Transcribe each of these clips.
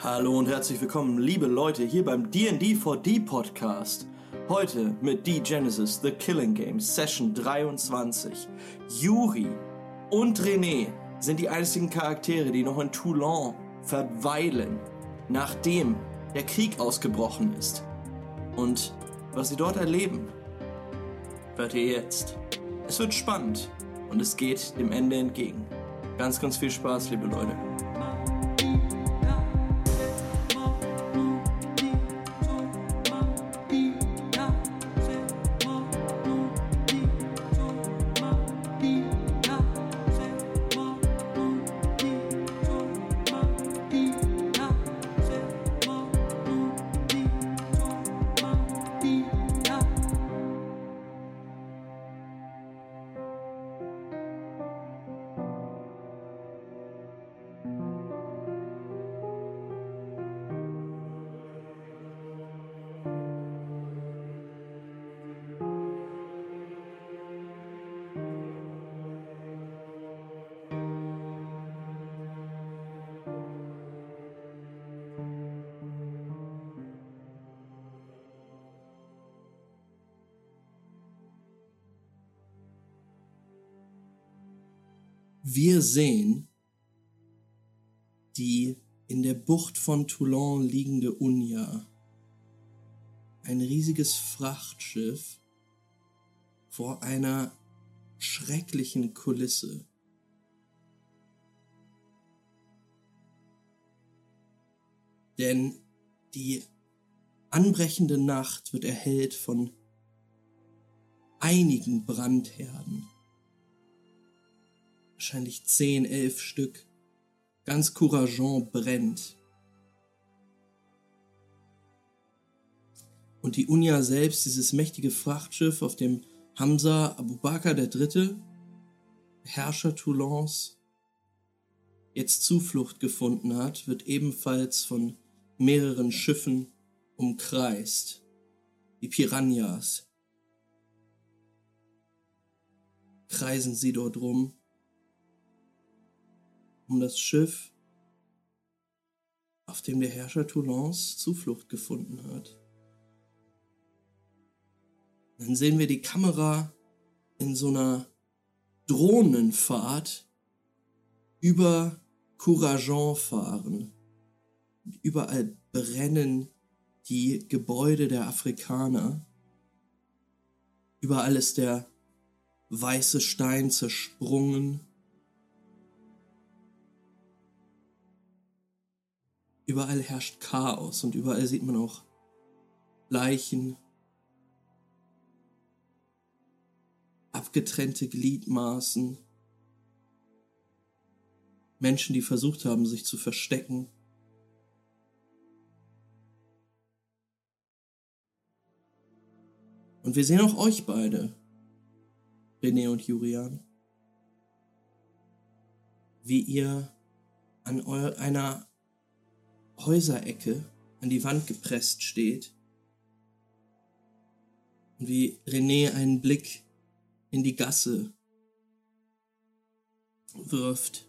Hallo und herzlich willkommen, liebe Leute, hier beim D&D 4D Podcast. Heute mit D-Genesis The Killing Game Session 23. Yuri und René sind die einzigen Charaktere, die noch in Toulon verweilen, nachdem der Krieg ausgebrochen ist. Und was sie dort erleben, hört ihr jetzt. Es wird spannend und es geht dem Ende entgegen. Ganz, ganz viel Spaß, liebe Leute. Wir sehen die in der Bucht von Toulon liegende Unia. Ein riesiges Frachtschiff vor einer schrecklichen Kulisse. Denn die anbrechende Nacht wird erhellt von einigen Brandherden wahrscheinlich zehn, elf Stück. Ganz Courageant brennt. Und die Unia selbst, dieses mächtige Frachtschiff, auf dem Hamza Abubakar III., Herrscher Toulons, jetzt Zuflucht gefunden hat, wird ebenfalls von mehreren Schiffen umkreist. Die Piranhas kreisen sie dort rum um das Schiff, auf dem der Herrscher Toulons Zuflucht gefunden hat. Dann sehen wir die Kamera in so einer Drohnenfahrt über Courageant fahren. Und überall brennen die Gebäude der Afrikaner. Überall ist der weiße Stein zersprungen. Überall herrscht Chaos und überall sieht man auch Leichen, abgetrennte Gliedmaßen, Menschen, die versucht haben, sich zu verstecken. Und wir sehen auch euch beide, René und Julian, wie ihr an einer Häuserecke an die Wand gepresst steht und wie René einen Blick in die Gasse wirft,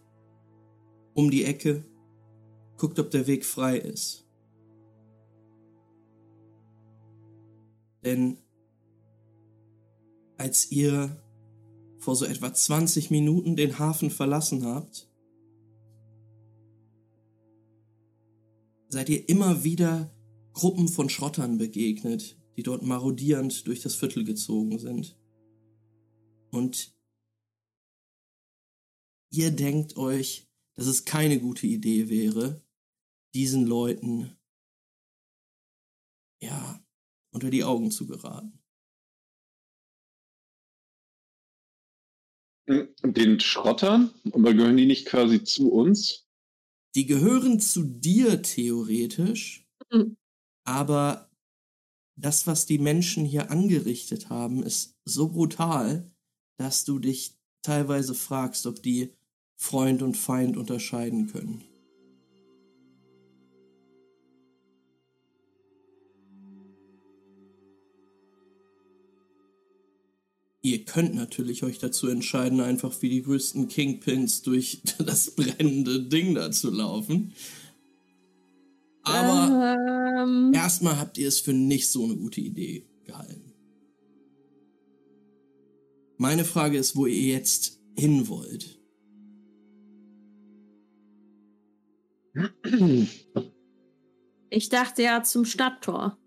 um die Ecke, guckt, ob der Weg frei ist. Denn als ihr vor so etwa 20 Minuten den Hafen verlassen habt, seid ihr immer wieder Gruppen von Schrottern begegnet, die dort marodierend durch das Viertel gezogen sind. Und ihr denkt euch, dass es keine gute Idee wäre, diesen Leuten ja unter die Augen zu geraten. Den Schrottern? Aber gehören die nicht quasi zu uns? Die gehören zu dir theoretisch, mhm. aber das, was die Menschen hier angerichtet haben, ist so brutal, dass du dich teilweise fragst, ob die Freund und Feind unterscheiden können. Ihr könnt natürlich euch dazu entscheiden, einfach wie die größten Kingpins durch das brennende Ding da zu laufen. Aber Ähm, erstmal habt ihr es für nicht so eine gute Idee gehalten. Meine Frage ist, wo ihr jetzt hin wollt. ich dachte ja zum Stadttor.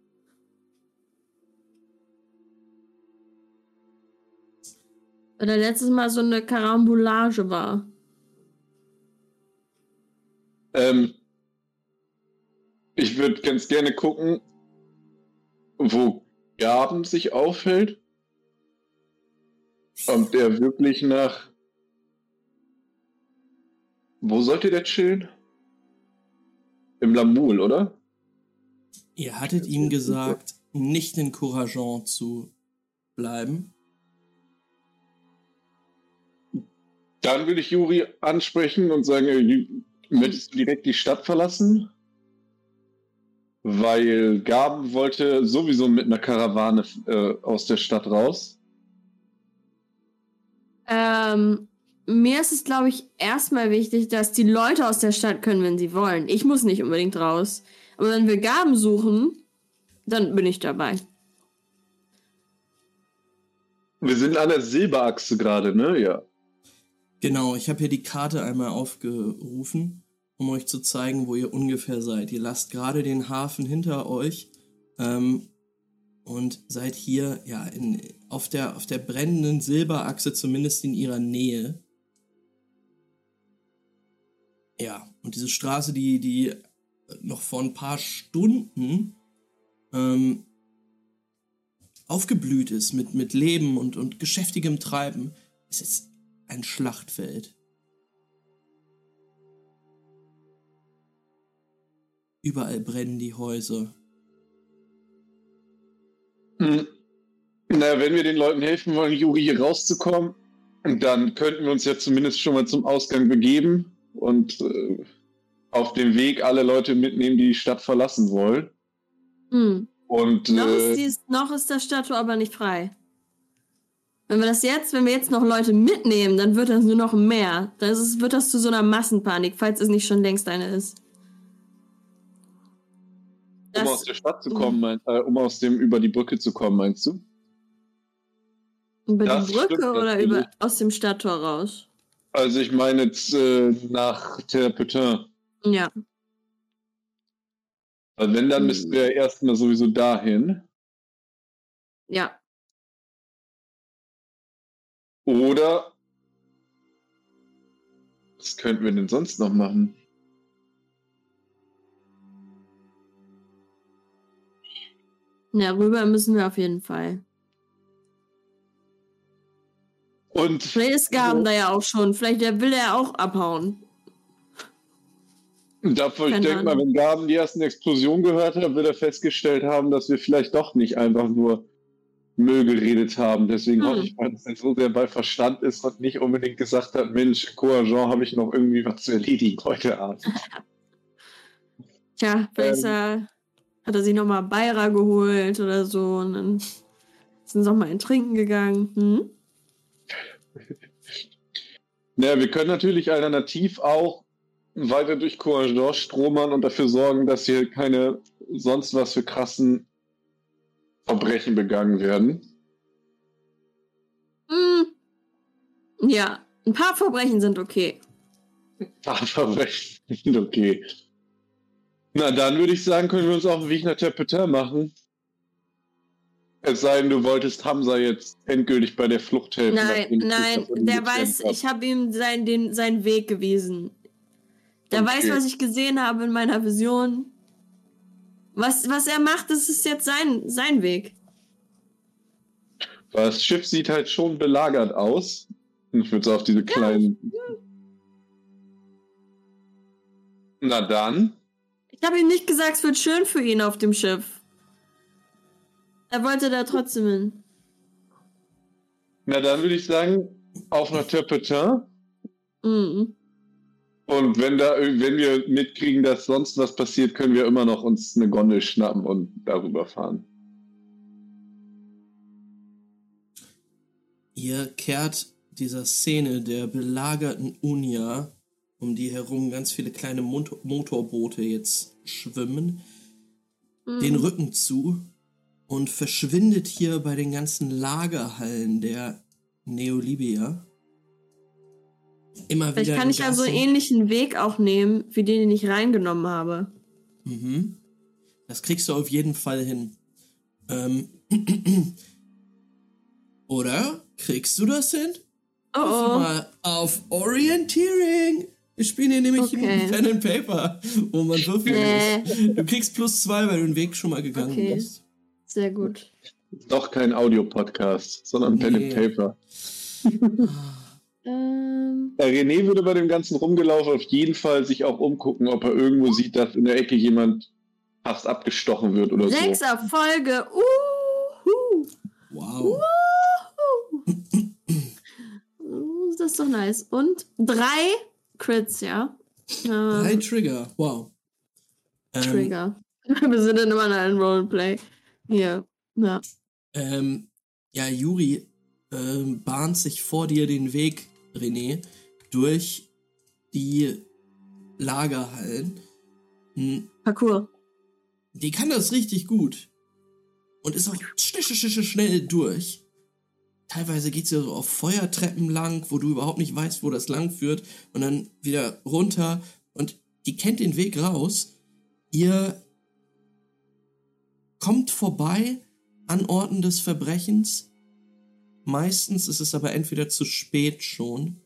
Weil da letztes Mal so eine Karambolage war. Ähm, ich würde ganz gerne gucken, wo Gaben sich aufhält. Ob der wirklich nach. Wo sollte der chillen? Im Lamul, oder? Ihr hattet ihm gesagt, nicht in Courageant zu bleiben. Dann würde ich Juri ansprechen und sagen, äh, möchtest du direkt die Stadt verlassen? Weil Gaben wollte sowieso mit einer Karawane äh, aus der Stadt raus. Ähm, mir ist es, glaube ich, erstmal wichtig, dass die Leute aus der Stadt können, wenn sie wollen. Ich muss nicht unbedingt raus. Aber wenn wir Gaben suchen, dann bin ich dabei. Wir sind an der Silberachse gerade, ne? Ja. Genau, ich habe hier die Karte einmal aufgerufen, um euch zu zeigen, wo ihr ungefähr seid. Ihr lasst gerade den Hafen hinter euch ähm, und seid hier ja in, auf, der, auf der brennenden Silberachse, zumindest in ihrer Nähe. Ja, und diese Straße, die, die noch vor ein paar Stunden ähm, aufgeblüht ist mit, mit Leben und, und geschäftigem Treiben, ist jetzt ein Schlachtfeld. Überall brennen die Häuser. Hm. Na, wenn wir den Leuten helfen wollen, Juri hier rauszukommen, dann könnten wir uns ja zumindest schon mal zum Ausgang begeben und äh, auf dem Weg alle Leute mitnehmen, die die Stadt verlassen wollen. Hm. Und Noch, äh, ist dies, noch ist das Statue aber nicht frei. Wenn wir das jetzt, wenn wir jetzt noch Leute mitnehmen, dann wird das nur noch mehr. Dann ist wird das zu so einer Massenpanik, falls es nicht schon längst eine ist. um Das- aus der Stadt zu kommen, mein, äh, um aus dem über die Brücke zu kommen, meinst du? Über Das die Brücke stimmt oder über, aus dem Stadttor raus? Also ich meine jetzt äh, nach Terpetin. Ja. Also wenn, dann müssten wir erstmal sowieso dahin. Ja. Oder was könnten wir denn sonst noch machen? Ja, rüber müssen wir auf jeden Fall. Und Vielleicht ist Gaben da ja auch schon. Vielleicht will er auch abhauen. Dafür, ich denke mal, wenn Gaben die ersten Explosionen gehört hat, wird er festgestellt haben, dass wir vielleicht doch nicht einfach nur Müll geredet haben. Deswegen Hm. hoffe ich mal, dass er so sehr bei Verstand ist und nicht unbedingt gesagt hat, Mensch, Coagent habe ich noch irgendwie was zu erledigen heute Abend. Tja, vielleicht Ähm. er, hat er sich nochmal Beira geholt oder so und dann sind sie nochmal in Trinken gegangen. Hm? Naja, wir können natürlich alternativ auch weiter durch Coagent stromern und dafür sorgen, dass hier keine sonst was für krassen Verbrechen begangen werden. Hm. Ja, ein paar Verbrechen sind okay. Ah, Verbrechen, okay. Na, dann würde ich sagen, können wir uns auf den Weg nach Terpetin machen. Es sei denn, du wolltest Hamza jetzt endgültig bei der Flucht helfen. Nein, nein, der weiß, hab. ich habe ihm sein, den, seinen Weg gewiesen. Der Okay. weiß, was ich gesehen habe in meiner Vision. Was, was er macht, das ist jetzt sein, sein Weg. Das Schiff sieht halt schon belagert aus. Ich würde so auf diese kleinen. Na dann. Ich habe ihm nicht gesagt, es wird schön für ihn auf dem Schiff. Er wollte da trotzdem hin. Na dann würde ich sagen, auf nach Terpetin. Mhm. Und wenn da, wenn wir mitkriegen, dass sonst was passiert, können wir immer noch uns eine Gondel schnappen und darüber fahren. Ihr kehrt dieser Szene der belagerten Unia um die herum ganz viele kleine Mot Motorboote jetzt schwimmen, Mhm. den Rücken zu und verschwindet hier bei den ganzen Lagerhallen der Neolibia. Immer wieder. Vielleicht kann ich ja so einen ähnlichen Weg auch nehmen, wie den, den ich reingenommen habe. Mhm. Das kriegst du auf jeden Fall hin. Ähm. Oder kriegst du das hin? Oh oh. mal auf Orienteering. Wir spielen hier nämlich Okay. Pen and Paper, wo man würfeln muss. Du kriegst plus zwei, weil du den Weg schon mal gegangen Okay. bist. Sehr gut. Doch kein Audio-Podcast, sondern Pen Nee. and Paper. Ähm, Äh, René würde bei dem ganzen Rumgelaufen auf jeden Fall sich auch umgucken, ob er irgendwo sieht, dass in der Ecke jemand fast abgestochen wird oder sechs so. Erfolge. Uhu. Wow. Uh, Das ist doch nice. Und drei Crits, ja. Ähm, Drei Trigger. Wow. Ähm, Trigger. Wir sind dann immer in einem Roleplay. Hier. Ja. Ähm, ja, Juri ähm, bahnt sich vor dir den Weg, René, durch die Lagerhallen. Hm, Parcours. Die kann das richtig gut. Und ist auch schnell, schnell, schnell, schnell durch. Teilweise geht's ja so auf Feuertreppen lang, wo du überhaupt nicht weißt, wo das lang führt. Und dann wieder runter. Und die kennt den Weg raus. Ihr kommt vorbei an Orten des Verbrechens. Meistens ist es aber entweder zu spät schon.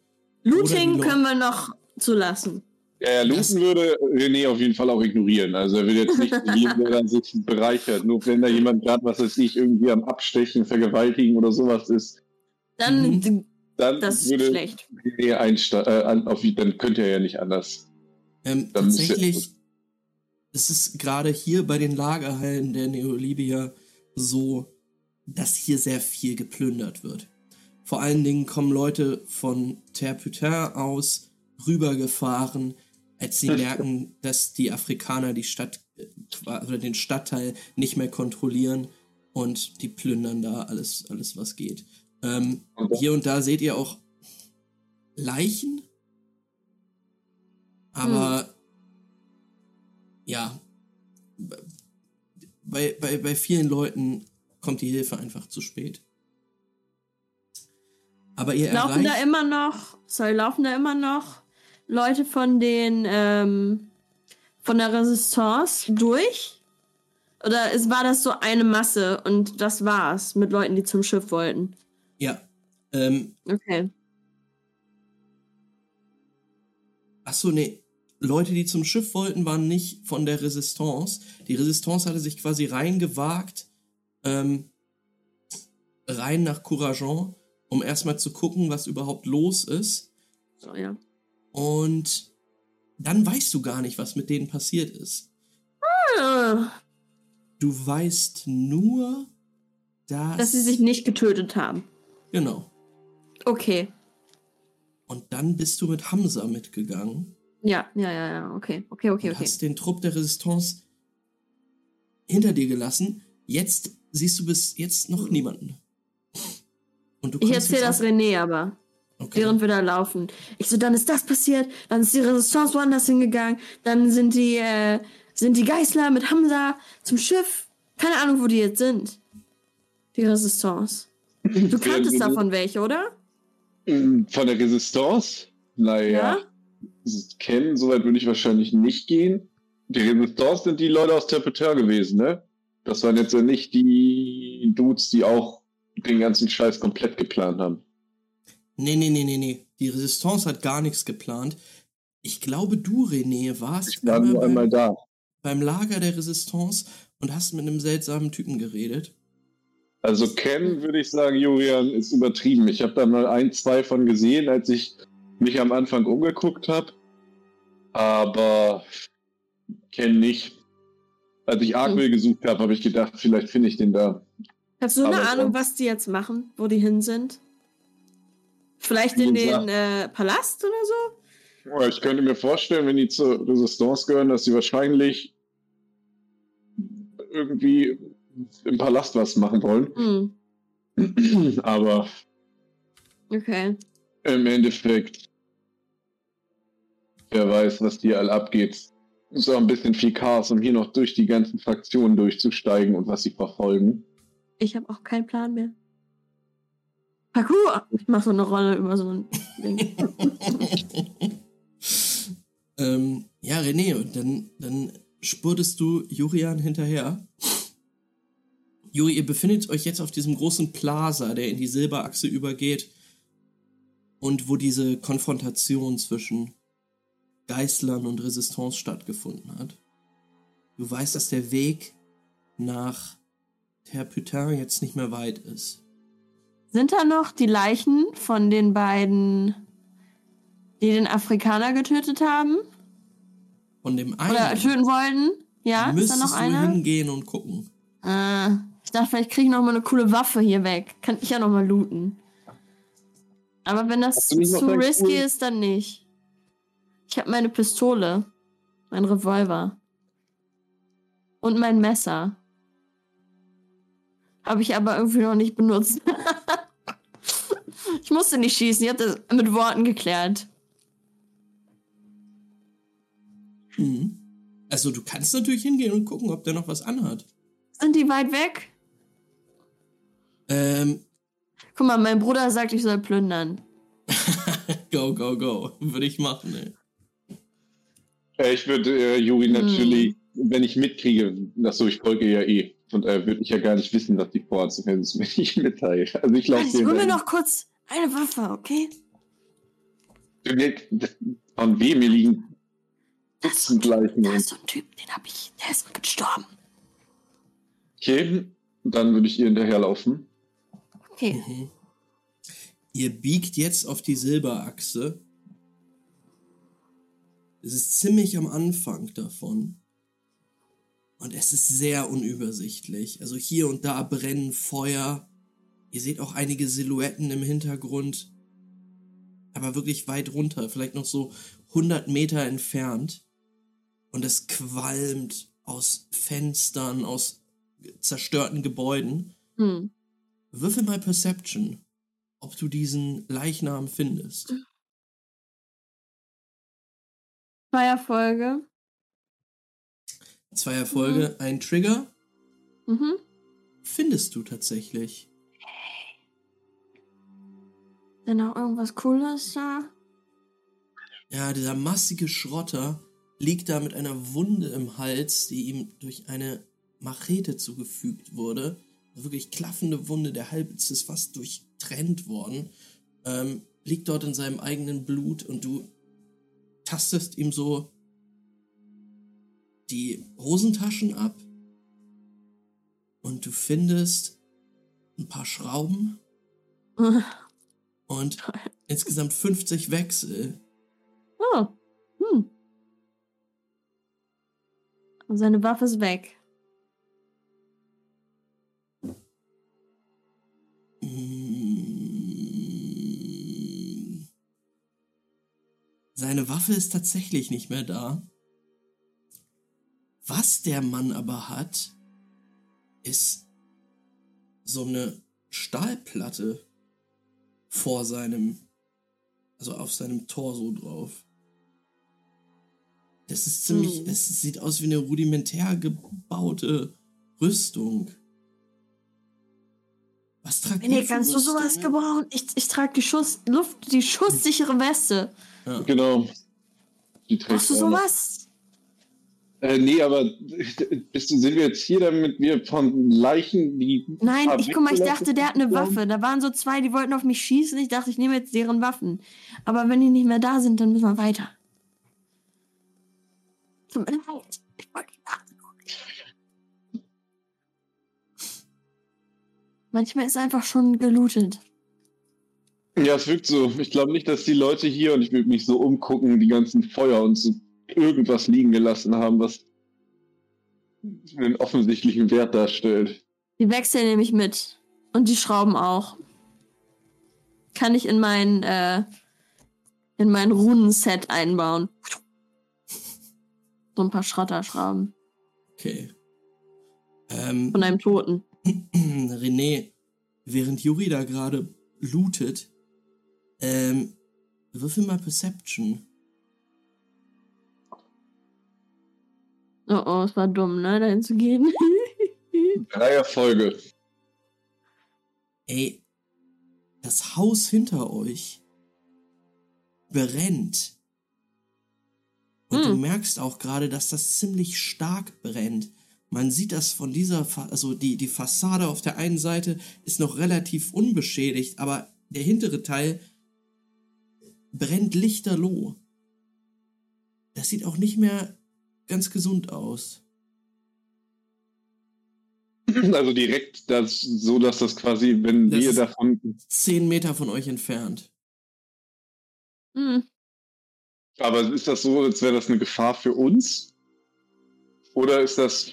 Looting können wir noch zulassen. Ja, ja, looten würde René auf jeden Fall auch ignorieren. Also er will jetzt nicht jeden, der dann sich bereichert. Nur wenn da jemand gerade, was weiß ich, irgendwie am Abstechen, Vergewaltigen oder sowas ist, Dann, Mhm. dann das ist würde schlecht. René einste äh, dann könnte er ja nicht anders. Ähm, ist tatsächlich ist es gerade hier bei den Lagerhallen der Neolibia so, dass hier sehr viel geplündert wird. Vor allen Dingen kommen Leute von Terputin aus rübergefahren, als sie merken, dass die Afrikaner die Stadt äh, oder den Stadtteil nicht mehr kontrollieren und die plündern da alles, alles was geht. Ähm, hier und da seht ihr auch Leichen, aber ja, bei, bei, bei vielen Leuten kommt die Hilfe einfach zu spät. Aber ihr Laufen da erreicht, immer noch, sorry, laufen da immer noch Leute von den, ähm, von der Resistance durch? Oder ist, war das so eine Masse und das war's mit Leuten, die zum Schiff wollten? ja, ähm, Okay. ach so, nee, Leute, die zum Schiff wollten, waren nicht von der Resistance. Die Resistance hatte sich quasi reingewagt, ähm, rein nach Courageon, um erstmal zu gucken, was überhaupt los ist. So, ja. Und dann weißt du gar nicht, was mit denen passiert ist. Ah, Du weißt nur, dass. Dass sie sich nicht getötet haben. Genau. Okay. Und dann bist du mit Hamza mitgegangen Ja, ja, ja, ja. Okay, okay, okay, und okay. hast den Trupp der Resistance hinter dir gelassen. Jetzt siehst du bis jetzt noch niemanden. Und du Ich erzähle das René aber, okay. während wir da laufen. Ich so, dann ist das passiert, dann ist die Resistance woanders hingegangen, dann sind die, äh, sind die Geißler mit Hamza zum Schiff. Keine Ahnung, wo die jetzt sind. Die Resistance. Du kanntest davon welche, oder? Von der Resistance? Naja, kennen, soweit würde ich wahrscheinlich nicht gehen. Die Resistance sind die Leute aus Terpeteur gewesen, ne? Das waren jetzt ja nicht die Dudes, die auch den ganzen Scheiß komplett geplant haben. Nee, nee, nee, nee, nee. Die Resistance hat gar nichts geplant. Ich glaube, du, René, warst Ich war einmal nur beim- einmal da. beim Lager der Resistance und hast mit einem seltsamen Typen geredet. Also kennen würde ich sagen, Julian, ist übertrieben. Ich habe da mal ein, zwei von gesehen, als ich mich am Anfang umgeguckt habe. Aber kennen nicht. Als ich Arkwell gesucht habe, habe ich gedacht, vielleicht finde ich den da. Hast du eine Ahnung, ähm, was die jetzt machen, wo die hin sind? Vielleicht in den äh, Palast oder so? Oh, Ich könnte mir vorstellen, wenn die zur Resistance gehören, dass sie wahrscheinlich irgendwie im Palast was machen wollen. Hm, Aber okay. im Endeffekt Wer weiß, was hier all abgeht. So ein bisschen viel Chaos, um hier noch durch die ganzen Fraktionen durchzusteigen und was sie verfolgen. Ich habe auch keinen Plan mehr. Parkour! Ich mache so eine Rolle über so ein Ding. ähm, ja, René, und dann, dann spurtest du Jurian hinterher. Juri, ihr befindet euch jetzt auf diesem großen Plaza, der in die Silberachse übergeht und wo diese Konfrontation zwischen Geißlern und Resistance stattgefunden hat. Du weißt, dass der Weg nach Terputin jetzt nicht mehr weit ist. Sind da noch die Leichen von den beiden, die den Afrikaner getötet haben? Von dem einen. Oder töten wollten? Ja, ist da noch einer? Du hingehen und gucken. Äh, ich dachte, vielleicht kriege ich noch mal eine coole Waffe hier weg. Kann ich ja noch mal looten. Aber wenn das zu risky cool? ist, dann nicht. Ich habe meine Pistole, mein Revolver und mein Messer. Habe ich aber irgendwie noch nicht benutzt. ich musste nicht schießen, ich habe das mit Worten geklärt. Mhm. Also du kannst natürlich hingehen und gucken, ob der noch was anhat. Sind die weit weg? Ähm. Guck mal, mein Bruder sagt, ich soll plündern. go, go, go. Würde ich machen, ey. Äh, ich würde äh, Juri natürlich, hm. wenn ich mitkriege, das so, ich folge ja eh. Und äh, würde ich ja gar nicht wissen, was die vorhat, wenn es mir nicht mitteilt. Also ich laufe also, hol mir noch kurz eine Waffe, okay? Von wem mir liegen das ist, so ein, gleichen das ist so ein Typ, den hab ich, der ist gestorben. Okay, dann würde ich ihr hinterherlaufen. Okay. Mhm. Ihr biegt jetzt auf die Silberachse es ist ziemlich am Anfang davon. Und es ist sehr unübersichtlich. Also hier und da brennen Feuer. Ihr seht auch einige Silhouetten im Hintergrund. Aber wirklich weit runter, vielleicht noch so 100 Meter entfernt. Und es qualmt aus Fenstern, aus zerstörten Gebäuden. Hm. Würfel mal Perception, ob du diesen Leichnam findest. Zwei Erfolge. Zwei Erfolge, mhm. ein Trigger. Mhm. Findest du tatsächlich. Denn auch irgendwas Cooles da? Ja, dieser massige Schrotter liegt da mit einer Wunde im Hals, die ihm durch eine Machete zugefügt wurde. Eine wirklich klaffende Wunde, der Hals ist fast durchtrennt worden. Ähm, liegt dort in seinem eigenen Blut und du tastest ihm so die Hosentaschen ab und du findest ein paar Schrauben und insgesamt 50 Wechsel. Oh. Hm. Und seine Waffe ist weg. Seine Waffe ist tatsächlich nicht mehr da. Was der Mann aber hat, ist so eine Stahlplatte vor seinem, also auf seinem Torso drauf. Das ist ziemlich, hm. es sieht aus wie eine rudimentär gebaute Rüstung. Was tragt Nee, kannst du sowas gebrauchen? Ich, ich trage die Schuss, Luft, die schusssichere Weste. Ja. Genau. Die Brauchst du sowas? Äh, nee, aber bist du, sind wir jetzt hier, damit wir von Leichen, die. Nein, ich guck mal, ich dachte, der hat eine Waffe. Da waren so zwei, die wollten auf mich schießen. Ich dachte, ich nehme jetzt deren Waffen. Aber wenn die nicht mehr da sind, dann müssen wir weiter. Tut mir leid. Ich wollte Nacht Manchmal ist einfach schon gelootet. Ja, es wirkt so. Ich glaube nicht, dass die Leute hier, und ich würde mich so umgucken, die ganzen Feuer und so irgendwas liegen gelassen haben, was einen offensichtlichen Wert darstellt. Die wechseln nämlich mit. Und die Schrauben auch. Kann ich in mein, äh, in mein Runenset einbauen. So ein paar Schrotterschrauben. Okay. Ähm, Von einem Toten. René, während Juri da gerade lootet, ähm, würfel mal Perception. Oh oh, es war dumm, ne, dahin zu gehen. Drei Erfolge. Ey, das Haus hinter euch brennt. Und du Hm. merkst auch gerade, dass das ziemlich stark brennt. Man sieht das von dieser, Fa also die, die Fassade auf der einen Seite ist noch relativ unbeschädigt, aber der hintere Teil brennt lichterloh. Das sieht auch nicht mehr ganz gesund aus. Also direkt das, so, dass das quasi, wenn Das wir davon. Zehn Meter von euch entfernt. Hm. Aber ist das so, als wäre das eine Gefahr für uns? Oder ist das.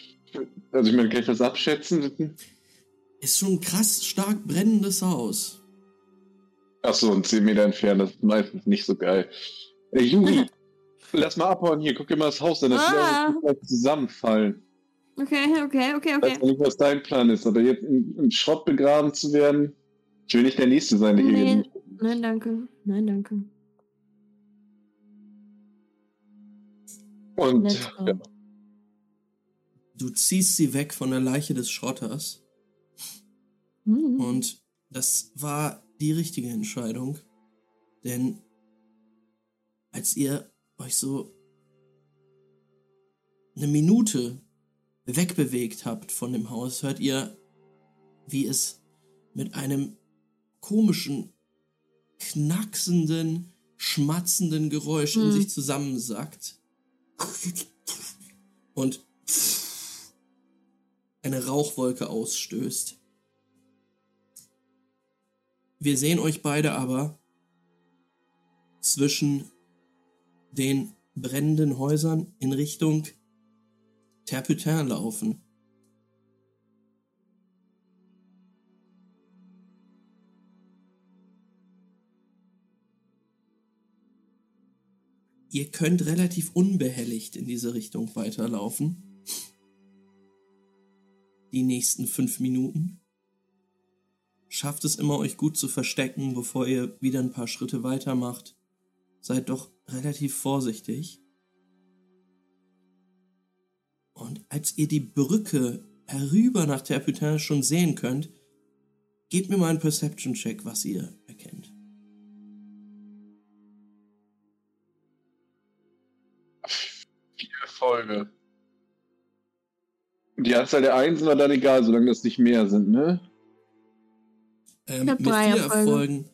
Also ich meine, kann ich das abschätzen? Ist schon ein krass stark brennendes Haus. Achso, und 10 Meter entfernt, das ist meistens nicht so geil. Ey, Juri, lass mal abhauen hier, guck dir mal das Haus an, das Ah. wird vielleicht zusammenfallen. Okay, okay, okay, Ich okay. weiß noch nicht, was dein Plan ist, aber jetzt im, im Schrott begraben zu werden, ich will nicht der Nächste sein, der hier Nee. hin- Nein, danke. Nein, danke. Und ja, Du ziehst sie weg von der Leiche des Schrotters. Hm. Und das war die richtige Entscheidung. Denn als ihr euch so eine Minute wegbewegt habt von dem Haus, hört ihr, wie es mit einem komischen, knacksenden, schmatzenden Geräusch in Hm. sich zusammensackt. Und eine Rauchwolke ausstößt. Wir sehen euch beide aber zwischen den brennenden Häusern in Richtung Terputin laufen. Ihr könnt relativ unbehelligt in diese Richtung weiterlaufen. Die nächsten fünf Minuten. Schafft es immer, euch gut zu verstecken, bevor ihr wieder ein paar Schritte weitermacht. Seid doch relativ vorsichtig. Und als ihr die Brücke herüber nach Terputin schon sehen könnt, gebt mir mal einen Perception-Check, was ihr erkennt. vier Erfolge. Die Anzahl der Einsen war dann egal, solange das nicht mehr sind, ne? Ähm, Ich hab mit drei vier Erfolge. Erfolgen.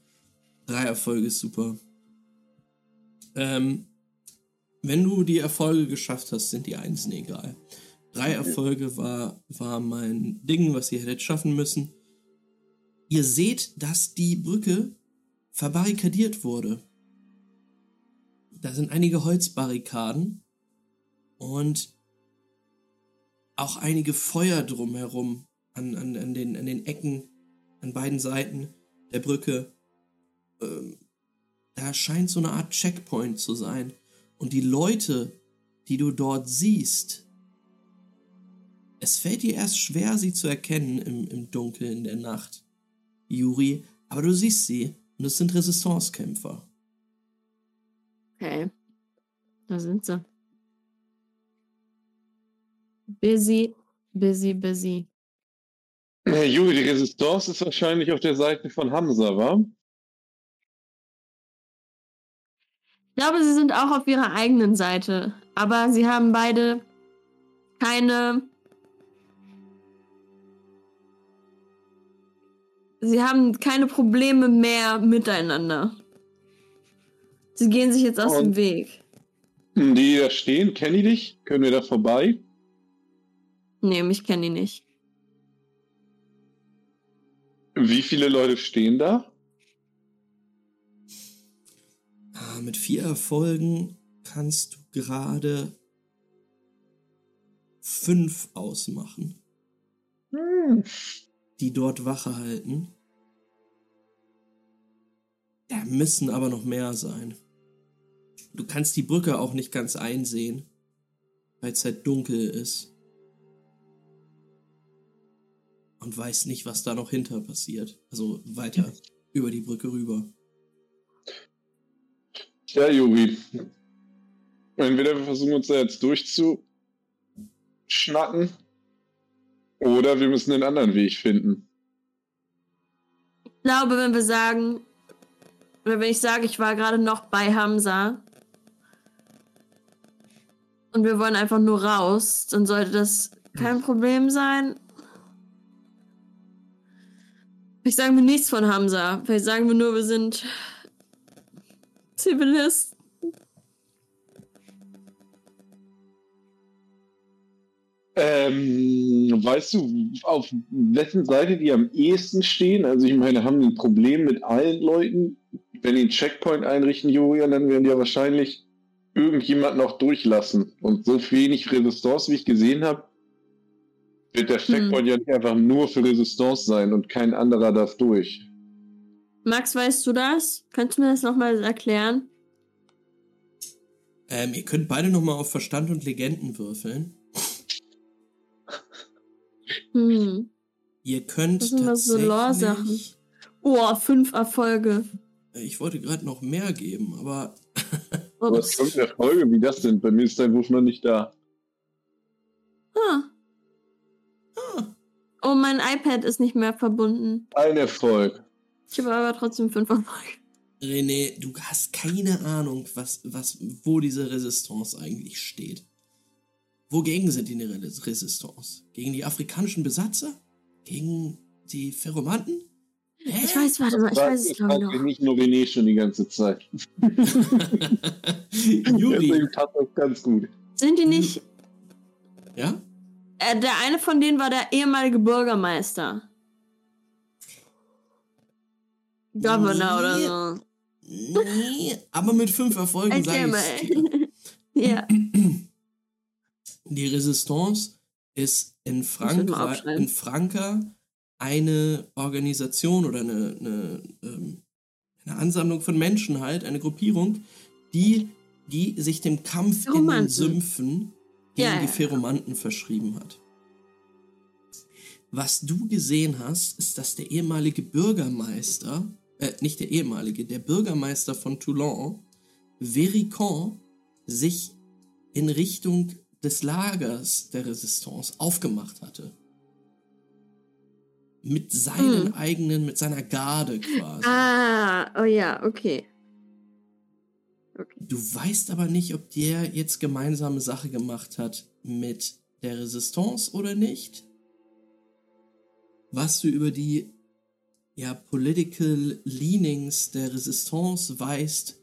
Drei Erfolge ist super. Ähm, wenn du die Erfolge geschafft hast, sind die Einsen egal. Drei Erfolge war, war mein Ding, was ihr hättet schaffen müssen. Ihr seht, dass die Brücke verbarrikadiert wurde. Da sind einige Holzbarrikaden und auch einige Feuer drumherum an, an, an, den, an den Ecken an beiden Seiten der Brücke. Ähm, da scheint so eine Art Checkpoint zu sein. Und die Leute, die du dort siehst, es fällt dir erst schwer, sie zu erkennen im, im Dunkeln in der Nacht, Juri, aber du siehst sie und es sind Resistance-Kämpfer. Okay. Da sind sie. Busy, busy, busy. Juri, die Resistance ist wahrscheinlich auf der Seite von Hamza, wa? Ich glaube, sie sind auch auf ihrer eigenen Seite. Aber sie haben beide keine. Sie haben keine Probleme mehr miteinander. Sie gehen sich jetzt aus Und- dem Weg. Die, da stehen, kennen die dich? Können wir da vorbei? Nee, mich kennen die nicht. Wie viele Leute stehen da? Mit vier Erfolgen kannst du gerade fünf ausmachen, die dort Wache halten. Da müssen aber noch mehr sein. Du kannst die Brücke auch nicht ganz einsehen, weil es halt dunkel ist. Und weißt nicht, was da noch hinter passiert. Also weiter über die Brücke rüber. Ja, Juri. Entweder wir versuchen uns da jetzt durchzu schnacken. Oder wir müssen einen anderen Weg finden. Ich glaube, wenn wir sagen, oder wenn ich sage, ich war gerade noch bei Hamza und wir wollen einfach nur raus, dann sollte das kein Problem sein. Vielleicht sagen wir nichts von Hamza. Vielleicht sagen wir nur, wir sind Zivilisten. Ähm, weißt du, auf wessen Seite die am ehesten stehen? Also ich meine, haben die ein Problem mit allen Leuten? Wenn die einen Checkpoint einrichten, Julian, dann werden die ja wahrscheinlich irgendjemand noch durchlassen. Und so wenig Resistance, wie ich gesehen habe, wird der Checkpoint ja nicht einfach nur für Resistance sein und kein anderer darf durch. Max, weißt du das? Könntest du mir das nochmal erklären? Ähm, ihr könnt beide nochmal auf Verstand und Legenden würfeln. Hm. Ihr könnt Was sind das so Lore-Sachen? tatsächlich... Oh, fünf Erfolge. Ich wollte gerade noch mehr geben, aber Was Ups. kommt in der Folge, wie das denn? Bei mir ist dein Wurf noch nicht da. Ah. Oh, mein iPad ist nicht mehr verbunden. Ein Erfolg. Ich habe aber trotzdem fünf Erfolge. René, du hast keine Ahnung, was, was, wo diese Resistance eigentlich steht. Wogegen sind die eine Re- Resistance? Gegen die afrikanischen Besatzer? Gegen die Ferromanten? Hä? Ich weiß, warte mal, ich weiß es glaube ich noch. nicht nur René schon die ganze Zeit. Juri, Deswegen passt das ganz gut. Sind die nicht. ja? Äh, der eine von denen war der ehemalige Bürgermeister. Governor oder so. Nee, aber mit fünf Erfolgen sage ich ja. Die Resistance ist in, muss ich mal Frank aufschreiben. in Franka eine Organisation oder eine, eine, ähm, eine Ansammlung von Menschen halt, eine Gruppierung, die, die sich dem Kampf in den. Sümpfen gegen Ja, die ja. Ferromanten verschrieben hat. Was du gesehen hast, ist, dass der ehemalige Bürgermeister, äh, nicht der ehemalige, der Bürgermeister von Toulon, Vericon, sich in Richtung des Lagers der Resistance aufgemacht hatte. Mit seinen Hm. eigenen, mit seiner Garde quasi. Ah, oh ja, okay. Du weißt aber nicht, ob der jetzt gemeinsame Sache gemacht hat mit der Resistance oder nicht. Was du über die ja, Political Leanings der Resistance weißt,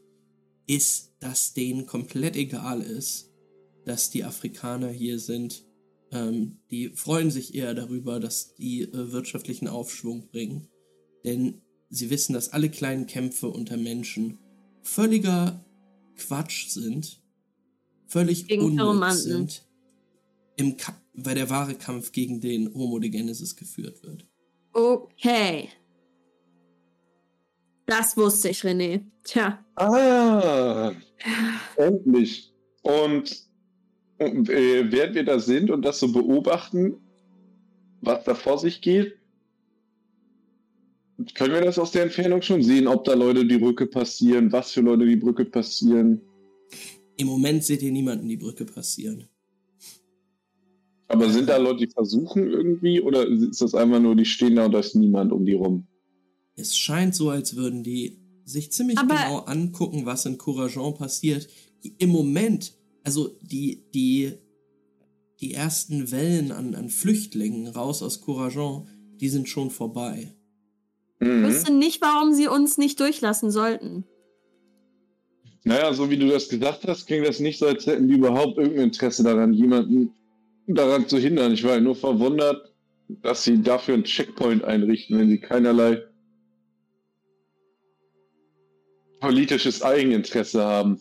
ist, dass denen komplett egal ist, dass die Afrikaner hier sind. Ähm, die freuen sich eher darüber, dass die äh, wirtschaftlichen Aufschwung bringen. Denn sie wissen, dass alle kleinen Kämpfe unter Menschen völliger Quatsch sind, völlig Gegen unnütz sind, im Ka weil der wahre Kampf gegen den Homo de Genesis geführt wird. Okay. Das wusste ich, René. Tja. Ah, endlich. Und, und äh, während wir da sind und das so beobachten, was da vor sich geht, können wir das aus der Entfernung schon sehen, ob da Leute die Brücke passieren, was für Leute die Brücke passieren. Im Moment seht ihr niemanden die Brücke passieren. Aber sind da Leute, die versuchen irgendwie, oder ist das einfach nur, die stehen da und da ist niemand um die rum? Es scheint so, als würden die sich ziemlich Aber- genau angucken, was in Courageon passiert. Im Moment, also die, die, die ersten Wellen an, an Flüchtlingen raus aus Courageon, die sind schon vorbei. Ich Mhm. wüsste nicht, warum sie uns nicht durchlassen sollten. Naja, so wie du das gesagt hast, klingt das nicht so, als hätten die überhaupt irgendein Interesse daran, jemanden daran zu hindern. Ich war ja nur verwundert, dass sie dafür einen Checkpoint einrichten, wenn sie keinerlei politisches Eigeninteresse haben.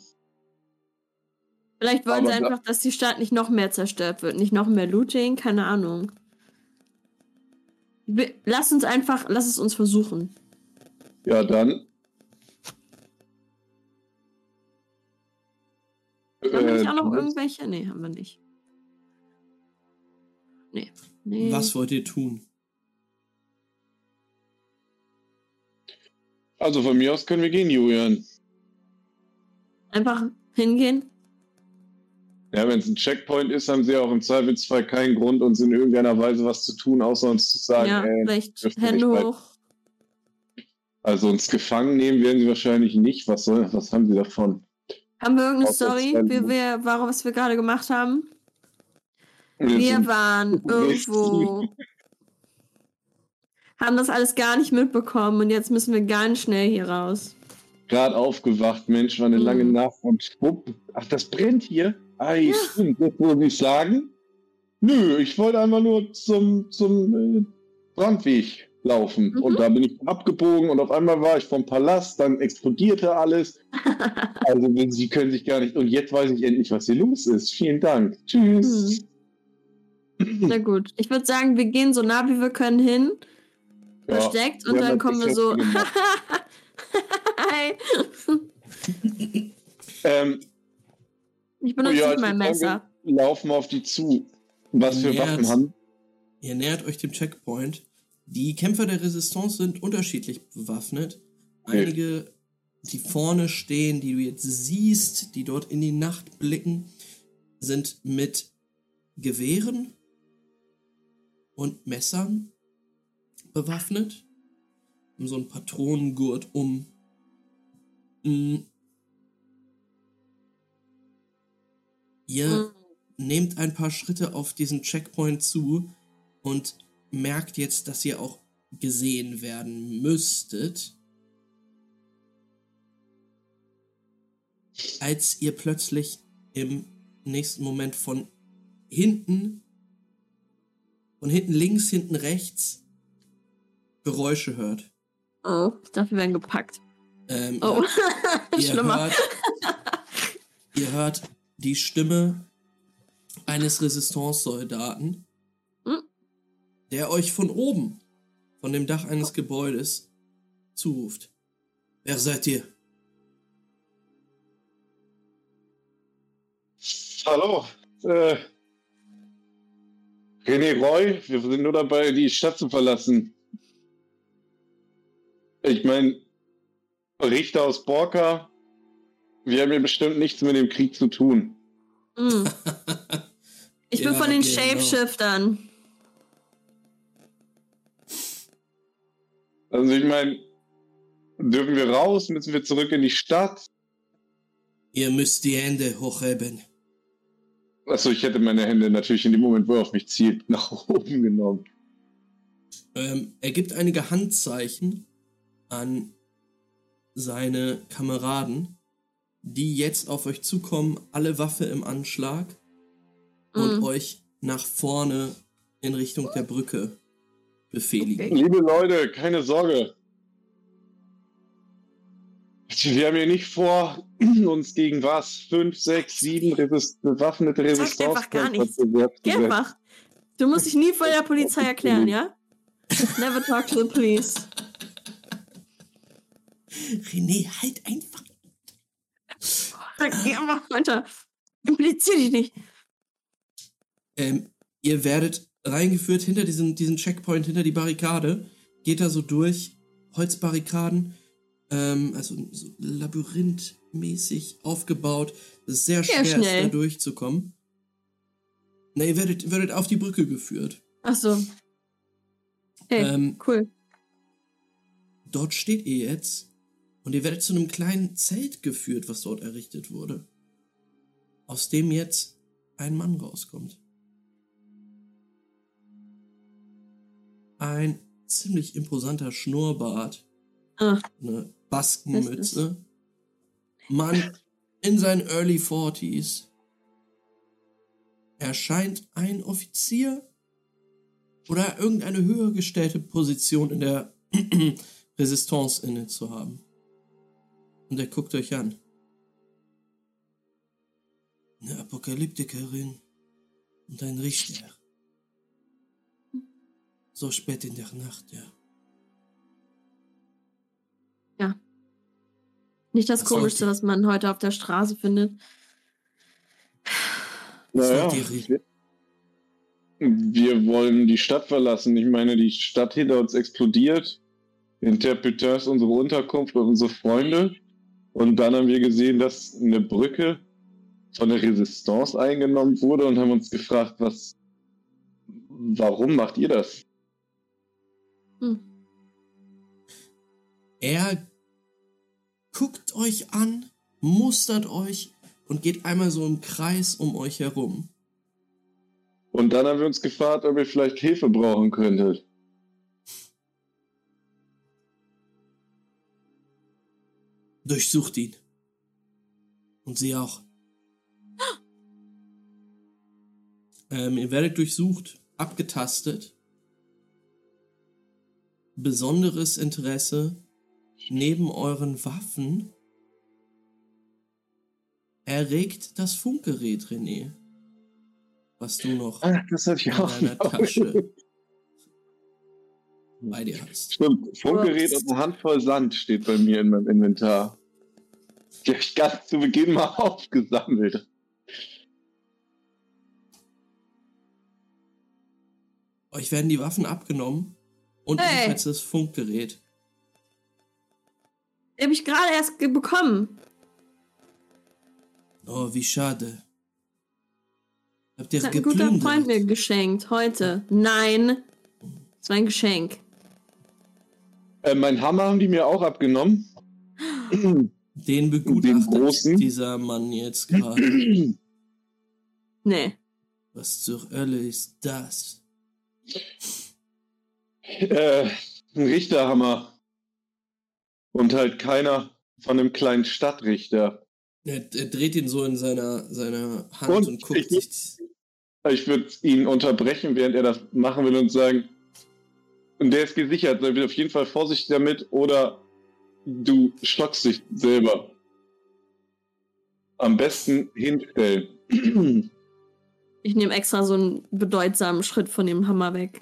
Vielleicht wollen Aber sie einfach, dass die Stadt nicht noch mehr zerstört wird. Nicht noch mehr Looting, keine Ahnung. Lass uns einfach, lass es uns versuchen. Ja, dann. Haben wir nicht Äh, auch noch irgendwelche? Nee, haben wir nicht. Nee. nee. Was wollt ihr tun? also von mir aus können wir gehen, Julian. Einfach hingehen? Ja, wenn es ein Checkpoint ist, haben sie auch im Zweifelsfall keinen Grund, uns in irgendeiner Weise was zu tun, außer uns zu sagen, ja, ey, ihr Hände hoch. Also uns gefangen nehmen werden sie wahrscheinlich nicht. Was soll, was haben sie davon? Haben wir irgendeine Story, wie wir, warum, was wir gerade gemacht haben? Wir waren irgendwo, haben das alles gar nicht mitbekommen und jetzt müssen wir ganz schnell hier raus. gerade aufgewacht, Mensch, war eine Mhm. lange Nacht und schwupp. Ach, das brennt hier? Ei, stimmt, das wollte ich sagen. Nö, ich wollte einfach nur zum, zum äh, Brandweg laufen. Mhm. Und da bin ich abgebogen und auf einmal war ich vom Palast, dann explodierte alles. also sie können sich gar nicht. Und jetzt weiß ich endlich, was hier los ist. Vielen Dank. Tschüss. Na gut, ich würde sagen, wir gehen so nah wie wir können hin, Ja, versteckt und dann kommen wir so. Hi. ähm, Ich benutze Ja, nicht ich mein Messer. wir laufen auf die zu. Was für Ja, Waffen haben. Ihr nähert euch dem Checkpoint. Die Kämpfer der Resistance sind unterschiedlich bewaffnet. Okay. Einige, die vorne stehen, die du jetzt siehst, die dort in die Nacht blicken, sind mit Gewehren und Messern bewaffnet. So einen Patronengurt um. Mm. Ihr Mhm. nehmt ein paar Schritte auf diesen Checkpoint zu und merkt jetzt, dass ihr auch gesehen werden müsstet. Als ihr plötzlich im nächsten Moment von hinten, von hinten links, hinten rechts Geräusche hört. Oh, ich dachte, wir werden gepackt. Ähm, Oh, ihr, schlimmer. hört, ihr hört die Stimme eines Resistance-Soldaten, Hm? der euch von oben, von dem Dach eines Gebäudes, zuruft. Wer seid ihr? Hallo. Äh, René Roy, wir sind nur dabei, die Stadt zu verlassen. Ich meine, Richter aus Borka, wir haben ja bestimmt nichts mit dem Krieg zu tun. Mm. Ich bin Ja, von den genau. Shapeshiftern. Also ich meine, dürfen wir raus? Müssen wir zurück in die Stadt? Ihr müsst die Hände hochheben. Achso, ich hätte meine Hände natürlich in dem Moment, wo er auf mich zielt, nach oben genommen. Ähm, er gibt einige Handzeichen an seine Kameraden, die jetzt auf euch zukommen, alle Waffe im Anschlag und Mm. euch nach vorne in Richtung der Brücke befehligen. Okay. Liebe Leute, keine Sorge. Wir haben hier nicht vor, uns gegen was? Fünf, sechs, sieben Resist bewaffnete Sag Resistance einfach gar nichts. Geh einfach. Du musst dich nie vor der Polizei erklären, ja? Never talk to the police. René, halt einfach. Geh einfach weiter. Implizier dich nicht. Ähm, ihr werdet reingeführt hinter diesen, diesen Checkpoint, hinter die Barrikade. Geht da so durch, Holzbarrikaden, ähm, also so labyrinthmäßig aufgebaut. Es ist sehr Ja, schwer, schnell. da durchzukommen. Na, ihr werdet, werdet auf die Brücke geführt. Ach so. Hey, Ähm, cool. Dort steht ihr jetzt und ihr werdet zu einem kleinen Zelt geführt, was dort errichtet wurde. Aus dem jetzt ein Mann rauskommt. Ein ziemlich imposanter Schnurrbart, Ah, eine Baskenmütze. Mann in seinen Early 40s. Er scheint ein Offizier oder irgendeine höher gestellte Position in der Resistance inne zu haben. Und er guckt euch an. Eine Apokalyptikerin und ein Richter. So spät in der Nacht, ja. Nicht das Was Komischste, was man heute auf der Straße findet. Naja, wir, wir wollen die Stadt verlassen. Ich meine, die Stadt hinter uns explodiert. Interpreteur ist unsere Unterkunft und unsere Freunde. Und dann haben wir gesehen, dass eine Brücke von der Resistance eingenommen wurde und haben uns gefragt, was, warum macht ihr das? Hm. Er guckt euch an, mustert euch und geht einmal so im Kreis um euch herum. Und dann haben wir uns gefragt, ob ihr vielleicht Hilfe brauchen könntet. Durchsucht ihn. Und sie auch. Ähm, ihr werdet durchsucht, abgetastet. Besonderes Interesse neben euren Waffen erregt das Funkgerät, René. Was du noch Ach, das hab ich in auch deiner noch. Tasche bei dir hast. Stimmt, Funkgerät und eine Handvoll Sand steht bei mir in meinem Inventar. Die habe ich ganz zu Beginn mal aufgesammelt. Euch werden die Waffen abgenommen und Hey. ebenfalls das Funkgerät. Die habe ich gerade erst bekommen. Oh, wie schade. Habt ihr Das hat ein guter Freund mir geplündert? geschenkt. Heute. Nein. Das war ein Geschenk. Äh, mein Hammer haben die mir auch abgenommen. Den begutachtet dieser Mann jetzt gerade. Nee. Was zur Hölle ist das? äh, ein Richterhammer. Und halt keiner von einem kleinen Stadtrichter. Er, er dreht ihn so in seiner, seiner Hand Und und, guckt ich- sich. Ich würde ihn unterbrechen, während er das machen will und sagen, und der ist gesichert, sei auf jeden Fall vorsichtig damit oder du schockst dich selber. Am besten hinstellen. Ich nehme extra so einen bedeutsamen Schritt von dem Hammer weg.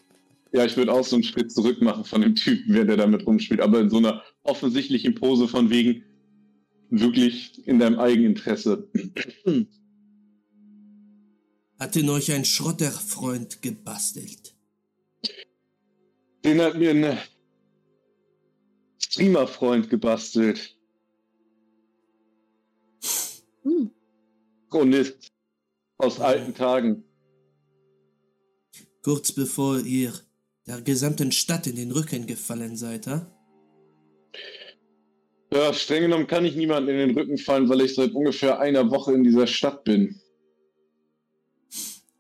Ja, ich würde auch so einen Schritt zurück machen von dem Typen, während er damit rumspielt, aber in so einer offensichtlichen Pose von wegen wirklich in deinem Eigeninteresse. Hat denn euch ein Schrotterfreund gebastelt? Den hat mir ein Streamer-Freund gebastelt. Hm. Chronist aus alten Tagen. Kurz bevor ihr der gesamten Stadt in den Rücken gefallen seid, ha? Ja, streng genommen kann ich niemanden in den Rücken fallen, weil ich seit ungefähr einer Woche in dieser Stadt bin.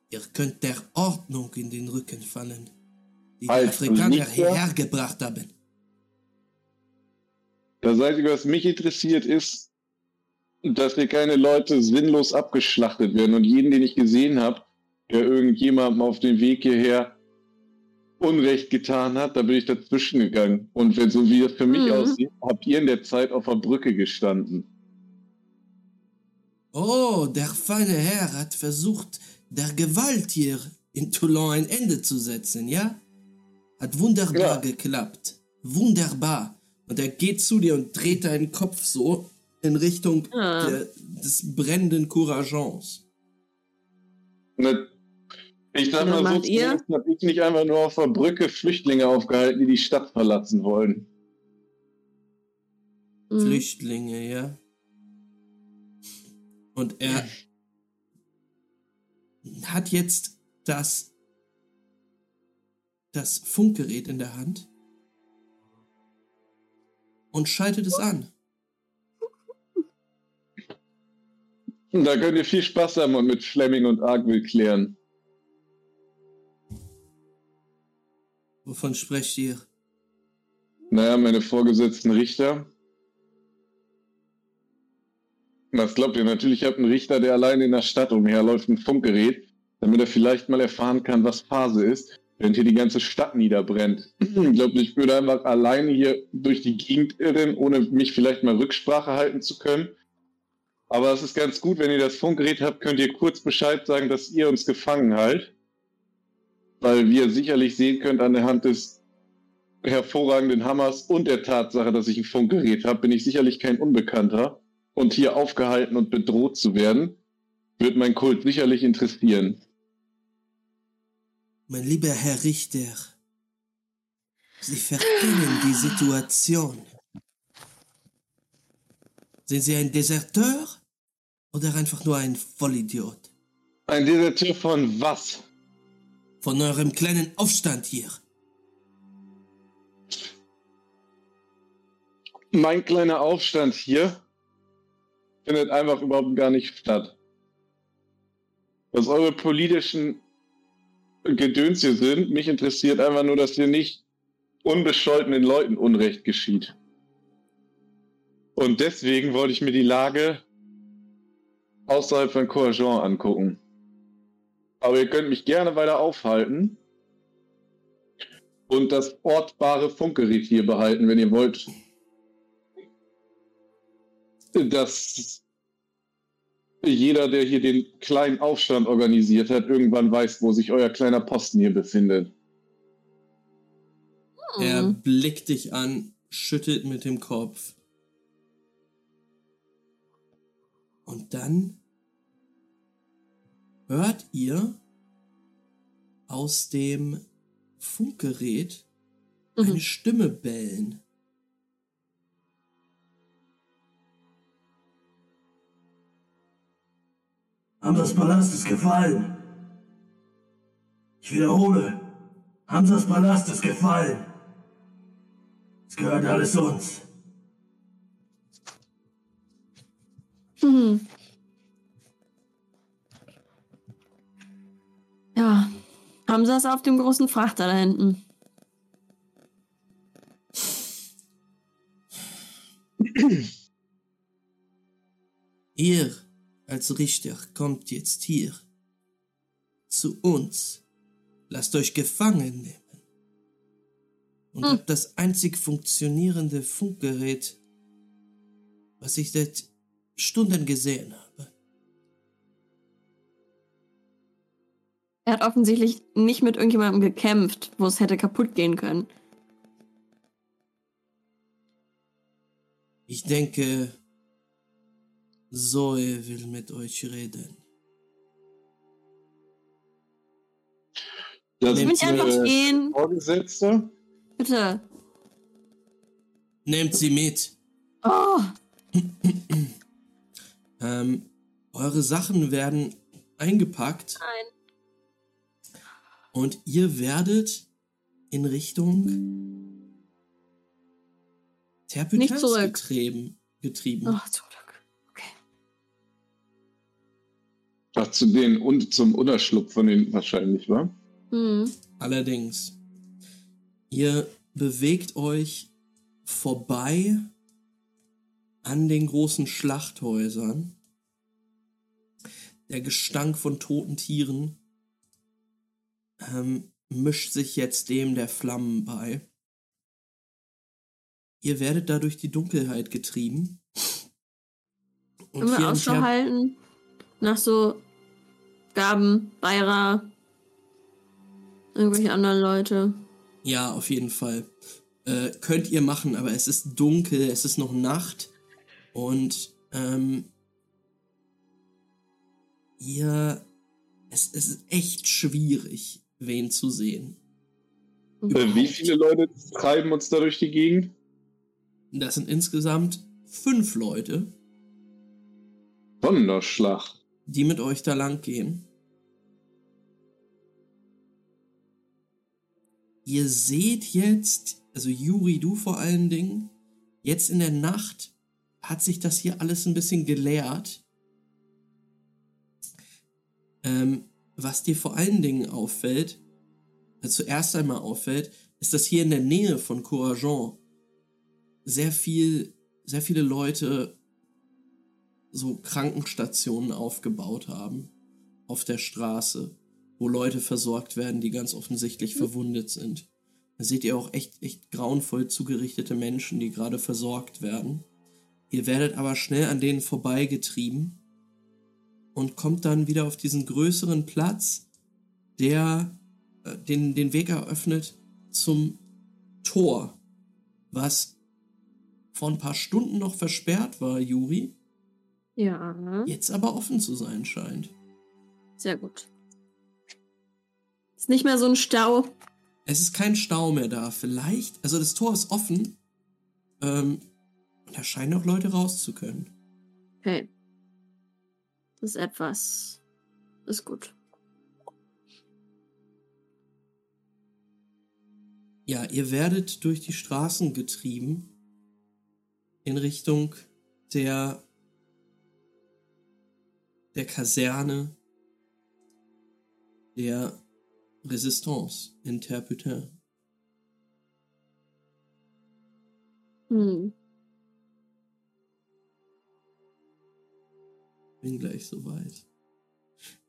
Ihr könnt der Ordnung in den Rücken fallen, die die Als Afrikaner Lichter? hierher gebracht haben. Das Einzige, was mich interessiert, ist, dass hier keine Leute sinnlos abgeschlachtet werden. Und jeden, den ich gesehen habe, der irgendjemandem auf dem Weg hierher Unrecht getan hat, da bin ich dazwischen gegangen. Und wenn so wie das für mich Mhm. aussieht, habt ihr in der Zeit auf der Brücke gestanden. Oh, der feine Herr hat versucht, der Gewalt hier in Toulon ein Ende zu setzen, ja? Hat wunderbar Ja. geklappt. Wunderbar. Und er geht zu dir und dreht deinen Kopf so in Richtung Ah. der, des brennenden Courageants. Ne, Ich sag mal so, macht ihr? zumindest hab ich nicht einfach nur auf der Brücke Flüchtlinge aufgehalten, die die Stadt verlassen wollen. Hm. Flüchtlinge, ja? Und er hat jetzt das, das Funkgerät in der Hand und schaltet es an. Da könnt ihr viel Spaß haben und mit Fleming und Argwill klären. Wovon sprecht ihr? Naja, meine vorgesetzten Richter. Was glaubt ihr? Natürlich habt einen Richter, der alleine in der Stadt umherläuft, ein Funkgerät, damit er vielleicht mal erfahren kann, was Phase ist, während hier die ganze Stadt niederbrennt. Ich glaube, ich würde einfach alleine hier durch die Gegend irren, ohne mich vielleicht mal Rücksprache halten zu können. Aber es ist ganz gut, wenn ihr das Funkgerät habt, könnt ihr kurz Bescheid sagen, dass ihr uns gefangen haltet. Weil wir sicherlich sehen könnt an der Hand des hervorragenden Hammers und der Tatsache, dass ich ein Funkgerät habe, bin ich sicherlich kein Unbekannter. Und hier aufgehalten und bedroht zu werden, wird mein Kult sicherlich interessieren. Mein lieber Herr Richter, Sie verkennen die Situation. Sind Sie ein Deserteur Oder einfach nur ein Vollidiot? Ein Deserteur von was? Von eurem kleinen Aufstand hier. Mein kleiner Aufstand hier findet einfach überhaupt gar nicht statt. Was eure politischen Gedöns hier sind, mich interessiert einfach nur, dass hier nicht unbescholtenen Leuten Unrecht geschieht. Und deswegen wollte ich mir die Lage außerhalb von Couragent angucken. Aber ihr könnt mich gerne weiter aufhalten und das ortbare Funkgerät hier behalten, wenn ihr wollt. Dass jeder, der hier den kleinen Aufstand organisiert hat, irgendwann weiß, wo sich euer kleiner Posten hier befindet. Er Hm. blickt dich an, schüttelt mit dem Kopf. Und dann hört ihr aus dem Funkgerät eine Mhm. Stimme bellen. Hamsas Palast ist gefallen. Ich wiederhole, Hamsas Palast ist gefallen. Es gehört alles uns. Hm. Ja, Hamza ist auf dem großen Frachter da hinten. Ihr als Richter kommt jetzt hier zu uns. Lasst euch gefangen nehmen. Und Hm. habt das einzig funktionierende Funkgerät, was ich seit Stunden gesehen habe. Er hat offensichtlich nicht mit irgendjemandem gekämpft, wo es hätte kaputt gehen können. Ich denke, Zoe will mit euch reden. Das Ich will einfach gehen. Vorgesetzte. Bitte. Nehmt sie mit. Oh, Ähm, eure Sachen werden eingepackt. nein. Und ihr werdet in Richtung zurück. getrieben. getrieben. Oh, zum Glück. Okay. Ach, zu denen und zum Unterschlupf von denen wahrscheinlich, war. Hm. Allerdings, ihr bewegt euch vorbei an den großen Schlachthäusern. Der Gestank von toten Tieren ähm, mischt sich jetzt dem der Flammen bei. Ihr werdet da durch die Dunkelheit getrieben. Und Können wir Ausschau halten nach so Gaben, Beira, irgendwelche anderen Leute. Ja, auf jeden Fall. Äh, könnt ihr machen, aber es ist dunkel, es ist noch Nacht und ähm, ihr, es, es ist echt schwierig, wen zu sehen. Äh, wie viele Leute treiben uns da durch die Gegend? Das sind insgesamt fünf Leute, Donnerschlag. die mit euch da lang gehen. Ihr seht jetzt, also Juri, du vor allen Dingen, jetzt in der Nacht hat sich das hier alles ein bisschen geleert. Ähm, was dir vor allen Dingen auffällt, also zuerst einmal auffällt, ist, dass hier in der Nähe von Courageant sehr viel, sehr viele Leute so Krankenstationen aufgebaut haben auf der Straße, wo Leute versorgt werden, die ganz offensichtlich verwundet sind. Da seht ihr auch echt, echt grauenvoll zugerichtete Menschen, die gerade versorgt werden. Ihr werdet aber schnell an denen vorbeigetrieben und kommt dann wieder auf diesen größeren Platz, der äh, den, den Weg eröffnet zum Tor, was vor ein paar Stunden noch versperrt war, Juri, Ja, jetzt aber offen zu sein scheint. sehr gut. Ist nicht mehr so ein Stau. Es ist kein Stau mehr da. Vielleicht, also das Tor ist offen. Ähm, und da scheinen auch Leute raus zu können. Okay. Das ist etwas. Ist gut. Ja, ihr werdet durch die Straßen getrieben in Richtung der der Kaserne der Resistance in Terputin. Hm. Bin gleich soweit.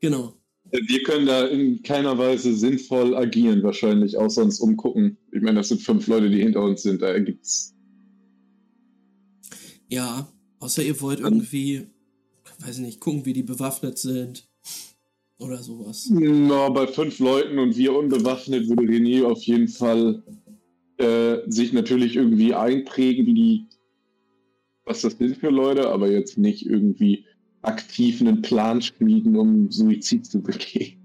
Genau. Wir können da in keiner Weise sinnvoll agieren, wahrscheinlich, außer uns umgucken. Ich meine, das sind fünf Leute, die hinter uns sind, da gibt's. Ja, außer ihr wollt irgendwie, weiß ich nicht, gucken, wie die bewaffnet sind. Oder sowas. Na, bei fünf Leuten und wir unbewaffnet würde René auf jeden Fall äh, sich natürlich irgendwie einprägen, wie die, was das sind für Leute, aber jetzt nicht irgendwie aktiv einen Plan schmieden, um Suizid zu begehen.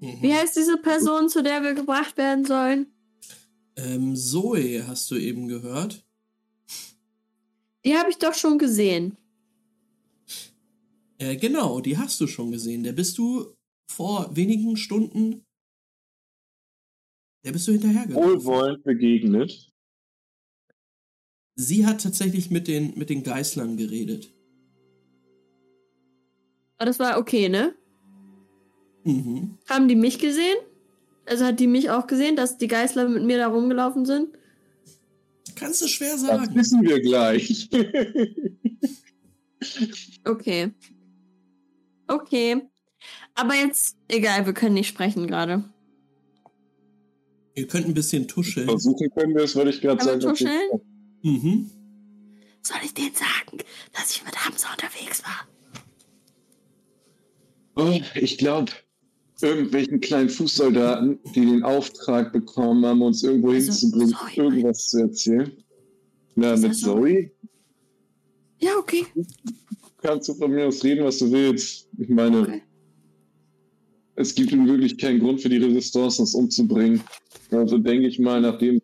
Mhm. Wie heißt diese Person, zu der wir gebracht werden sollen? Ähm, Zoe hast du eben gehört. Die habe ich doch schon gesehen. Äh, genau, die hast du schon gesehen. Der bist du vor wenigen Stunden. Der bist du hinterhergelaufen. Wohlwollend begegnet. Sie hat tatsächlich mit den, mit den Geißlern geredet. Aber das war okay, ne? Mhm. Haben die mich gesehen? Also hat die mich auch gesehen, dass die Geißler mit mir da rumgelaufen sind? Kannst du schwer Das sagen. wissen wir gleich. Okay. Okay. Aber jetzt, egal, wir können nicht sprechen gerade. Ihr könnt ein bisschen tuscheln. Versuchen können wir es, würde ich gerade sagen. tuscheln? Mhm. Soll ich denen sagen, dass ich mit Hamza unterwegs war? Oh, ich glaube, irgendwelchen kleinen Fußsoldaten, die den Auftrag bekommen haben, uns irgendwo Also, hinzubringen, Zoe, irgendwas zu erzählen. Na, mit? Zoe Ja, okay. kannst du von mir aus reden, was du willst. Ich meine, Okay. es gibt nun wirklich keinen Grund für die Resistance, uns umzubringen. Also denke ich mal, nachdem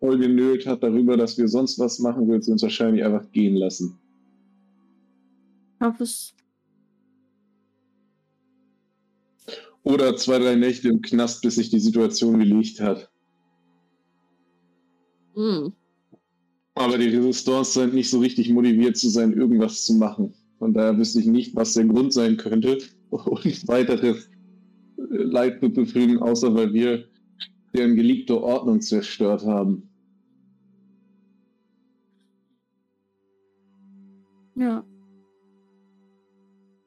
voll genölt hat darüber, dass wir sonst was machen, wird sie uns wahrscheinlich einfach gehen lassen. Ich hoffe es. Oder zwei, drei Nächte im Knast, bis sich die Situation gelegt hat. Hm. Aber die Resistance scheint nicht so richtig motiviert zu sein, irgendwas zu machen. Von daher wüsste ich nicht, was der Grund sein könnte, uns weitere Leid zu befügen, außer weil wir deren geliebte Ordnung zerstört haben. Ja.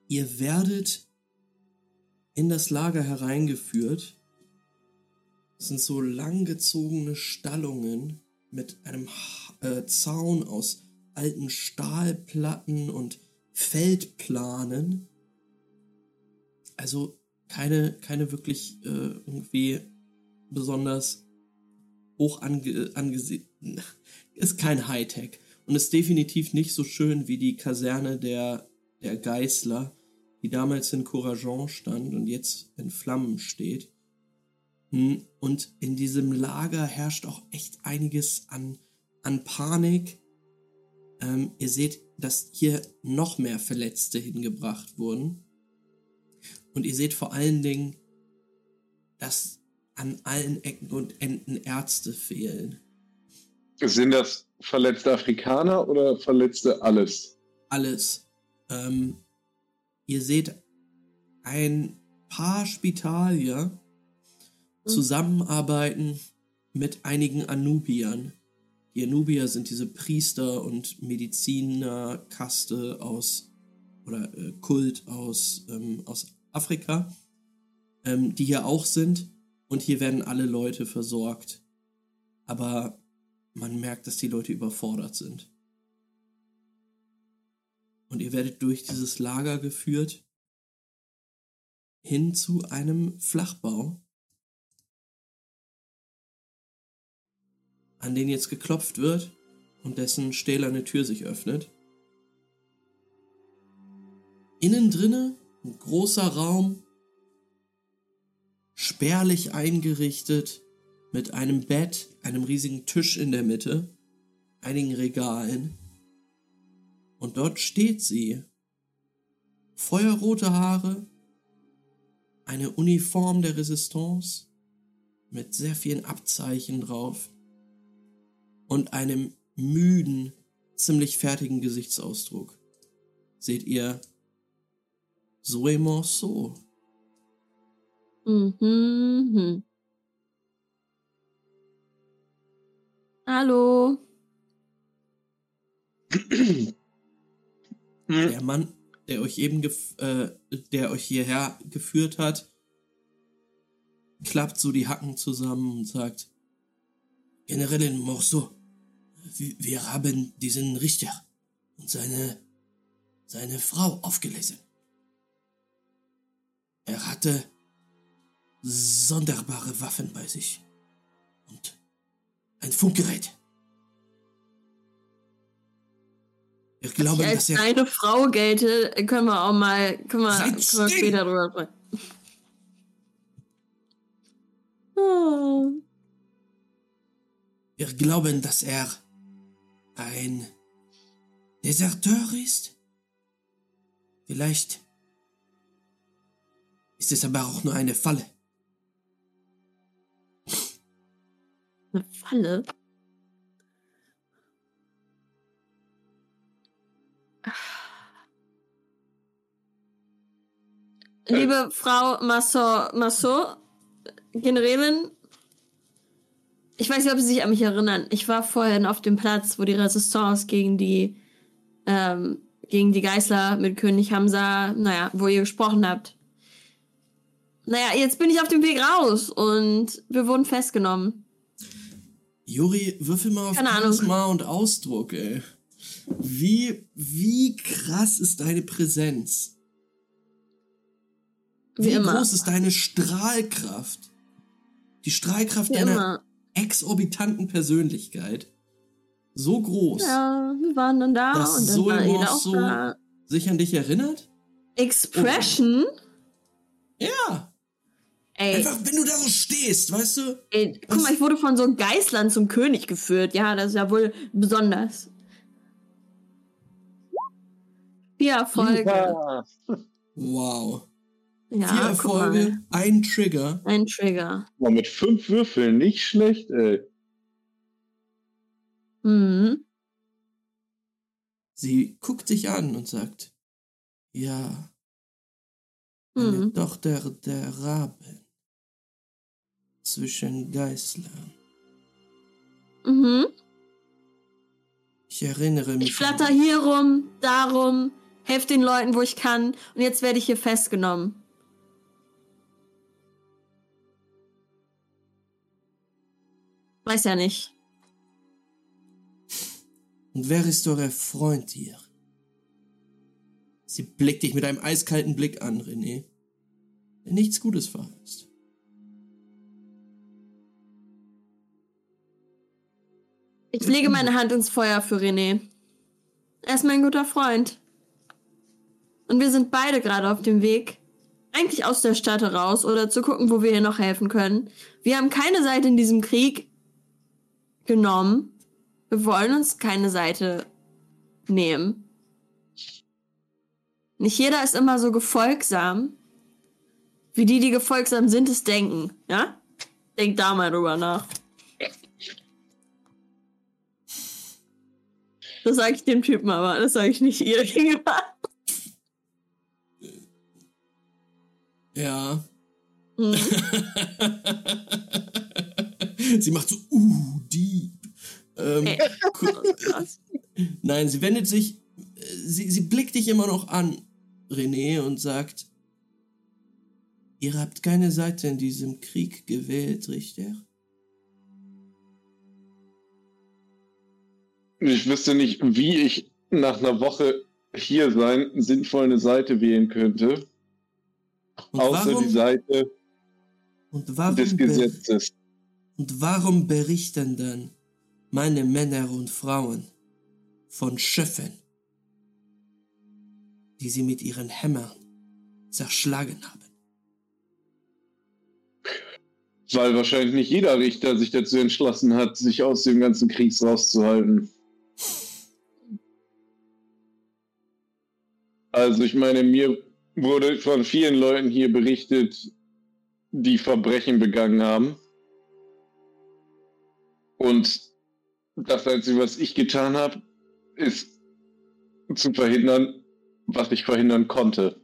Ihr werdet in das Lager hereingeführt. Es sind so langgezogene Stallungen mit einem äh, Zaun aus alten Stahlplatten und Feldplanen. Also keine, keine wirklich äh, irgendwie besonders hoch ange angesehen. Ist kein Hightech und ist definitiv nicht so schön wie die Kaserne der, der Geißler, die damals in Courageon stand und jetzt in Flammen steht. Hm, Und in diesem Lager herrscht auch echt einiges an, an Panik. Ähm, ihr seht, dass hier noch mehr Verletzte hingebracht wurden. Und ihr seht vor allen Dingen, dass an allen Ecken und Enden Ärzte fehlen. Sind das verletzte Afrikaner oder verletzte alles? Alles. Ähm, ihr seht ein paar Spitalier zusammenarbeiten mit einigen Anubiern. Die Anubier sind diese Priester und Medizinerkaste aus oder äh, Kult aus, ähm, aus Afrika, ähm, die hier auch sind. Und hier werden alle Leute versorgt. Aber man merkt, dass die Leute überfordert sind. Und ihr werdet durch dieses Lager geführt hin zu einem Flachbau, an den jetzt geklopft wird und dessen stählerne Tür sich öffnet. Innen drinne ein großer Raum, spärlich eingerichtet, mit einem Bett, einem riesigen Tisch in der Mitte, einigen Regalen. Und dort steht sie, feuerrote Haare, eine Uniform der Resistance mit sehr vielen Abzeichen drauf und einem müden, ziemlich fertigen Gesichtsausdruck. Seht ihr Zoe Morceau. Mhm. Hallo. Der Mann, der euch eben, äh, der euch hierher geführt hat, klappt so die Hacken zusammen und sagt, Generälin Morceau, wir- wir haben diesen Richter und seine, seine Frau aufgelesen. Er hatte sonderbare Waffen bei sich und ein Funkgerät. Wir glauben, Ich als dass deine Frau gelte, können wir auch mal, können wir, können wir später drüber sprechen. Oh. Wir glauben, dass er ein Deserteur ist. Vielleicht ist es aber auch nur eine Falle. Eine Falle? Liebe Frau Massot, Massot, ich weiß nicht, ob Sie sich an mich erinnern. Ich war vorhin auf dem Platz, wo die Resistance gegen die, ähm, gegen die Geißler mit König Hamza, naja, wo ihr gesprochen habt. Naja, jetzt bin ich auf dem Weg raus und wir wurden festgenommen. Juri, würfel mal auf. Charisma und Ausdruck, ey. Wie, wie krass ist deine Präsenz? Wie, Wie groß ist deine Strahlkraft? Die Strahlkraft Wie deiner immer. exorbitanten Persönlichkeit. So groß, Ja, wir waren dann da dass und dann so war jeder auch so da. sich an dich erinnert? Expression? Ja. Ey, Einfach, wenn du da so stehst, weißt du? ey, guck mal, ich wurde von so einem Geißlern zum König geführt. Ja, das ist ja wohl besonders. Vier Erfolge. Ja. Wow. Ja, Vier Erfolge, ein Trigger. Ein Trigger. Boah, mit fünf Würfeln, nicht schlecht, ey. Mhm. Sie guckt dich an und sagt, ja, eine Mhm. Tochter der Raben zwischen Geißlern. Mhm. Ich erinnere mich. Ich flatter hier rum, darum, helfe den Leuten, wo ich kann. Und jetzt werde ich hier festgenommen. Weiß ja nicht. Und wer ist euer Freund hier? Sie blickt dich mit einem eiskalten Blick an, René, der nichts Gutes verheißt. Ich lege meine Hand ins Feuer für René. Er ist mein guter Freund. Und wir sind beide gerade auf dem Weg, eigentlich aus der Stadt heraus oder zu gucken, wo wir hier noch helfen können. Wir haben keine Seite in diesem Krieg genommen. Wir wollen uns keine Seite nehmen. Nicht jeder ist immer so gefolgsam, wie die, die gefolgsam sind, es denken. Ja? Denk da mal drüber nach. Das sage ich dem Typen aber, das sage ich nicht ihr Ja. Hm. sie macht so, uh, deep. Ähm, Ey. gu- Krass. Nein, sie wendet sich, äh, sie, sie blickt dich immer noch an, René, und sagt, ihr habt keine Seite in diesem Krieg gewählt, richtig? Ich wüsste nicht, wie ich nach einer Woche hier sein sinnvoll eine Seite wählen könnte. Und außer warum, die Seite warum des Gesetzes. und warum berichten dann meine Männer und Frauen von Schöffen, die sie mit ihren Hämmern zerschlagen haben? Weil wahrscheinlich nicht jeder Richter sich dazu entschlossen hat, sich aus dem ganzen Kriegs rauszuhalten. Also ich meine, mir wurde von vielen Leuten hier berichtet, die Verbrechen begangen haben. Und das Einzige, was ich getan habe, ist zu verhindern, was ich verhindern konnte.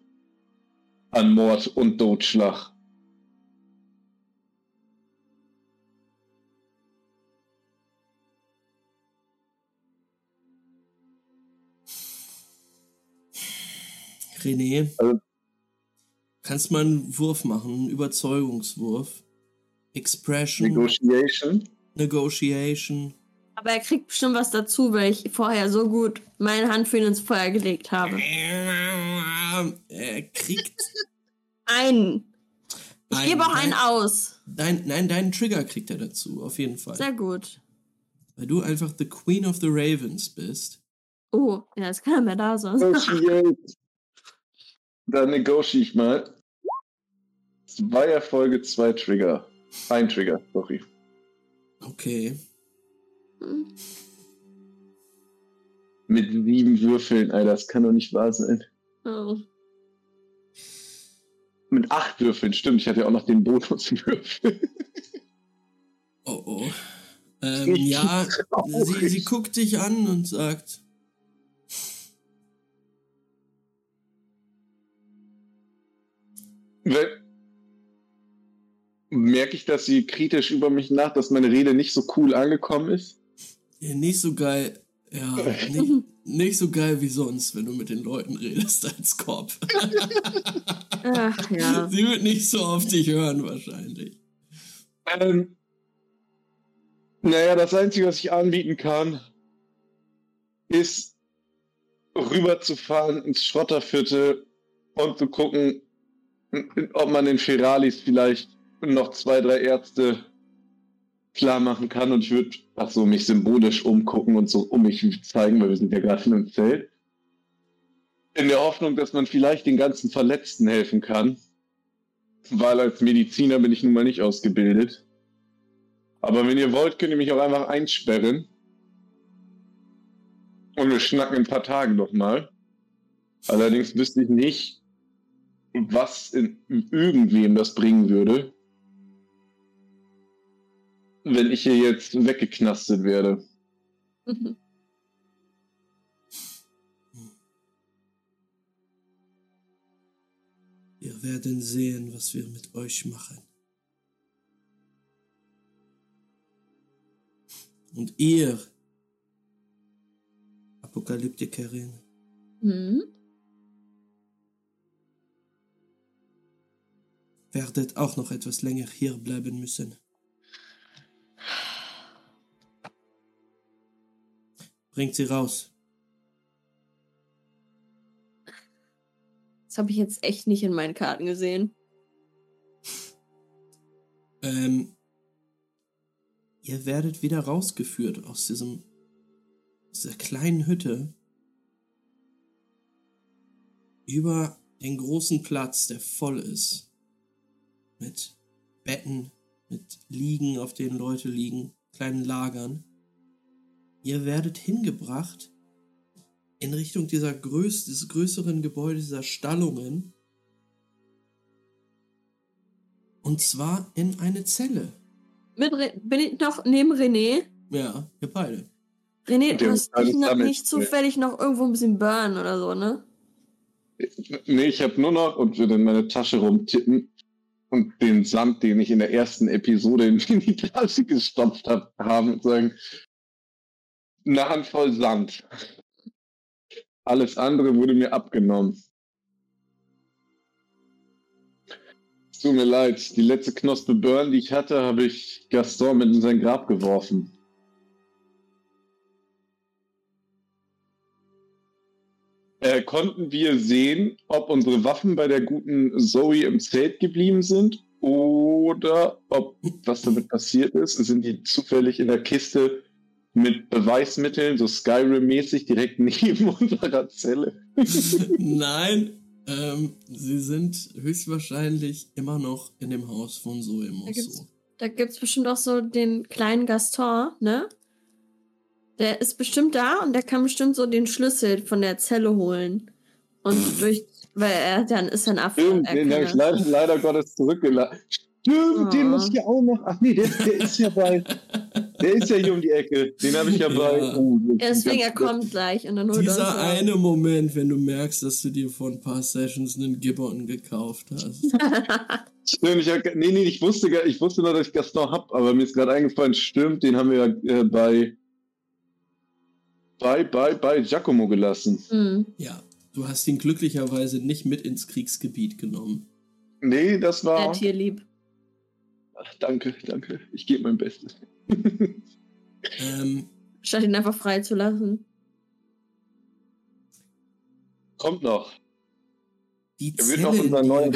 An Mord und Totschlag. René, Also- kannst mal einen Wurf machen, einen Überzeugungswurf. Expression, Negotiation. Negotiation. Aber er kriegt bestimmt was dazu, weil ich vorher so gut meine Hand für ihn ins Feuer gelegt habe. Er kriegt. Einen. Ich Einen. gebe auch einen aus. Dein, nein, deinen Trigger kriegt er dazu, auf jeden Fall. Sehr gut. Weil du einfach the Queen of the Ravens bist. Oh, ja, jetzt kann er mehr da sein. Dann negotiate ich mal. Zwei Erfolge, zwei Trigger. Ein Trigger, sorry. Okay. Mit sieben Würfeln, Alter, das kann doch nicht wahr sein. Oh. Mit acht Würfeln, stimmt, ich hatte ja auch noch den Bonuswürfel. Oh oh. Ähm, ja, sie, sie guckt dich an und sagt. Merke ich, dass sie kritisch über mich nach, dass meine Rede nicht so cool angekommen ist? Ja, nicht so geil. Ja, nicht, nicht so geil wie sonst, wenn du mit den Leuten redest als Cop. Ach ja. Sie wird nicht so auf dich hören, wahrscheinlich. Ähm, naja, das Einzige, was ich anbieten kann, ist rüberzufahren ins Schrotterviertel und zu gucken, ob man den Feralis vielleicht noch zwei, drei Ärzte klar machen kann. Und ich würde ach so mich symbolisch umgucken und so um mich zeigen, weil wir sind ja gerade in einem Zelt. In der Hoffnung, dass man vielleicht den ganzen Verletzten helfen kann. Weil als Mediziner bin ich nun mal nicht ausgebildet. Aber wenn ihr wollt, könnt ihr mich auch einfach einsperren. Und wir schnacken in ein paar Tagen nochmal. Allerdings wüsste ich nicht, was in irgendwem das bringen würde, wenn ich hier jetzt weggeknastet werde. Wir werden sehen, was wir mit euch machen. Und ihr, Apokalyptikerin, Hm? Werdet auch noch etwas länger hier bleiben müssen. Bringt sie raus. Das habe ich jetzt echt nicht in meinen Karten gesehen. Ähm, ihr werdet wieder rausgeführt aus diesem, aus dieser kleinen Hütte über den großen Platz, der voll ist. Mit Betten, mit Liegen, auf denen Leute liegen, kleinen Lagern. Ihr werdet hingebracht in Richtung dieser größ dieses größeren Gebäude, dieser Stallungen. Und zwar in eine Zelle. Mit Re bin ich noch neben René? Ja, ihr beide. René, du hast dich noch damit, nicht zufällig noch irgendwo ein bisschen burn oder so, ne? Nee, ich habe nur noch und würde in meine Tasche rumtippen und den Sand, den ich in der ersten Episode in die Tasche gestopft habe, haben und sagen, eine Handvoll Sand. Alles andere wurde mir abgenommen. Tut mir leid, die letzte Knospe Burn, die ich hatte, habe ich Gaston mit in sein Grab geworfen. Äh, konnten wir sehen, ob unsere Waffen bei der guten Zoe im Zelt geblieben sind oder ob was damit passiert ist? Sind die zufällig in der Kiste mit Beweismitteln, so Skyrim-mäßig, direkt neben unserer Zelle? Nein, ähm, sie sind höchstwahrscheinlich immer noch in dem Haus von Zoe Da Mosso. gibt's, da gibt's bestimmt auch so den kleinen Gaston, ne? Der ist bestimmt da und der kann bestimmt so den Schlüssel von der Zelle holen und durch, Weil er dann ist in Afrika. Stimmt, den habe ich leider, leider Gottes zurückgelassen. Stimmt, Oh. den muss ich ja auch noch. Ach nee, der, der ist ja bei. Der ist ja hier um die Ecke. Den habe ich ja bei. Oh, deswegen, er kommt gleich und dann holt er uns Dieser eine Moment, wenn du merkst, dass du dir vor ein paar Sessions einen Gibbon gekauft hast. Stimmt, ich hab, nee, nee, ich wusste, ich wusste noch, dass ich Gaston hab, aber mir ist gerade eingefallen, stimmt, den haben wir ja äh, bei, bei, bei, bei Giacomo gelassen. Hm. Ja, du hast ihn glücklicherweise nicht mit ins Kriegsgebiet genommen. Nee, das war. Tierlieb. Ach, danke, danke. Ich gebe mein Bestes. Ähm, Statt ihn einfach freizulassen. Kommt noch. die Er wird noch unser die- neuer.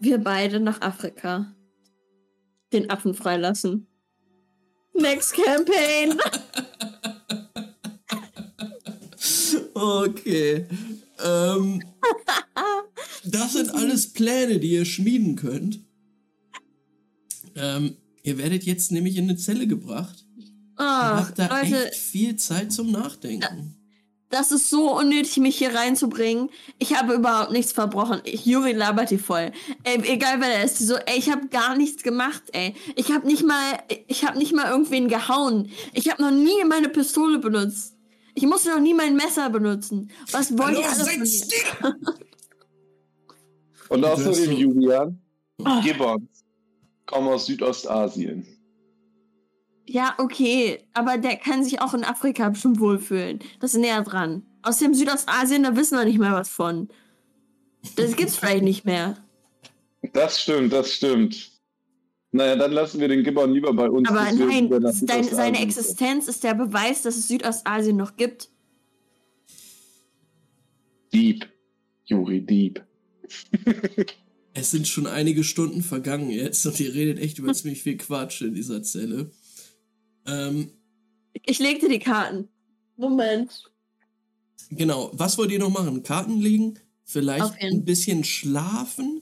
Wir beide nach Afrika. Den Affen freilassen. Next Campaign. Okay. Ähm, das sind alles Pläne, die ihr schmieden könnt. Ähm, ihr werdet jetzt nämlich in eine Zelle gebracht. Ihr Ach, habt da Leute, echt viel Zeit zum Nachdenken. das ist so unnötig, mich hier reinzubringen. Ich habe überhaupt nichts verbrochen. Ich, Juri labert die voll. Ey, egal wer der ist, die so, ey, ich habe gar nichts gemacht, ey. Ich habe nicht mal, ich habe nicht mal irgendwen gehauen. Ich habe noch nie meine Pistole benutzt. Ich musste noch nie mein Messer benutzen. Was wollt ihr alle von mir? Und außerdem, Julian, Ah. Gibbons kommen aus Südostasien. Ja, okay, aber der kann sich auch in Afrika bestimmt wohlfühlen. Das ist näher dran. Aus dem Südostasien, da wissen wir nicht mehr was von. Das gibt's vielleicht nicht mehr. Das stimmt, das stimmt. Naja, dann lassen wir den Gibbon lieber bei uns. Aber nein, dein, seine. Existenz ist der Beweis, dass es Südostasien noch gibt. Dieb. Juri, Dieb. Es sind schon einige Stunden vergangen jetzt und ihr redet echt über ziemlich viel Quatsch in dieser Zelle. Ähm, Ich legte die Karten. Moment. genau, was wollt ihr noch machen? Karten legen? Vielleicht ein bisschen schlafen?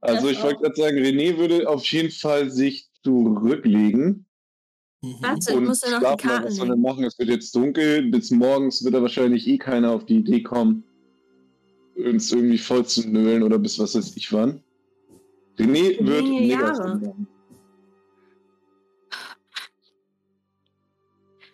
Also Das ich wollte gerade sagen, René würde auf jeden Fall sich zurücklegen Mhm. Warte, ich und muss ja noch die schlafen. Karten Was soll er machen? Es wird jetzt dunkel. Bis morgens wird er wahrscheinlich eh keiner auf die Idee kommen, uns irgendwie voll zu nölen oder bis was weiß ich wann. René wird mega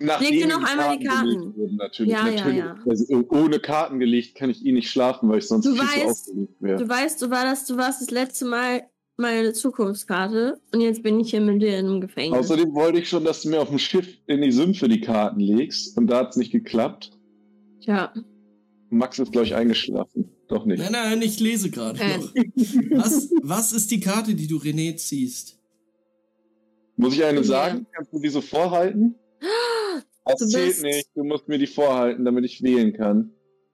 Machen. Leg Nachdem dir noch einmal die Karten. wurden, natürlich. Ja, ja, natürlich. ja. Also, ohne Karten gelegt kann ich eh nicht schlafen, weil ich sonst Du viel zu weißt- aufgelegt wäre. Du weißt, du, war das, du warst das letzte Mal meine Zukunftskarte und jetzt bin ich hier mit dir im Gefängnis. Außerdem wollte ich schon, dass du mir auf dem Schiff in die Sümpfe die Karten legst und da hat es nicht geklappt. ja. Max ist, glaube ich, eingeschlafen. Doch nicht. Nein, nein, ich lese gerade Äh. noch. Was, was ist die Karte, die du René ziehst? Muss ich eine Ja. sagen? Kannst du die so vorhalten? Das Du zählt bist- nicht. Du musst mir die vorhalten, damit ich wählen kann.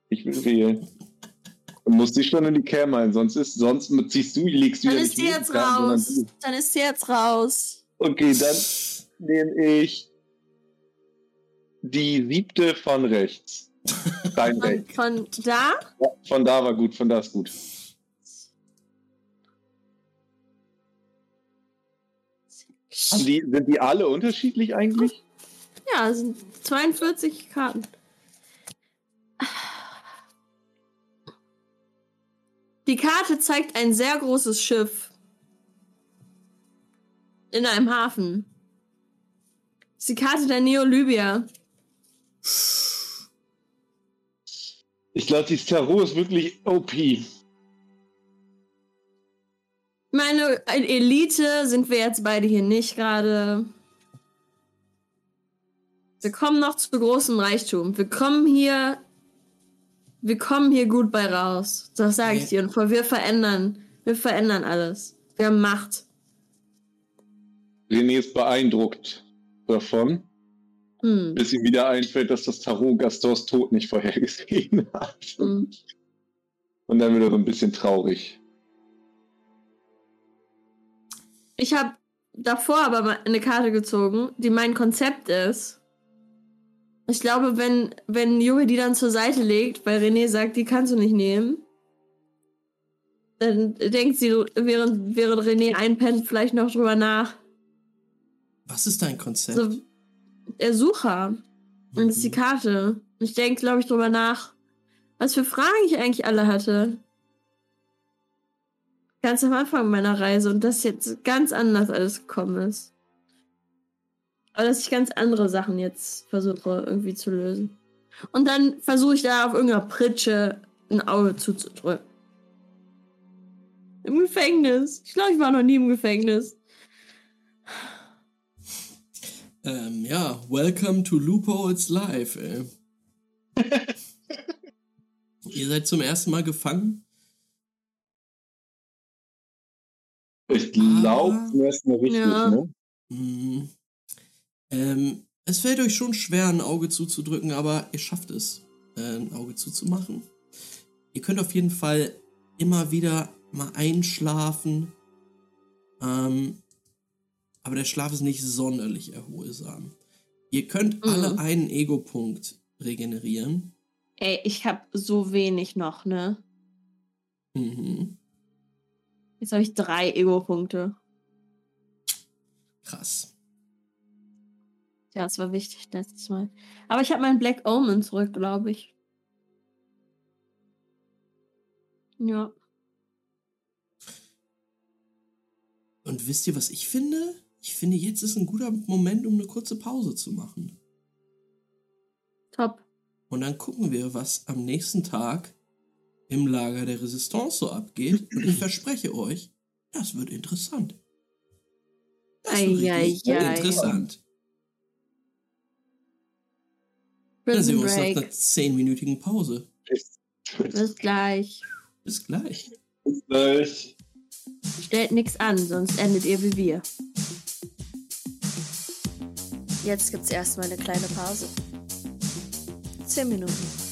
Ich will wählen. Du musst die schon in die Cam ein, sonst ist, sonst ziehst du, legst du Dann ja ist nicht jetzt sondern raus. Dann ist sie jetzt raus. Okay, dann nehme ich die siebte von rechts. Dein Von, Recht. von da? Ja, von da war gut, von da ist gut. Die, sind die alle unterschiedlich eigentlich? Ja, es sind 42 Karten. Die Karte zeigt ein sehr großes Schiff. In einem Hafen. Das ist die Karte der Neo-Libya. Ich glaube, dieses Tarot ist wirklich OP. Meine Elite sind wir jetzt beide hier nicht gerade. Wir kommen noch zu großem Reichtum. Wir kommen hier. Wir kommen hier gut bei raus. Das sage ich dir. Und wir verändern. Wir verändern alles. Wir haben Macht. René ist beeindruckt davon, Hm. bis ihm wieder einfällt, dass das Tarot Gastors Tod nicht vorhergesehen hat. Hm. Und dann wird er so ein bisschen traurig. Ich habe davor aber mal eine Karte gezogen, die mein Konzept ist. Ich glaube, wenn, wenn Junge die dann zur Seite legt, weil René sagt, die kannst du nicht nehmen, dann denkt sie, während, während René einpennt, vielleicht noch drüber nach. Was ist dein Konzept? So, der Sucher. Und das ist die Karte. Und ich denke, glaube ich, drüber nach, was für Fragen ich eigentlich alle hatte. Ganz am Anfang meiner Reise und das jetzt ganz anders alles gekommen ist. Aber dass ich ganz andere Sachen jetzt versuche irgendwie zu lösen. Und dann versuche ich da auf irgendeiner Pritsche ein Auge zuzudrücken. Im Gefängnis. Ich glaube, ich war noch nie im Gefängnis. Ähm, ja, welcome to Loopholes Live, ey. Ihr seid zum ersten Mal gefangen? Ich glaube, Ah. zum ersten Mal richtig, Ja. ne? Hm. Ähm, es fällt euch schon schwer, ein Auge zuzudrücken, aber ihr schafft es, äh, ein Auge zuzumachen. Ihr könnt auf jeden Fall immer wieder mal einschlafen. Ähm, aber der Schlaf ist nicht sonderlich erholsam. Ihr könnt Mhm. alle einen Ego-Punkt regenerieren. Ey, ich habe so wenig noch, ne? Mhm. Jetzt habe ich drei Ego-Punkte. Krass. Ja, das war wichtig letztes Mal. Aber ich habe meinen Black Omen zurück, glaube ich. Ja. Und wisst ihr, was ich finde? Ich finde, jetzt ist ein guter Moment, um eine kurze Pause zu machen. Top. Und dann gucken wir, was am nächsten Tag im Lager der Resistance so abgeht. Und ich verspreche euch, das wird interessant. Das wird richtig Eieiei. interessant. Dann Prison sehen wir uns nach Break. einer zehnminütigen Pause. Bis gleich. Bis gleich. Bis gleich. Stellt nichts an, sonst endet ihr wie wir. Jetzt gibt's erstmal eine kleine Pause. Zehn Minuten.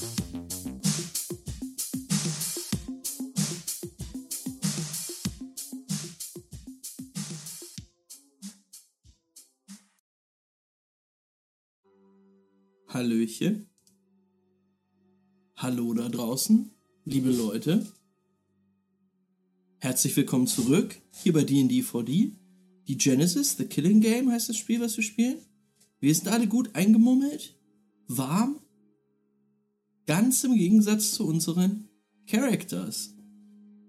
Hallöchen. Hallo da draußen, liebe Leute. Herzlich willkommen zurück hier bei D&D 4D. Die Genesis, The Killing Game heißt das Spiel, was wir spielen. Wir sind alle gut eingemummelt, warm, ganz im Gegensatz zu unseren Characters.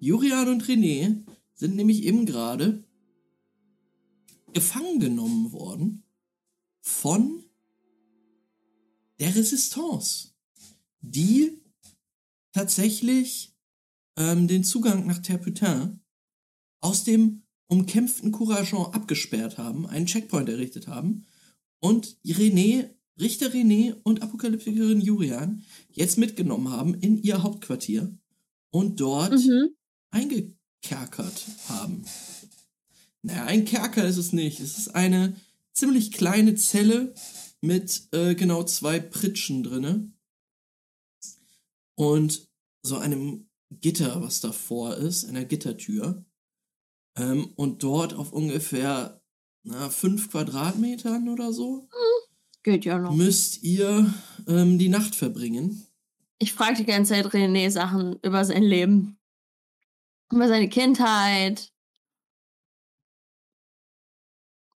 Jurian und René sind nämlich eben gerade gefangen genommen worden von der Resistance, die tatsächlich ähm, den Zugang nach Terputin aus dem umkämpften Courageant abgesperrt haben, einen Checkpoint errichtet haben und René, Richter René und Apokalyptikerin Jurian jetzt mitgenommen haben in ihr Hauptquartier und dort Mhm. eingekerkert haben. Naja, ein Kerker ist es nicht. Es ist eine ziemlich kleine Zelle mit äh, genau zwei Pritschen drinne und so einem Gitter, was davor ist, einer Gittertür. Ähm, und dort auf ungefähr na, fünf Quadratmetern oder so Geht ja noch. müsst ihr ähm, die Nacht verbringen. Ich frage die ganze Zeit René Sachen über sein Leben. Über seine Kindheit.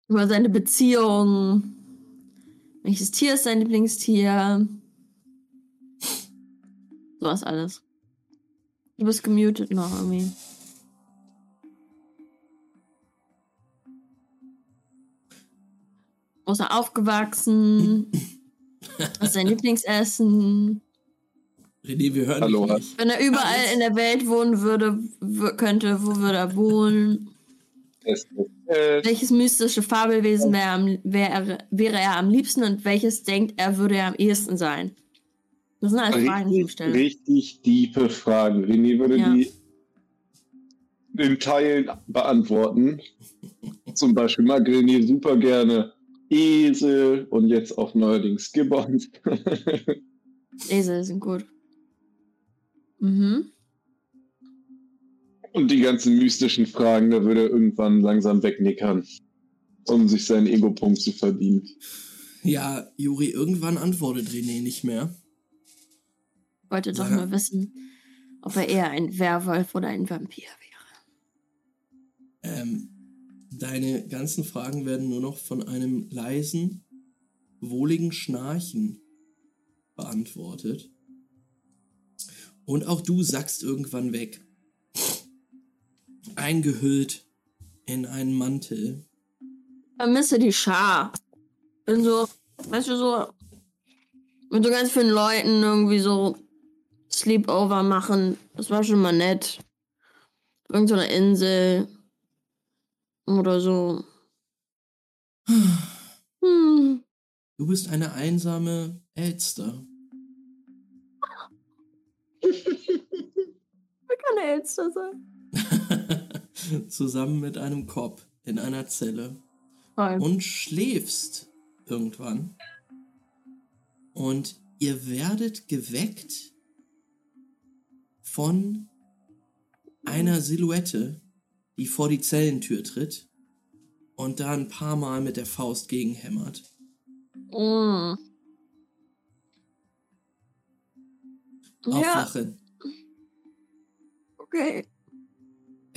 Über seine Beziehung. Welches Tier ist sein Lieblingstier? Sowas alles. Du bist gemutet noch irgendwie. Wo ist er aufgewachsen? Was ist sein Lieblingsessen? René, wir hören Hallo, dich nicht. Wenn er überall Alles. in der Welt wohnen würde, könnte, wo würde er wohnen? Es, äh, Welches mystische Fabelwesen am, wär er, wäre er am liebsten und welches denkt er, würde er am ehesten sein? Das sind alles Fragen, die ich richtig, stelle. richtig tiefe Fragen. René würde Ja. die in Teilen beantworten. Zum Beispiel mag René super gerne Esel und jetzt auch neuerdings Gibbons. Esel sind gut. Mhm. Und die ganzen mystischen Fragen, da würde er irgendwann langsam wegnickern, um sich seinen Ego-Punkt zu verdienen. Ja, Juri, irgendwann antwortet René nicht mehr. Wollte doch Ja. nur wissen, ob er eher ein Werwolf oder ein Vampir wäre. Ähm, deine ganzen Fragen werden nur noch von einem leisen, wohligen Schnarchen beantwortet. Und auch du sackst irgendwann weg. Eingehüllt in einen Mantel. Vermisse die Schar. Bin so, weißt du, so mit so ganz vielen Leuten irgendwie so Sleepover machen. Das war schon mal nett. Irgend so eine Insel. Oder so. Hm. Du bist eine einsame Elster. Wer kann eine Elster sein? Zusammen mit einem Kopf in einer Zelle. Nein. Und schläfst irgendwann. Und ihr werdet geweckt von einer Silhouette, die vor die Zellentür tritt und da ein paar Mal mit der Faust gegenhämmert. Mm. Ja, Aufwachen. okay.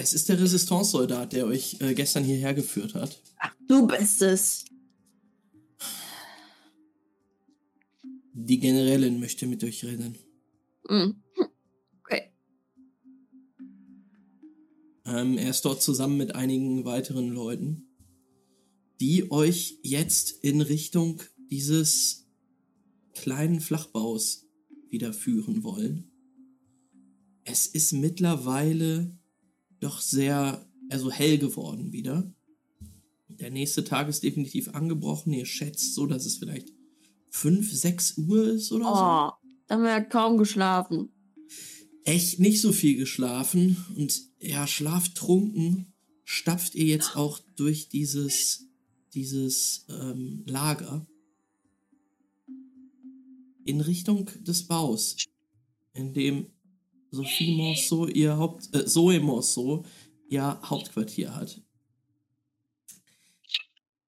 Es ist der Resistance-Soldat, der euch äh, gestern hierher geführt hat. Du bist es. Die Generälin möchte mit euch reden. Mm. Okay. Ähm, er ist dort zusammen mit einigen weiteren Leuten, die euch jetzt in Richtung dieses kleinen Flachbaus wieder führen wollen. Es ist mittlerweile doch sehr, also hell geworden wieder. Der nächste Tag ist definitiv angebrochen. Ihr schätzt so, dass es vielleicht 5, 6 Uhr ist oder so. Oh, da haben wir ja kaum geschlafen. echt nicht so viel geschlafen und ja, schlaftrunken stapft ihr jetzt auch durch dieses, dieses ähm, Lager in Richtung des Baus, in dem Sophie Morceau ihr Haupt, äh, Zoe Morceau ihr Hauptquartier hat.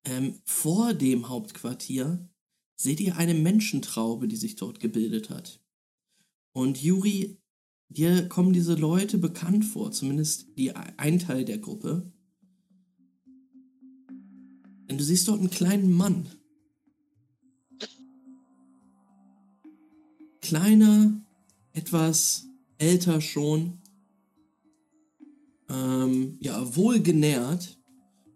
Ähm, vor dem Hauptquartier seht ihr eine Menschentraube, die sich dort gebildet hat. Und Juri, dir kommen diese Leute bekannt vor, zumindest die, ein Teil der Gruppe. Denn du siehst dort einen kleinen Mann. Kleiner, etwas älter schon. Ähm, ja, wohlgenährt.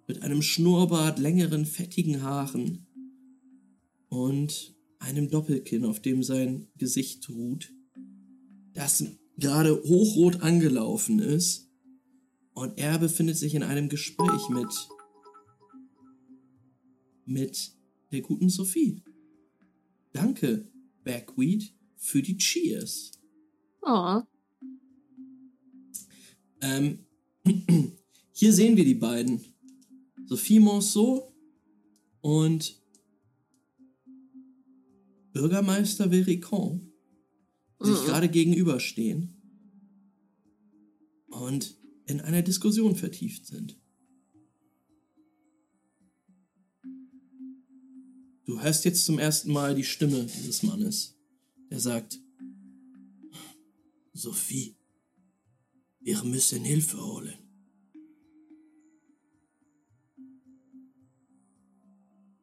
Mit einem Schnurrbart, längeren, fettigen Haaren. Und einem Doppelkinn, auf dem sein Gesicht ruht das gerade hochrot angelaufen ist. Und er befindet sich in einem Gespräch mit, mit der guten Sophie. Danke, Backweed, für die Cheers. Oh. Ähm, hier sehen wir die beiden. Sophie Monceau und Bürgermeister Vericon die sich Mhm. gerade gegenüberstehen und in einer Diskussion vertieft sind. Du hörst jetzt zum ersten Mal die Stimme dieses Mannes, der sagt, Sophie, wir müssen Hilfe holen.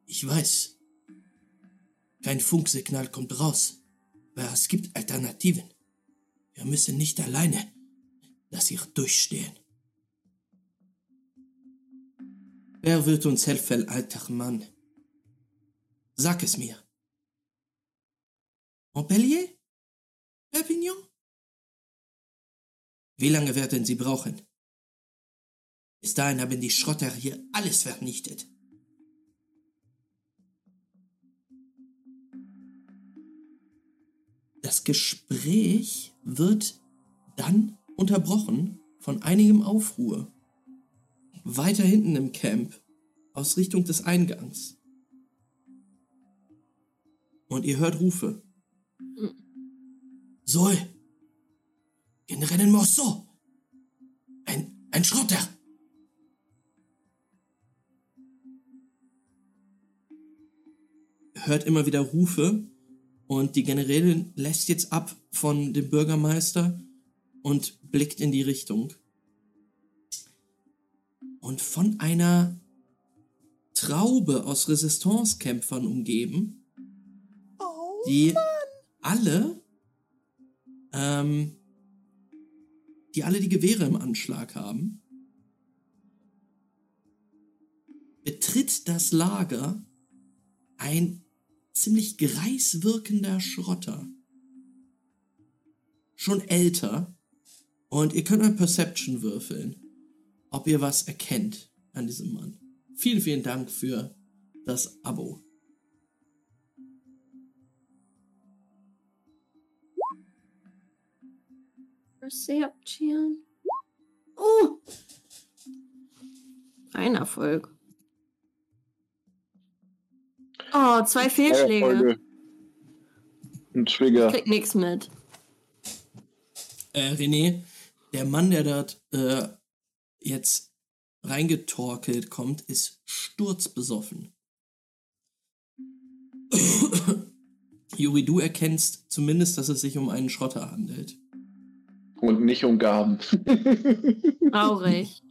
Ich weiß, kein Funksignal kommt raus. Aber es gibt Alternativen. Wir müssen nicht alleine das hier durchstehen. Wer wird uns helfen, alter Mann? Sag es mir. Montpellier? Perpignan? Wie lange werden Sie brauchen? Bis dahin haben die Schrotter hier alles vernichtet. Das Gespräch wird dann unterbrochen von einigem Aufruhr. Weiter hinten im Camp, aus Richtung des Eingangs. Und ihr hört Rufe. Zoe! Generälin Morceau! Ein, ein Schrotter! Hört immer wieder Rufe und die Generälin lässt jetzt ab von dem Bürgermeister und blickt in die Richtung. Und von einer Traube aus Resistance-Kämpfern umgeben, die alle ähm, die alle die Gewehre im Anschlag haben, betritt das Lager ein ziemlich greis wirkender Schrotter. Schon älter. Und ihr könnt mal Perception würfeln, ob ihr was erkennt an diesem Mann. Vielen, vielen Dank für das Abo. Perception. Oh! Ein Erfolg. Oh, zwei Fehlschläge. Erfolge. Ein Trigger. Krieg nix mit. Äh, René, der Mann, der dort äh, jetzt reingetorkelt kommt, ist sturzbesoffen. Juri, du erkennst zumindest, dass es sich um einen Schrotter handelt. Und nicht um Gaben. Traurig.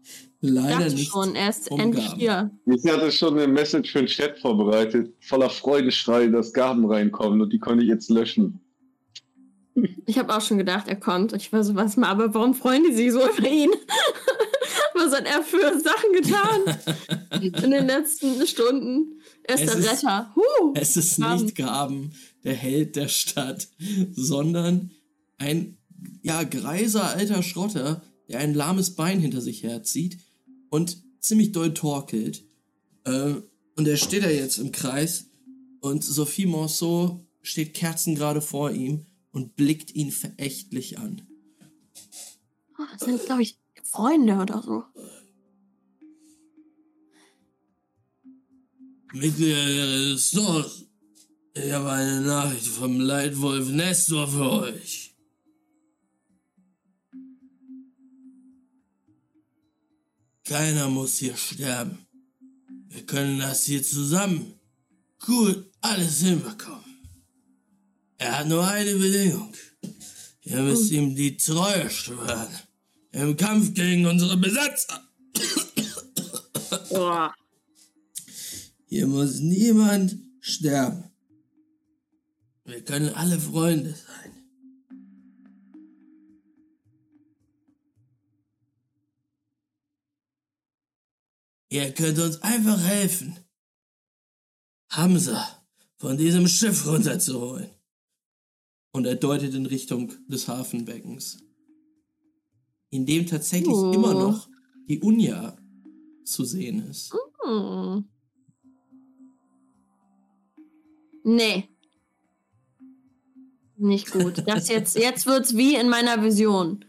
Leider nicht. schon, er ist um endlich Gaben. hier. Ich hatte schon eine Message für den Chat vorbereitet, voller Freudeschrei, dass Gaben reinkommen und die konnte ich jetzt löschen. Ich habe auch schon gedacht, er kommt. Und ich war so, was mal, aber warum freuen die sich so über ihn? was hat er für Sachen getan in den letzten Stunden? Er ist Es der ist- Retter. Huh. Es ist Gaben. nicht Gaben, der Held der Stadt, sondern ein ja, greiser alter Schrotter, der ein lahmes Bein hinter sich herzieht und ziemlich doll torkelt. Äh, und er steht da jetzt im Kreis und Sophie Morceau steht kerzengerade vor ihm und blickt ihn verächtlich an. Oh, das sind, glaube ich, Freunde oder so. Mitglieder des Stores, ich habe eine Nachricht vom Leitwolf Nestor für euch. Keiner muss hier sterben. Wir können das hier zusammen gut alles hinbekommen. Er hat nur eine Bedingung. Ihr müsst ihm die Treue schwören. Im Kampf gegen unsere Besatzer. Boah. Hier muss niemand sterben. Wir können alle Freunde sein. Ihr könnt uns einfach helfen, Hamza von diesem Schiff runterzuholen. Und er deutet in Richtung des Hafenbeckens, in dem tatsächlich Oh. immer noch die Unja zu sehen ist. Hm. Nee. Nicht gut. Das jetzt, jetzt wird's wie in meiner Vision.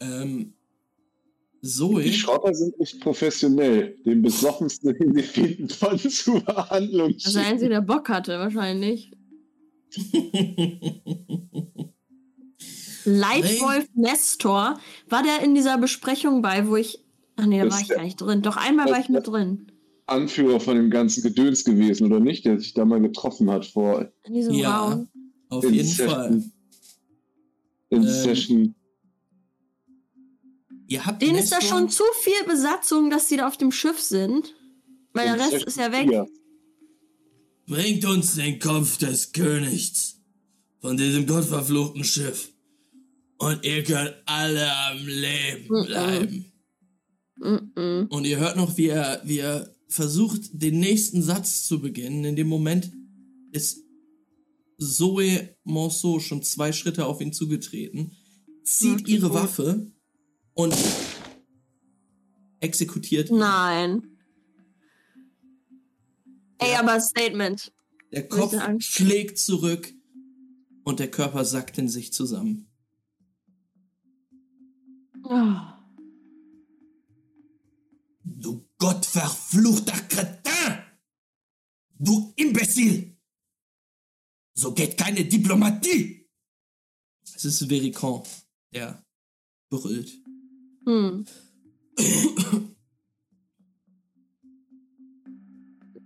Ähm, Zoe. Die Schrotter sind nicht professionell. Den besoffensten, den sie finden, von zur Behandlung Das Einzige, der Bock hatte, wahrscheinlich. Leitwolf Nestor. War der in dieser Besprechung bei, wo ich. Ach nee, da Das war ich ist der- gar nicht drin. Doch einmal war ich mit drin. Anführer von dem ganzen Gedöns gewesen, oder nicht? Der sich da mal getroffen hat vor In diesem Ja. Raum. Auf in jeden Session. Fall. In Ähm, Session. Ihr habt Denen ist da schon zu viel Besatzung, dass sie da auf dem Schiff sind. Weil der Rest ist ja weg. Bringt uns den Kopf des Königs von diesem gottverfluchten Schiff. Und ihr könnt alle am Leben bleiben. Mm-mm. Und ihr hört noch, wie er, wie er versucht, den nächsten Satz zu beginnen. In dem Moment ist Zoe Monceau schon zwei Schritte auf ihn zugetreten, zieht ihre. Waffe und exekutiert. Nein. Ey, aber Statement. Der Kopf schlägt zurück und der Körper sackt in sich zusammen. Oh. Du gottverfluchter Kretin! Du Imbezil! So geht keine Diplomatie! Es ist Vericon, der brüllt. Hm.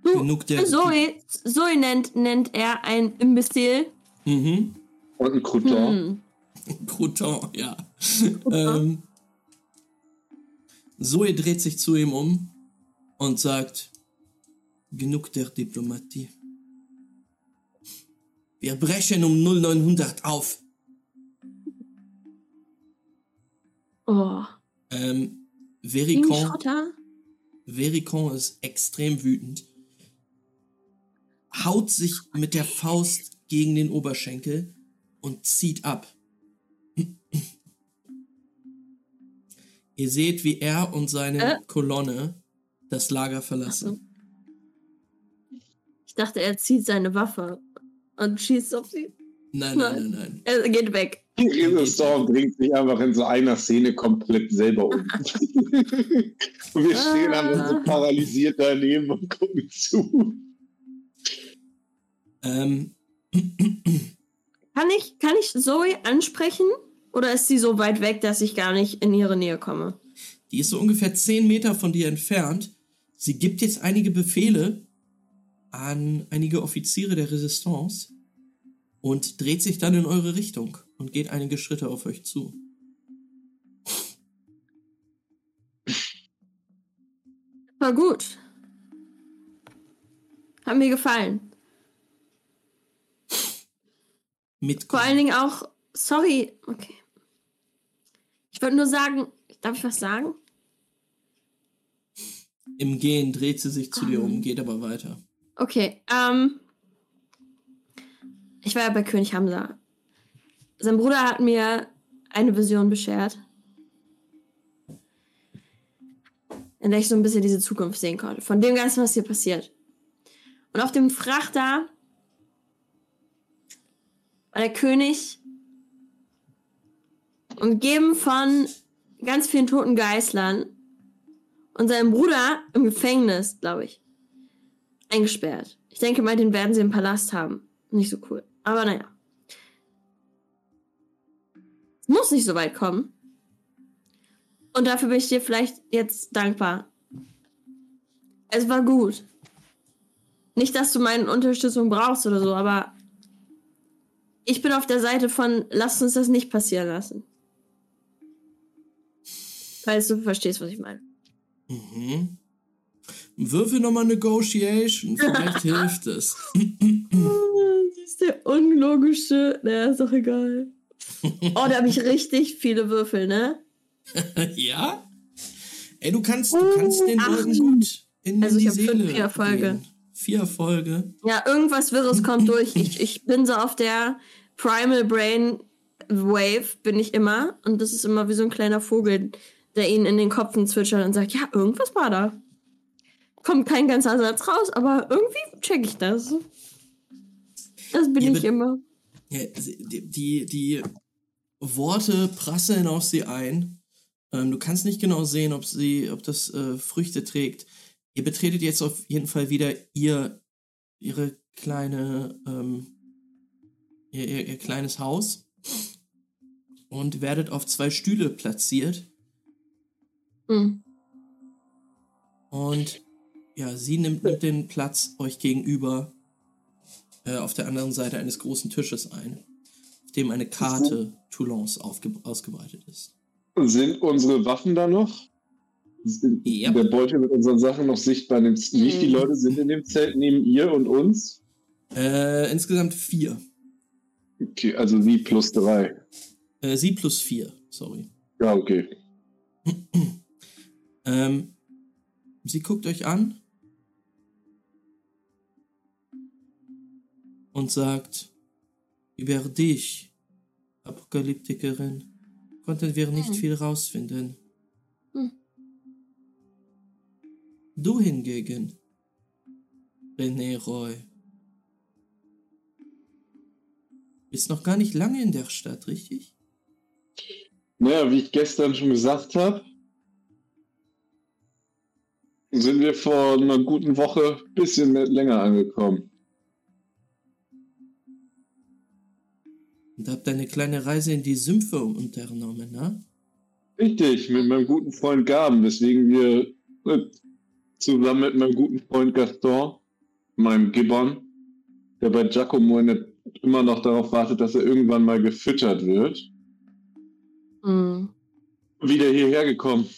Du, Genug der. Zoe, Zoe nennt, nennt er ein Imbecil. Mhm. Und ein Crouton. Hm. Crouton, ja. ähm, Zoe dreht sich zu ihm um und sagt: Genug der Diplomatie. Wir brechen um 0900 auf. Oh. Ähm, Vericon? Vericon ist extrem wütend. Haut sich mit der Faust gegen den Oberschenkel und zieht ab. Ihr seht, wie er und seine Äh? Kolonne das Lager verlassen. Ich dachte, er zieht seine Waffe und schießt auf sie. Nein, nein, nein, nein. Er geht weg. Storm bringt sich einfach in so einer Szene komplett selber um. und wir stehen einfach so paralysiert daneben und gucken zu. Ähm, Kann ich, kann ich Zoe ansprechen? Oder ist sie so weit weg, dass ich gar nicht in ihre Nähe komme? die ist so ungefähr 10 Meter von dir entfernt. Sie gibt jetzt einige Befehle an einige Offiziere der Resistance und dreht sich dann in eure Richtung und geht einige Schritte auf euch zu. War gut. Hat mir gefallen. Mit Vor allen Dingen auch, sorry, okay. Ich wollte nur sagen, darf ich was sagen? Im Gehen dreht sie sich zu dir um, geht aber weiter. Okay, ähm. Ich war ja bei König Hamza. Sein Bruder hat mir eine Vision beschert. In der ich so ein bisschen diese Zukunft sehen konnte. Von dem Ganzen, was hier passiert. Und auf dem Frachter war der König umgeben von ganz vielen toten Geißlern und seinem Bruder im Gefängnis, glaube ich eingesperrt. Ich denke mal, den werden sie im Palast haben. Nicht so cool. Aber naja. Es muss nicht so weit kommen. Und dafür bin ich dir vielleicht jetzt dankbar. Es war gut. Nicht, dass du meine Unterstützung brauchst oder so, aber ich bin auf der Seite von, lass uns das nicht passieren lassen. Falls du verstehst, was ich meine. Mhm. Würfel nochmal Negotiation, vielleicht hilft es. Das ist der unlogische. Naja, ist doch egal. Oh, da habe ich richtig viele Würfel, ne? ja? Ey, du kannst, du kannst den Leuten gut in, Also die ich Seele fünf Erfolge. gehen. Vier Erfolge. Ja, irgendwas Wirres kommt durch. Ich, ich bin so auf der Primal Brain Wave, bin ich immer. Und das ist immer wie so ein kleiner Vogel, der ihnen in den Kopfen zwitschert und sagt, ja, irgendwas war da. Kommt kein ganzer Satz raus, aber irgendwie check ich das. Das bin Ja, ich immer. Ja, die, die, die Worte prasseln auf sie ein. Ähm, du kannst nicht genau sehen, ob sie, ob das äh, Früchte trägt. Ihr betretet jetzt auf jeden Fall wieder ihr, ihre kleine, ähm, ihr, ihr, ihr kleines Haus und werdet auf zwei Stühle platziert. Hm. Und ja, sie nimmt, nimmt den Platz euch gegenüber äh, auf der anderen Seite eines großen Tisches ein, auf dem eine Karte Toulons ausgebreitet ist. Sind unsere Waffen da noch? Ja. der Beutel mit unseren Sachen noch sichtbar? Z- Wie viele Leute sind in dem Zelt neben ihr und uns? Äh, insgesamt vier. Okay, also wie plus drei. Äh, sie plus vier, sorry. Ja, okay. Ähm, sie guckt euch an und sagt, über dich, Apokalyptikerin, konnten wir nicht Hm. viel rausfinden. Hm. Du hingegen, René Roy, bist noch gar nicht lange in der Stadt, richtig? Naja, wie ich gestern schon gesagt habe, sind wir vor einer guten Woche ein bisschen länger angekommen. Und habt eine kleine Reise in die Sümpfe unternommen, ne? Richtig, mit meinem guten Freund Gaben, weswegen wir äh, zusammen mit meinem guten Freund Gaston, meinem Gibbon, der bei Giacomo in der, immer noch darauf wartet, dass er irgendwann mal gefüttert wird, Hm. wieder hierher gekommen,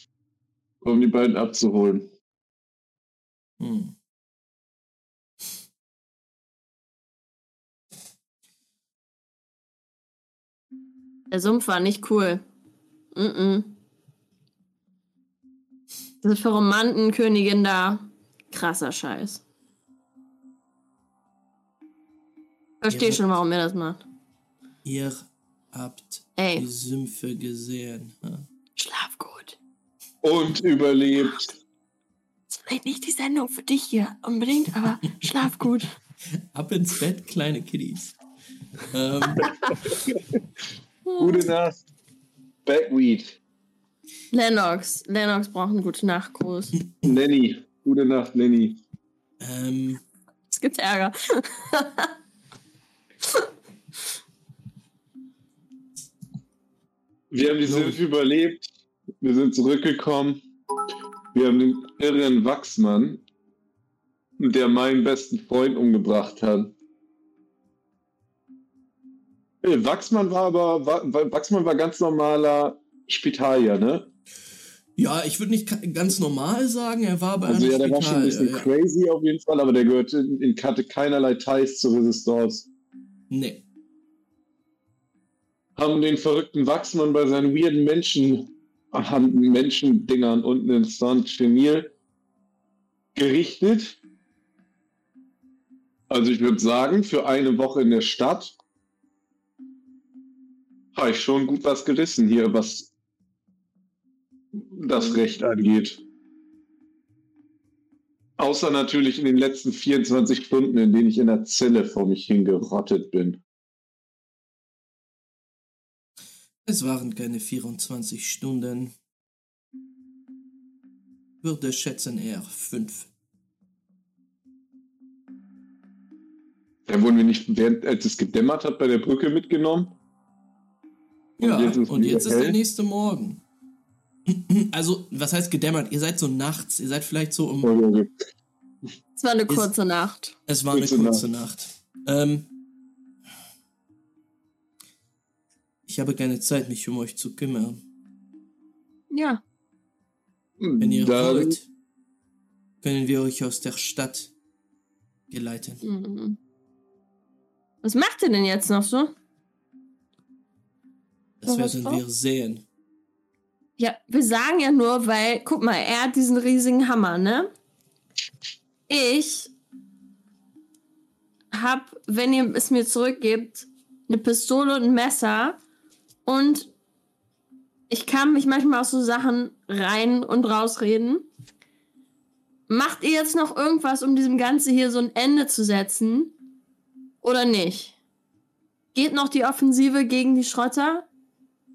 um die beiden abzuholen. Hm. Der Sumpf war nicht cool. Mm -mm. Diese Ferromantenkönigin da. Krasser Scheiß. Verstehe schon, warum ihr das macht. Ihr habt Ey. die Sümpfe gesehen. ha? Schlaf gut. Und überlebt. Ist vielleicht nicht die Sendung für dich hier unbedingt, aber schlaf gut. Ab ins Bett, kleine Kiddies. ähm, Gute Nacht. Backweed. Lennox. Lennox braucht einen gute Nachtgruß. Lenny. Gute Nacht, Lenny. ähm, Es gibt Ärger. Wir haben die Sümpfe überlebt. Wir sind zurückgekommen. Wir haben den irren Wachsmann, der meinen besten Freund umgebracht hat. Äh, Wachsmann war aber, Wa- Wa- Wachsmann war ganz normaler Spitalier, ne? ja, ich würde nicht ganz normal sagen, er war bei Also einem ja, der war schon ein Spital, bisschen ja, crazy auf jeden Fall, aber der gehörte in, in hatte keinerlei Ties zur Resistance. Nee. Haben den verrückten Wachsmann bei seinen weirden Menschen, Hand- Menschendingern unten in Saint-Chenil gerichtet. Also ich würde sagen, für eine Woche in der Stadt habe ich schon gut was gerissen hier, was das Recht angeht. Außer natürlich in den letzten 24 Stunden, in denen ich in der Zelle vor mich hingerottet bin. Es waren keine 24 Stunden. Würde schätzen eher fünf. Dann wurden wir nicht, während, als es gedämmert hat, bei der Brücke mitgenommen. Und ja, jetzt ist und jetzt ist der nächste Morgen. Also, was heißt gedämmert? Ihr seid so nachts, ihr seid vielleicht so um. Okay. Es war eine kurze Nacht. Es war eine Kurze kurze Nacht. Ähm, ich habe keine Zeit, mich um euch zu kümmern. Ja. Wenn ihr Dann, wollt, können wir euch aus der Stadt geleiten. Mhm. Was macht ihr denn jetzt noch so? Das werden wir sehen. Ja, wir sagen ja nur, weil, guck mal, er hat diesen riesigen Hammer, ne? Ich hab, wenn ihr es mir zurückgebt, eine Pistole und ein Messer und ich kann mich manchmal aus so Sachen rein und rausreden. Macht ihr jetzt noch irgendwas, um diesem Ganze hier so ein Ende zu setzen? Oder nicht? Geht noch die Offensive gegen die Schrotter?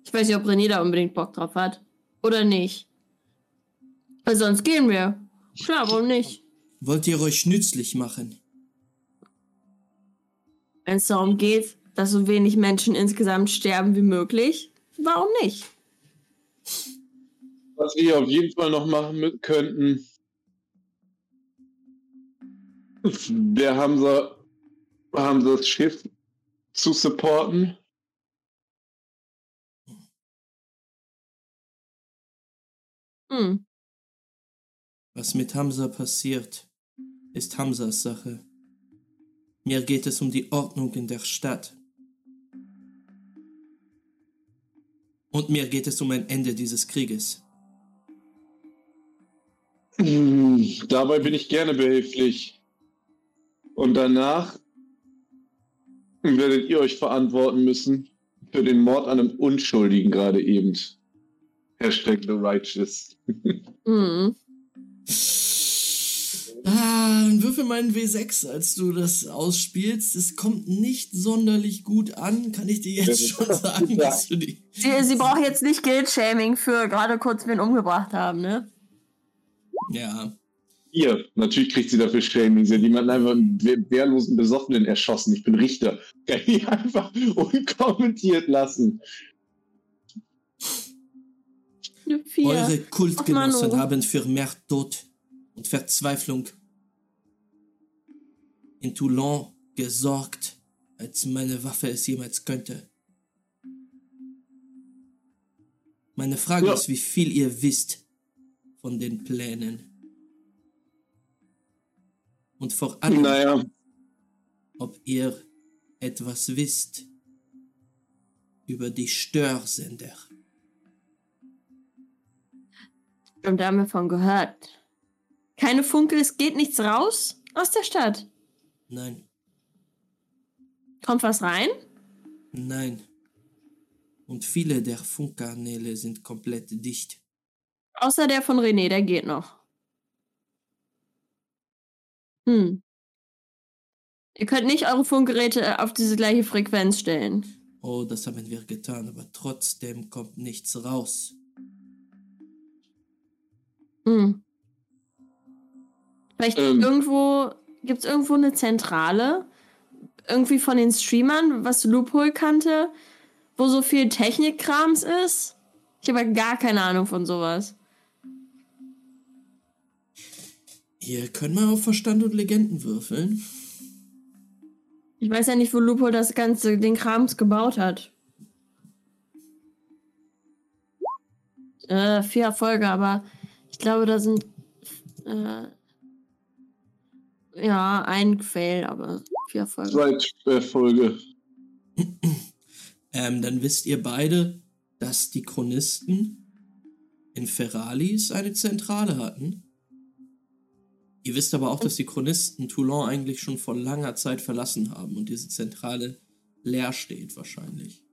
Ich weiß nicht, ob René da unbedingt Bock drauf hat. Oder nicht. Weil sonst gehen wir. Klar, warum nicht? Wollt ihr euch nützlich machen? Wenn es darum geht, dass so wenig Menschen insgesamt sterben wie möglich, warum nicht? was wir auf jeden Fall noch machen könnten, wir haben so, haben so das Schiff zu supporten. Hm. Was mit Hamza passiert, ist Hamzas Sache. Mir geht es um die Ordnung in der Stadt. Und mir geht es um ein Ende dieses Krieges. Hm, Dabei bin ich gerne behilflich. Und danach werdet ihr euch verantworten müssen für den Mord an einem Unschuldigen gerade eben. Hashtag the righteous. Hm. Ah, dann würfel meinen W6, als du das ausspielst. Es kommt nicht sonderlich gut an, kann ich dir jetzt schon sagen, ja. dass du die. Sie, sie braucht jetzt nicht Guild-Shaming für gerade kurz wen umgebracht haben, ne? Ja. Ihr, natürlich kriegt sie dafür Shaming. Sie hat jemanden einfach einen wehr- wehrlosen Besoffenen erschossen. Ich bin Richter. Kann ich einfach unkommentiert lassen. Eure Kultgenossen haben für mehr Tod und Verzweiflung in Toulon gesorgt, als meine Waffe es jemals könnte. Meine Frage Ja. ist, wie viel ihr wisst von den Plänen. Und vor allem, Naja, ob ihr etwas wisst über die Störsender. Stimmt, da haben wir von gehört. Keine Funke, es geht nichts raus aus der Stadt. Nein, Kommt was rein? nein. Und viele der Funkkanäle sind komplett dicht. Außer der von René, der geht noch. Hm. Ihr könnt nicht eure Funkgeräte auf diese gleiche Frequenz stellen. Oh, das haben wir getan, aber trotzdem kommt nichts raus. Hm. Vielleicht Ähm. irgendwo, gibt es irgendwo eine Zentrale? Irgendwie von den Streamern, was Loophole kannte, wo so viel Technikkrams ist? Ich habe ja gar keine Ahnung von sowas. Hier können wir auf Verstand und Legenden würfeln. Ich weiß ja nicht, wo Loophole das ganze, den Krams gebaut hat. Äh, vier Erfolge, aber ich glaube, da sind äh, ja ein Fail, aber vier Erfolge. Zweitfolge. Ähm, dann wisst ihr beide, dass die Chronisten in Ferralis eine Zentrale hatten. Ihr wisst aber auch, dass die Chronisten Toulon eigentlich schon vor langer Zeit verlassen haben und diese Zentrale leer steht wahrscheinlich.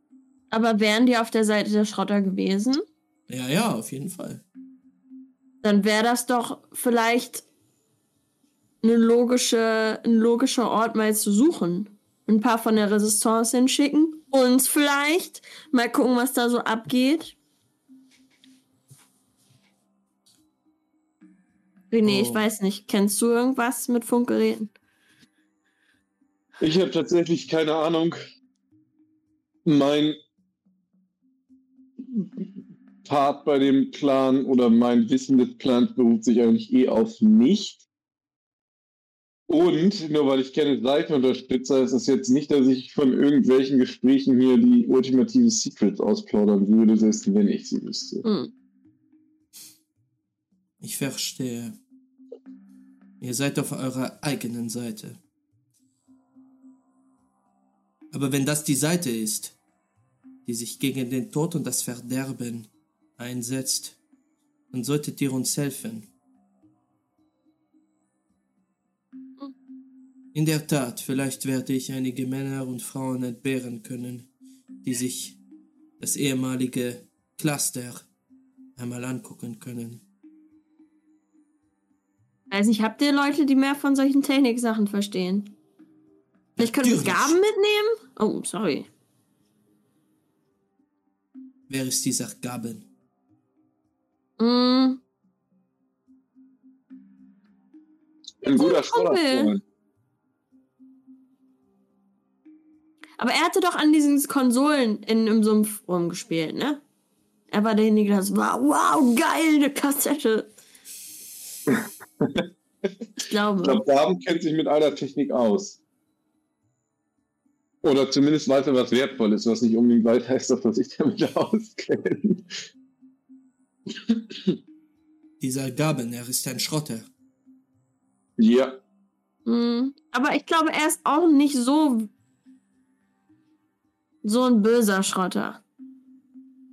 Aber wären die auf der Seite der Schrotter gewesen, Ja, ja, auf jeden Fall. Dann wäre das doch vielleicht eine logische, ein logischer Ort mal zu suchen. Ein paar von der Resistance hinschicken. Uns vielleicht. Mal gucken, was da so abgeht. René, ich Oh. weiß nicht. Kennst du irgendwas mit Funkgeräten? Ich habe tatsächlich keine Ahnung. Mein Part bei dem Plan oder mein Wissen des Plans beruht sich eigentlich eh auf nicht. Und nur weil ich keine Seite unterstütze, ist es jetzt nicht, dass ich von irgendwelchen Gesprächen hier die ultimative Secrets ausplaudern würde, selbst wenn ich sie wüsste. Hm. Ich verstehe. Ihr seid auf eurer eigenen Seite. Aber wenn das die Seite ist, die sich gegen den Tod und das Verderben einsetzt, dann solltet ihr uns helfen. In der Tat, vielleicht werde ich einige Männer und Frauen entbehren können, die sich das ehemalige Cluster einmal angucken können. Weiß nicht, habt ihr Leute, die mehr von solchen Techniksachen verstehen? Vielleicht können wir. Gaben mitnehmen? Oh, sorry. Wer ist dieser Gaben? Mm, Ein guter. Schrotterfreund. Aber er hatte doch an diesen Konsolen in, im Sumpf rumgespielt, ne? Er war derjenige, der so war, wow, geil, eine Kassette. Ich glaube. Ich glaube, Gaben kennt sich mit all der Technik aus. Oder zumindest weiß er, was wertvoll ist, was nicht unbedingt weit heißt, dass er sich damit auskennt. Dieser Gaben, er ist ein Schrotter. Ja, Mm, aber ich glaube, er ist auch nicht so so ein böser Schrotter.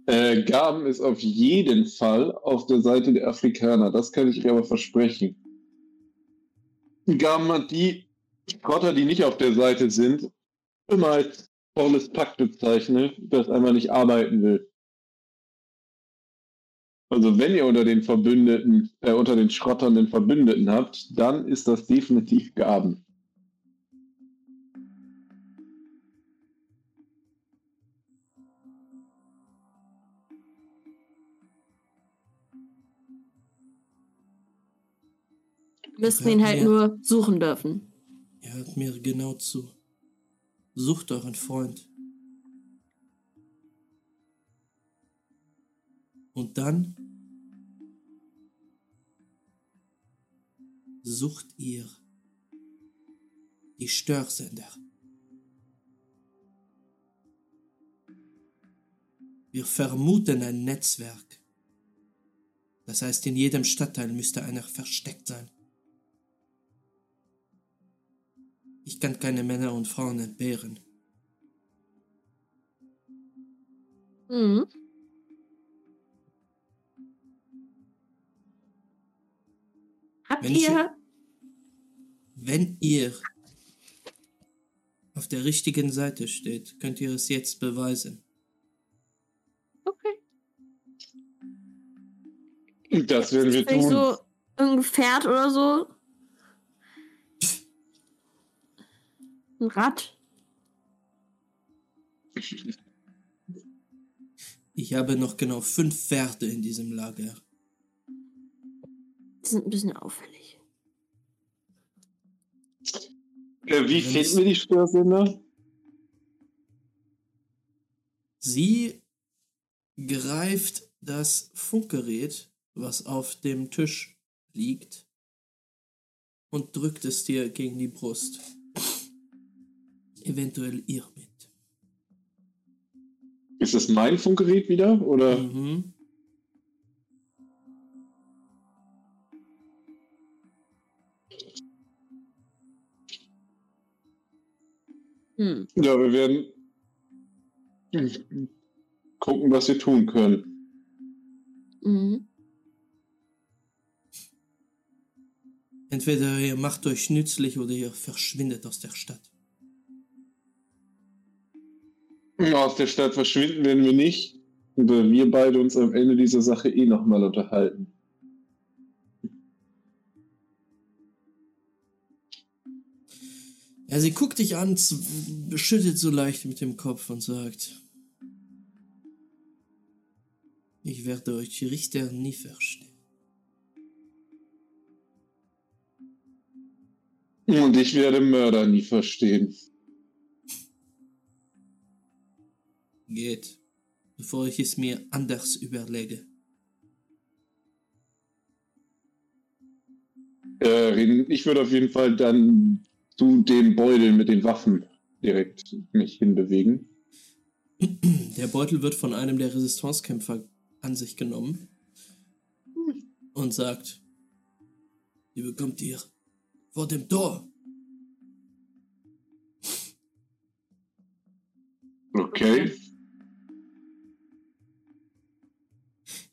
äh, Gaben ist auf jeden Fall auf der Seite der Afrikaner. Das kann ich dir aber versprechen. Gaben hat die Schrotter, die nicht auf der Seite sind, immer als volles Pack bezeichnet, das einmal nicht arbeiten will. Also wenn ihr unter den Verbündeten, äh, unter den Schrottern den Verbündeten habt, dann ist das definitiv Gaben. Wir müssen Ja, ihn halt ja. nur suchen dürfen. Ihr hört mir genau zu. Sucht euren Freund. Und dann sucht ihr die Störsender. Wir vermuten ein Netzwerk. Das heißt, in jedem Stadtteil müsste einer versteckt sein. Ich kann keine Männer und Frauen entbehren. Mhm. Wenn ich- ihr. Wenn ihr auf der richtigen Seite steht, könnt ihr es jetzt beweisen. Okay. Das werden wir tun. so ein Pferd oder so. Ein Rad. Ich habe noch genau fünf Pferde in diesem Lager. Die sind ein bisschen auffällig. Äh, wie finden es- wir die Störsender? Sie greift das Funkgerät, was auf dem Tisch liegt, und drückt es dir gegen die Brust. Eventuell ihr mit. Ist das mein Funkgerät wieder? Oder? Mhm. Hm. Ja, wir werden gucken, was wir tun können. Mhm. Entweder ihr macht euch nützlich oder ihr verschwindet aus der Stadt. Aus der Stadt verschwinden werden wir nicht, weil wir beide uns am Ende dieser Sache eh nochmal unterhalten. Ja, sie guckt dich an, schüttelt so leicht mit dem Kopf und sagt: Ich werde euch Richter nie verstehen. Und ich werde Mörder nie verstehen. Geht, bevor ich es mir anders überlege. Ich würde auf jeden Fall dann zu dem Beutel mit den Waffen direkt mich hinbewegen. Der Beutel wird von einem der Resistancekämpfer an sich genommen und sagt: Die bekommt ihr vor dem Tor. Okay.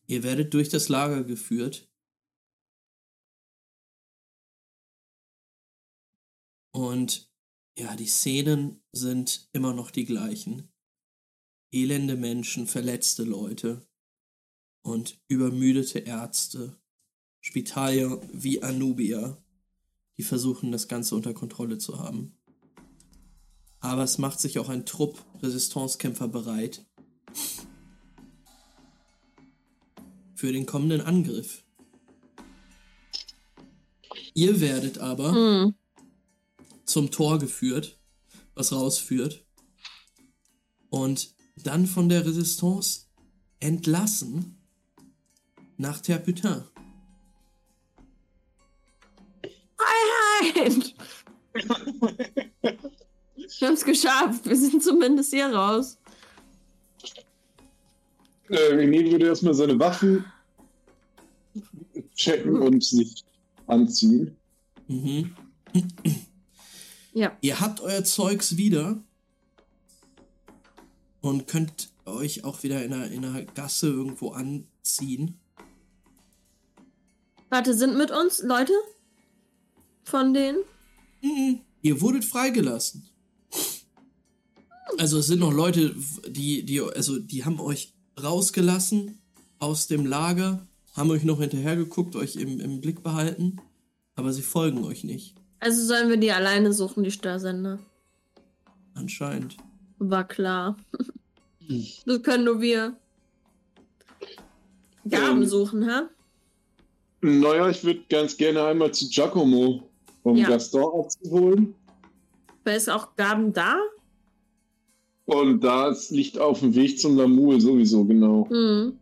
Ihr werdet durch das Lager geführt. Und ja, die Szenen sind immer noch die gleichen. Elende Menschen, verletzte Leute und übermüdete Ärzte, Spitalier wie Anubia, die versuchen, das Ganze unter Kontrolle zu haben. Aber es macht sich auch ein Trupp Resistancekämpfer bereit, für den kommenden Angriff. Ihr werdet aber Hm. Zum Tor geführt, was rausführt, und dann von der Resistance entlassen nach Terputin. Freiheit! Wir haben es geschafft. Wir sind zumindest hier raus. Äh, René würde erstmal seine Waffen checken und sich anziehen. Mhm. Ja. Ihr habt euer Zeugs wieder und könnt euch auch wieder in einer, in einer Gasse irgendwo anziehen. Warte, sind mit uns Leute? Von denen? Mhm. Ihr wurdet freigelassen. Also es sind noch Leute, die, die, also die haben euch rausgelassen aus dem Lager, haben euch noch hinterhergeguckt, euch im, im Blick behalten, aber sie folgen euch nicht, Also sollen wir die alleine suchen, die Störsender? anscheinend. War klar. Das können nur wir. Gaben Ähm. suchen, hä? Naja, ich würde ganz gerne einmal zu Giacomo, um Ja. Gaston abzuholen. Wer ist auch Gaben da? Und das liegt auf dem Weg zum Lamul sowieso, genau. Hm.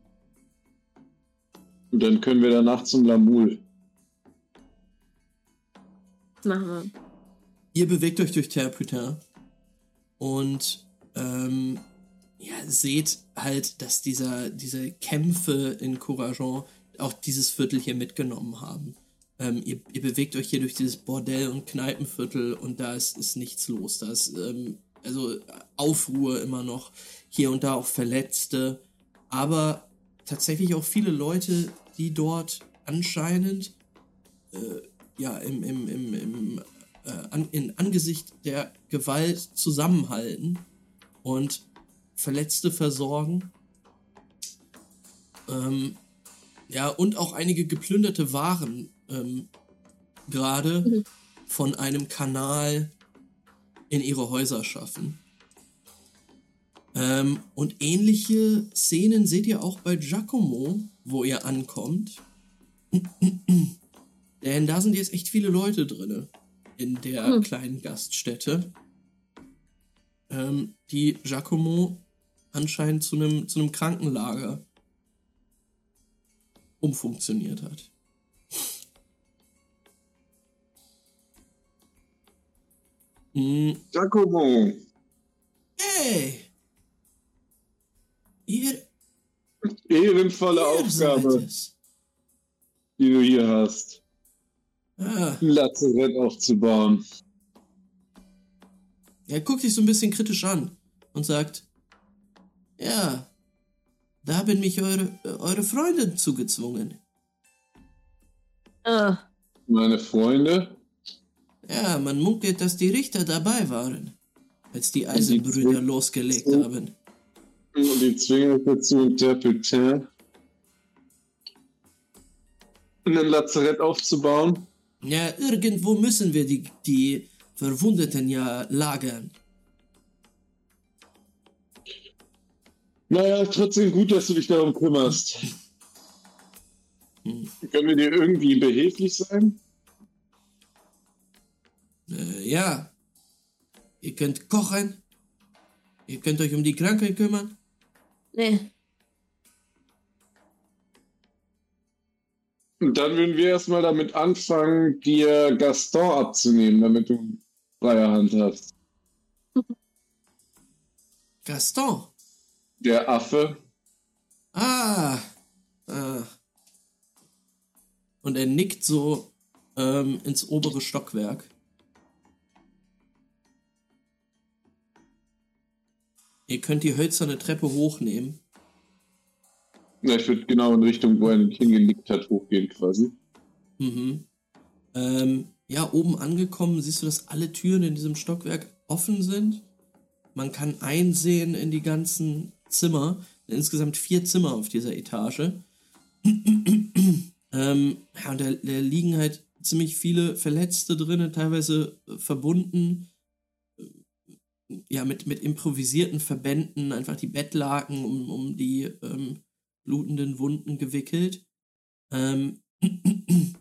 Und dann können wir danach zum Lamul. Machen wir. Ihr bewegt euch durch Terputin und ähm, ja, seht halt, dass dieser, diese Kämpfe in Courageon auch dieses Viertel hier mitgenommen haben. Ähm, ihr, ihr bewegt euch hier durch dieses Bordell- und Kneipenviertel und da ist, ist nichts los. Da ist ähm, also Aufruhr immer noch, hier und da auch Verletzte, aber tatsächlich auch viele Leute, die dort anscheinend äh, ja, im, im, im, im äh, an, in Angesicht der Gewalt zusammenhalten und Verletzte versorgen. Ähm, ja, und auch einige geplünderte Waren ähm, gerade Mhm. von einem Kanal in ihre Häuser schaffen. Ähm, und ähnliche Szenen seht ihr auch bei Giacomo, wo ihr ankommt. Denn da sind jetzt echt viele Leute drin in der Hm. kleinen Gaststätte, ähm, die Giacomo anscheinend zu einem zu einem Krankenlager umfunktioniert hat. Hm, Giacomo, Hey! Ihr, ehrenvolle ihr Aufgabe, die du hier hast. Ein Lazarett aufzubauen. er guckt dich so ein bisschen kritisch an und sagt, ja, da haben mich eure, eure Freunde zugezwungen. Ah, Meine Freunde, Ja, man munkelt, dass die Richter dabei waren, als die Eisenbrüder losgelegt so- haben. und die zwingen dazu, Interpreter ein Lazarett aufzubauen. Ja, irgendwo müssen wir die, die Verwundeten ja lagern. Naja, trotzdem gut, dass du dich darum kümmerst. Hm. Können wir dir irgendwie behilflich sein? Äh, ja. Ihr könnt kochen. Ihr könnt euch um die Kranken kümmern. nee. Dann würden wir erstmal damit anfangen, dir Gaston abzunehmen, damit du freie Hand hast. Gaston. Der Affe. Ah. ah. Und er nickt so ähm, ins obere Stockwerk. Ihr könnt die hölzerne Treppe hochnehmen. Ja, ich würde genau in Richtung, wo er hingelegt hat, hochgehen quasi. Mhm. Ähm, ja, oben angekommen siehst du, dass alle Türen in diesem Stockwerk offen sind. Man kann einsehen in die ganzen Zimmer. Insgesamt vier Zimmer auf dieser Etage. ähm, ja, und da, da liegen halt ziemlich viele Verletzte drin, teilweise äh, verbunden. äh, Ja, mit, mit improvisierten Verbänden, einfach die Bettlaken um, um die ähm, blutenden Wunden gewickelt. Ähm,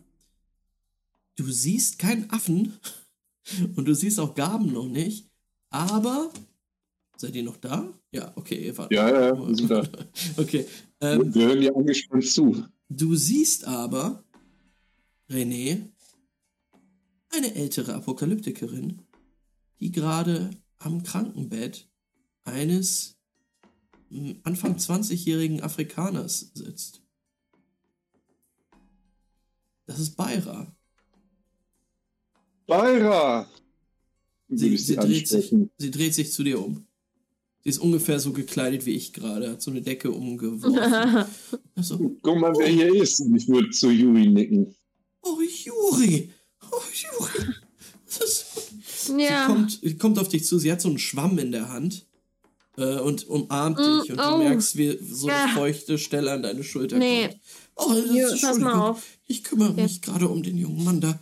du siehst keinen Affen und du siehst auch Gaben noch nicht, aber seid ihr noch da? Ja, okay, ihr wart. Ja, ja, wir sind da. okay. Ähm, wir hören dir angespannt zu. du siehst aber, René, eine ältere Apokalyptikerin, die gerade am Krankenbett eines Anfang 20-jährigen Afrikaners sitzt. Das ist Beira. Beira! Sie, sie, dreht sich, sie dreht sich zu dir um. Sie ist ungefähr so gekleidet wie ich gerade, hat so eine Decke umgeworfen. Also, Guck mal, wer hier ist. Und ich würde zu Yuri nicken. oh, Juri! Oh, Juri! Das ist, Sie ja. kommt, sie kommt auf dich zu, sie hat so einen Schwamm in der Hand äh, und umarmt Mm, dich und oh. du merkst, wie so eine feuchte Stelle an deine Schulter Nee. kommt. Oh, das Hier, ist, pass mal auf. ich kümmere Ja. mich gerade um den jungen Mann da.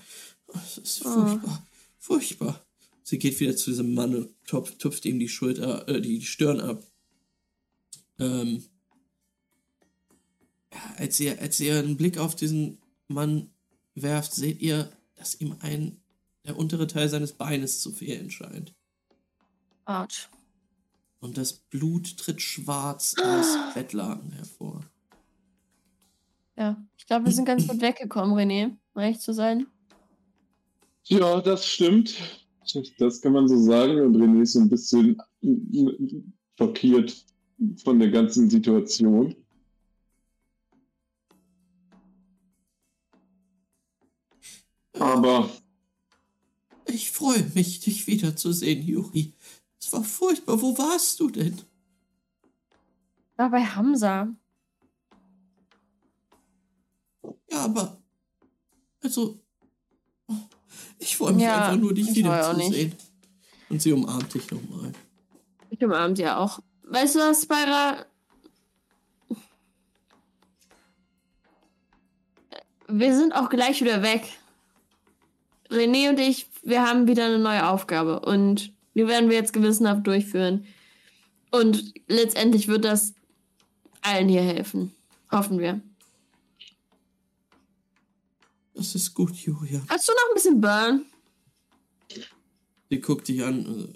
Oh, Das ist Oh. furchtbar, furchtbar. Sie geht wieder zu diesem Mann und tupft, tupft ihm die Schulter, äh, die, die Stirn ab. Ähm, als ihr, als ihr einen Blick auf diesen Mann werft, seht ihr, dass ihm ein der untere Teil seines Beines zu fehlen scheint. Autsch. Und das Blut tritt schwarz aus Bettlaken hervor. Ja, ich glaube, wir sind ganz gut weggekommen, René, um ehrlich zu sein. Ja, das stimmt. Das kann man so sagen. Und René ist so ein bisschen schockiert von der ganzen Situation. Aber Ich freue mich, dich wiederzusehen, Juri. Es war furchtbar. Wo warst du denn? War bei Hamza. Ja, aber. Also. Ich freue mich Ja, einfach nur, dich ich wieder freu auch zu nicht. sehen. Und sie umarmt dich nochmal. Ich umarmt ja auch. Weißt du was, Spyra? Wir sind auch gleich wieder weg. René und ich, wir haben wieder eine neue Aufgabe und die werden wir jetzt gewissenhaft durchführen. Und letztendlich wird das allen hier helfen. Hoffen wir. Das ist gut, Julia. Hast du noch ein bisschen Burn? Sie guckt dich an.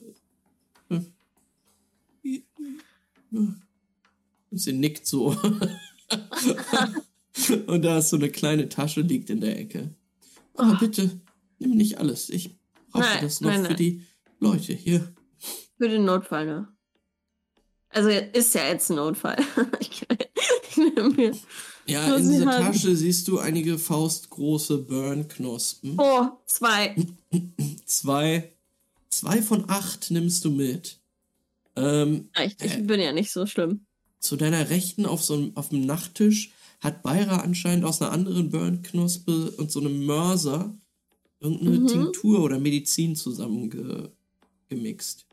äh, Und sie nickt so. Und da ist so eine kleine Tasche, liegt in der Ecke. Aber Oh. bitte, nimm nicht alles. Ich brauche das noch nein, für nein. die Leute hier. Für den Notfall, ne? Also ist ja jetzt ein Notfall. ich, nehme mir. Ja, in dieser haben- Tasche siehst du einige faustgroße Burn-Knospen. Oh, zwei. Zwei, zwei von acht nimmst du mit. Ähm, Echt, ich bin ja nicht so schlimm. zu deiner Rechten auf so einem, auf dem Nachttisch hat Beira anscheinend aus einer anderen Burn-Knospe und so einem Mörser irgendeine Mhm. Tinktur oder Medizin zusammengemixt. Gemixt.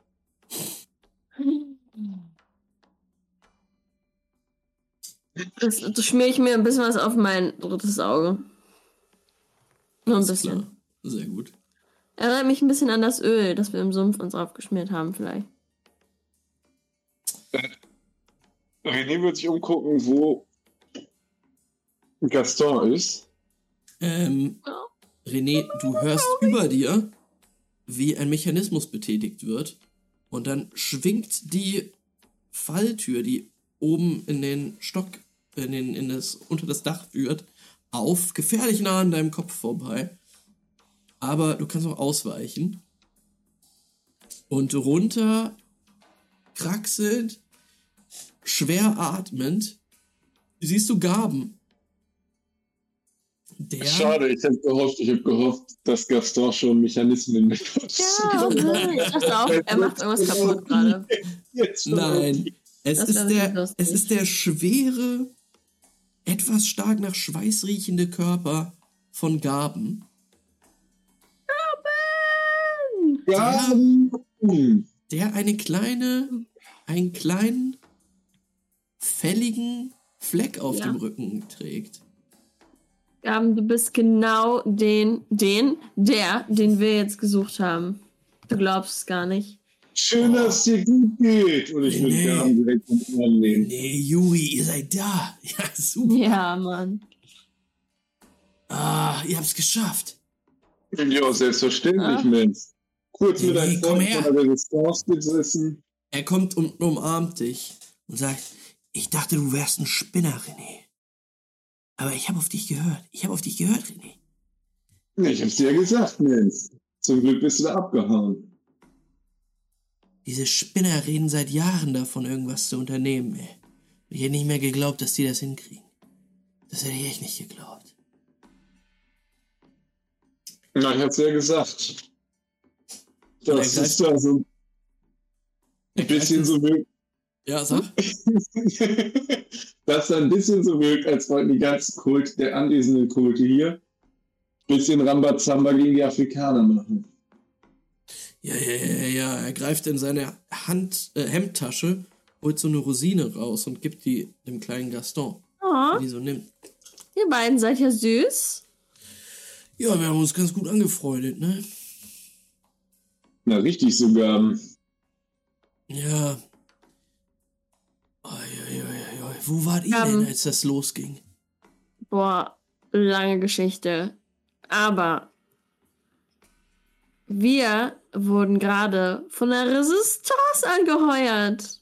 Das, das schmier ich mir ein bisschen was auf mein drittes Auge. Nur ein bisschen. klar. Sehr gut. Erinnert mich ein bisschen an das Öl, das wir im Sumpf uns aufgeschmiert haben, vielleicht. René wird sich umgucken, wo Gaston ist. Ähm, René, du hörst über dir, wie ein Mechanismus betätigt wird. Und dann schwingt die Falltür, die oben in den Stock, in, den, in das, unter das Dach führt, auf, gefährlich nah an deinem Kopf vorbei. Aber du kannst auch ausweichen. Und runter, kraxelnd, schwer atmend, siehst du Gaben. Der, Schade, ich habe gehofft, ich habe gehofft, dass Gaston schon Mechanismen benutzt. Ja, oh nein. Ich dachte auch, er macht irgendwas kaputt gerade. Jetzt schon. Nein, es Das ist, der, es ist der schwere, etwas stark nach Schweiß riechende Körper von Gaben. Ja. Hm. der eine kleine, einen kleinen, fälligen Fleck auf Ja. dem Rücken trägt. Gaben, du bist genau den, den, der, den wir jetzt gesucht haben. Du glaubst es gar nicht. Schön, dass es dir gut geht. Und ich Nee. Gaben direkt den Arm nehmen. Nee, Yui, ihr seid da. Ja, super. Ja, Mann. Ah, ihr habt's geschafft. Ja, selbstverständlich, Ah. Mensch. Kurz mit Nee, einem komm Freund her. von der Resistance gesessen. Er kommt und umarmt dich und sagt, ich dachte, du wärst ein Spinner, René. Aber ich habe auf dich gehört. Ich habe auf dich gehört, René. Ich hab's dir ja gesagt, Mensch. Zum Glück bist du da abgehauen. Diese Spinner reden seit Jahren davon, irgendwas zu unternehmen, ey. Ich hätte nicht mehr geglaubt, dass die das hinkriegen. Das hätte ich echt nicht geglaubt. Na, ich hab's ja gesagt. Und Das ist da so ein bisschen so wirkt. Ja, sag. dass da ein bisschen so wirkt, als wollten die ganzen Kult, der anwesenden Kulte hier, bisschen Rambazamba gegen die Afrikaner machen. Ja, ja, ja, ja. Er greift in seine Hand, äh, Hemdtasche, holt so eine Rosine raus und gibt die dem kleinen Gaston, Oh, der die so nimmt. ihr beiden seid ja süß. Ja, wir haben uns ganz gut angefreundet, ne? Na, richtig sogar. Ja. Oi, oi, oi. Wo wart ihr Ähm. denn, als das losging? Boah, lange Geschichte. Aber wir wurden gerade von der Resistance angeheuert.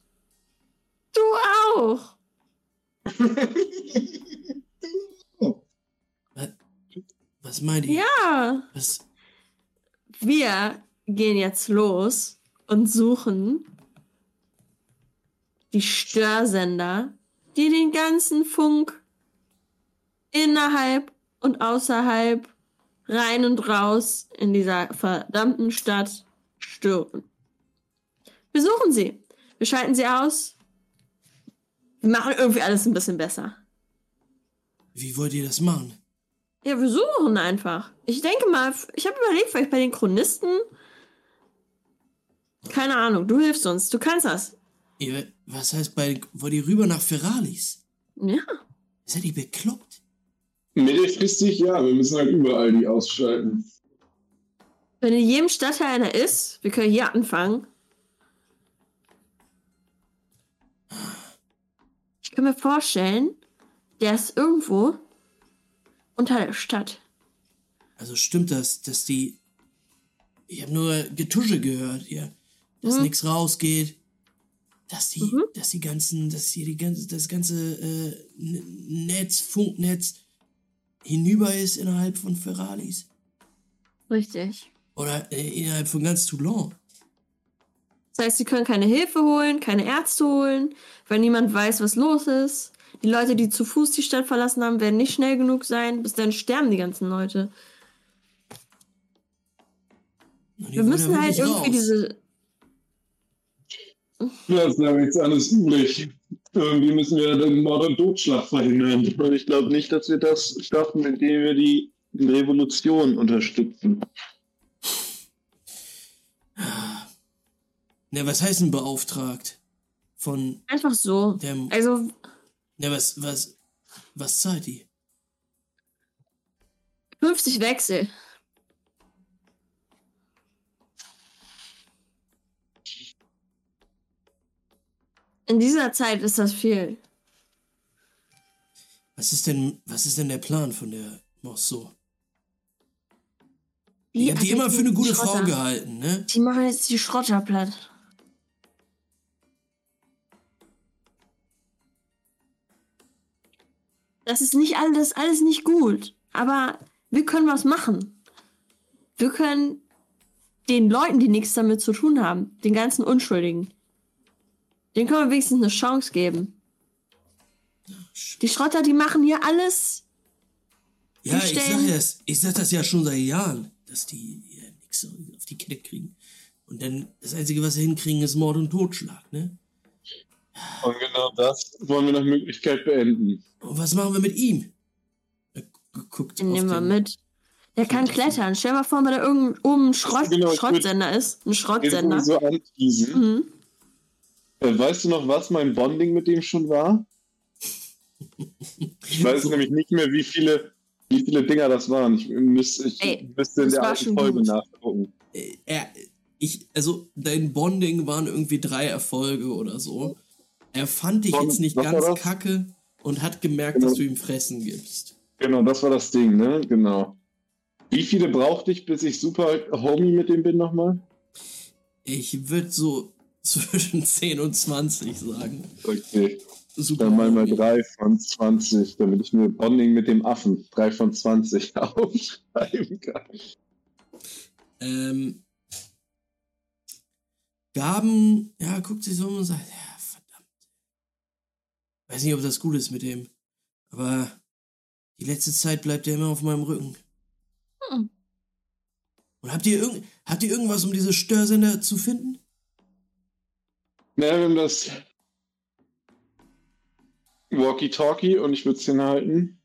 Du auch. Was meint ihr? Ja. Was? Wir gehen jetzt los und suchen die Störsender, die den ganzen Funk innerhalb und außerhalb, rein und raus in dieser verdammten Stadt stören. Wir suchen sie. Wir schalten sie aus. Wir machen irgendwie alles ein bisschen besser. Wie wollt ihr das machen? Ja, wir suchen einfach. Ich denke mal, ich habe überlegt, vielleicht bei den Chronisten. Keine Ahnung, du hilfst uns, du kannst das. Ihr, was heißt bei, wollt ihr rüber nach Ferralis? Ja. Seid ihr bekloppt? Mittelfristig ja, wir müssen halt überall die ausschalten. Wenn in jedem Stadtteil einer ist, wir können hier anfangen. Ich kann mir vorstellen, der ist irgendwo unter der Stadt. Also stimmt das, dass die. Ich habe nur Getusche gehört, ja. Dass Mhm. nichts rausgeht. Dass die, Mhm. dass die ganzen, dass hier die ganze, das ganze äh, Netz, Funknetz hinüber ist innerhalb von Ferralis. Richtig. Oder äh, innerhalb von ganz Toulon. Das heißt, sie können keine Hilfe holen, keine Ärzte holen, weil niemand weiß, was los ist. Die Leute, die zu Fuß die Stadt verlassen haben, werden nicht schnell genug sein. Bis dann sterben die ganzen Leute. Wir müssen halt irgendwie raus. diese. Ja, ist ja nichts anderes übrig. Irgendwie müssen wir den Mord und Totschlag verhindern. Und ich glaube nicht, dass wir das schaffen, indem wir die Revolution unterstützen. Ne, was heißt denn beauftragt? Von Einfach so. dem. Also, Ne, was, was, was zahlt die? 50 Wechsel. In dieser Zeit ist das viel. Was ist denn, was ist denn der Plan von der Morceau? Wie Ich hab die immer für eine gute die Frau gehalten, ne? Die machen jetzt die Schrotter platt. Das ist nicht alles, alles nicht gut. Aber wir können was machen. Wir können den Leuten, die nichts damit zu tun haben, den ganzen Unschuldigen, denen können wir wenigstens eine Chance geben. Die Schrotter, die machen hier alles. Ja, ich sag stellen- das, ich sag das ja schon seit Jahren, dass die ja, nix so auf die Kette kriegen. Und dann das Einzige, was sie hinkriegen, ist Mord und Totschlag, ne? Und genau das wollen wir nach Möglichkeit beenden. Und was machen wir mit ihm? Er gu- guckt Den auf nehmen wir den- mit. Der kann klettern. Stell dir mal vor, wenn da irgend oben ein Schrott, Genau, Schrottsender ist. Ein Den Schrottsender. so. Mhm. Äh, Weißt du noch, was mein Bonding mit dem schon war? Ich weiß nämlich nicht mehr, wie viele, wie viele Dinger das waren. Ich, müsste, ich Ey, müsste in der alten Folge gut. nachgucken. Äh, er, ich, also dein Bonding waren irgendwie drei Erfolge oder so. Er fand dich Von- jetzt nicht ganz kacke und hat gemerkt, Genau. dass du ihm Fressen gibst. Genau, das war das Ding, ne? Genau. Wie viele brauchte ich, bis ich super Homie mit dem bin nochmal? Ich würde so zwischen 10 und 20 sagen. Okay. Super. Dann mal mal Homie. drei von 20, damit ich mir Bonding mit dem Affen drei von 20 aufschreiben kann. Ähm, Gaben, ja, guckt sich so um und sagt, ja, verdammt. Weiß nicht, ob das gut ist mit dem. Aber die letzte Zeit bleibt er immer auf meinem Rücken. Hm. Und habt ihr, irgend, habt ihr irgendwas, um diese Störsender zu finden? Naja, wir haben das Walkie-Talkie und ich würde es hinhalten.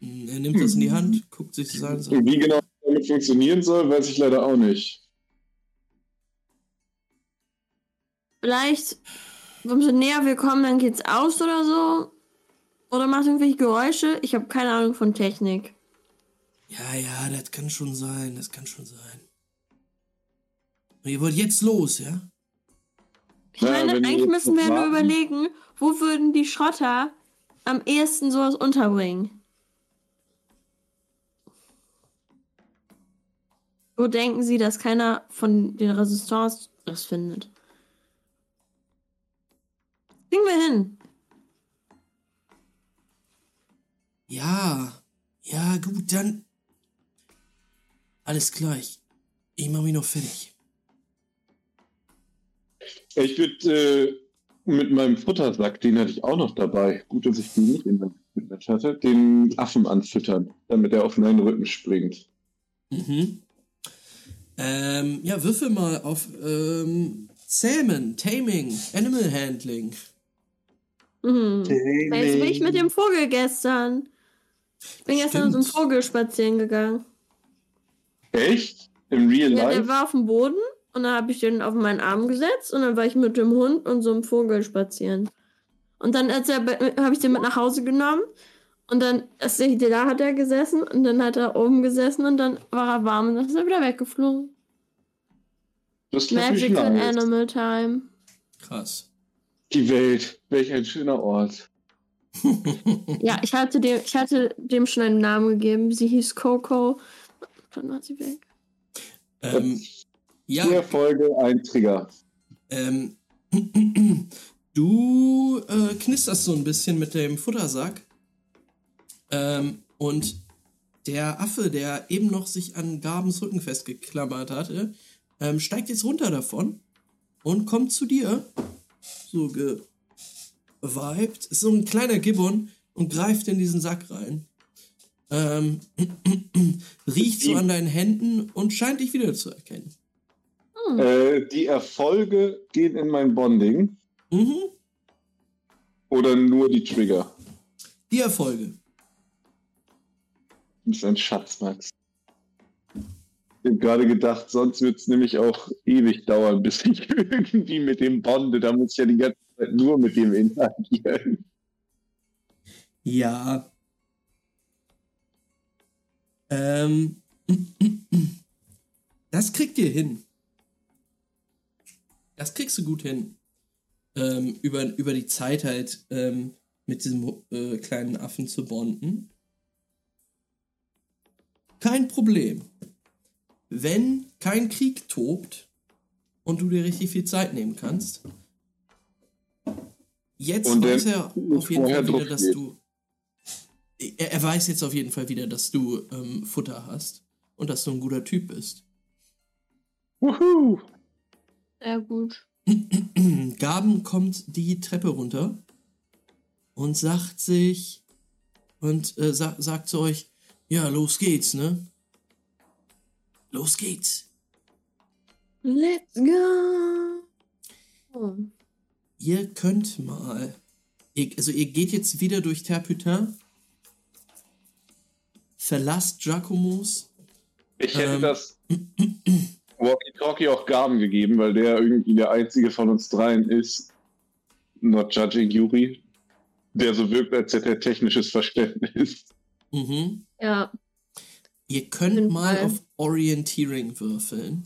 Hm, Er nimmt das in die Hand, guckt sich das an Und wie genau das damit funktionieren soll, weiß ich leider auch nicht. Vielleicht, umso näher wir kommen, dann geht's aus oder so. Oder macht irgendwelche Geräusche. Ich habe keine Ahnung von Technik. ja, ja, das kann schon sein, das kann schon sein. Und ihr wollt jetzt los, ja? Ich meine, eigentlich müssen wir nur überlegen, wo würden die Schrotter am ehesten sowas unterbringen? Wo denken Sie, dass keiner von den Resistance das findet? Kriegen wir hin. Ja, ja, gut, dann. Alles klar, ich, ich mach mich noch fertig. Ich würde äh, mit meinem Futtersack, den hatte ich auch noch dabei, gut, dass ich den nicht in meinem hatte, den Affen anfüttern, damit er auf meinen Rücken springt. Mhm. Ähm, ja, würfel mal auf ähm, Zähmen, Taming, Animal Handling. Mhm. Jetzt bin ich mit dem Vogel gestern. Ich bin gestern mit so einem Stimmt. Vogel spazieren gegangen. Echt? Im Real Ja, der Life? war auf dem Boden und dann habe ich den auf meinen Arm gesetzt und dann war ich mit dem Hund und so einem Vogel spazieren. Und dann habe ich den mit nach Hause genommen und dann als ich, da hat er gesessen und dann hat er oben gesessen und dann war er warm und dann ist er wieder weggeflogen. Das Magical. Animal Time. Krass. Die Welt. Welch ein schöner Ort. Ja, ich hatte dem, ich hatte dem schon einen Namen gegeben. Sie hieß Coco. Dann war sie weg. ähm, ja, Hier Folge ein Trigger. Ähm, du äh, knisterst so ein bisschen mit dem Futtersack. Ähm, und der Affe, der eben noch sich an Gabens Rücken festgeklammert hatte, ähm, steigt jetzt runter davon und kommt zu dir. So geweibt. Ist so ein kleiner Gibbon und greift in diesen Sack rein. Ähm, riecht so an deinen Händen und scheint dich wiederzuerkennen. Hm. Äh, die Erfolge gehen in mein Bonding Mhm. oder nur die Trigger? Die Erfolge. Du bist ein Schatz, Max. Ich habe gerade gedacht, sonst wird es nämlich auch ewig dauern, bis ich irgendwie mit dem bonde. Da muss ich ja die ganze Zeit nur mit dem interagieren. Ja. Ähm. Das kriegt ihr hin. Das kriegst du gut hin. Ähm, über, über die Zeit halt ähm, mit diesem äh, kleinen Affen zu bonden. Kein Problem. Wenn kein Krieg tobt und du dir richtig viel Zeit nehmen kannst. Jetzt Und weiß er auf jeden Fall wieder, dass gehen. du. Er, er weiß jetzt auf jeden Fall wieder, dass du ähm, Futter hast und dass du ein guter Typ bist. Wuhu! Sehr gut. Gaben kommt die Treppe runter und sagt sich und äh, sa sagt zu euch, ja, los geht's, ne? Los geht's. Let's go. Oh. Ihr könnt mal. Ihr, also ihr geht jetzt wieder durch Terputin. Verlasst Giacomos. Ich hätte Ähm. das Walkie-Talkie auch Gaben gegeben, weil der irgendwie der einzige von uns dreien ist, not judging Yuri, der so wirkt, als hätte er technisches Verständnis. Mhm. Ja. Ihr könnt mal auf Orienteering würfeln.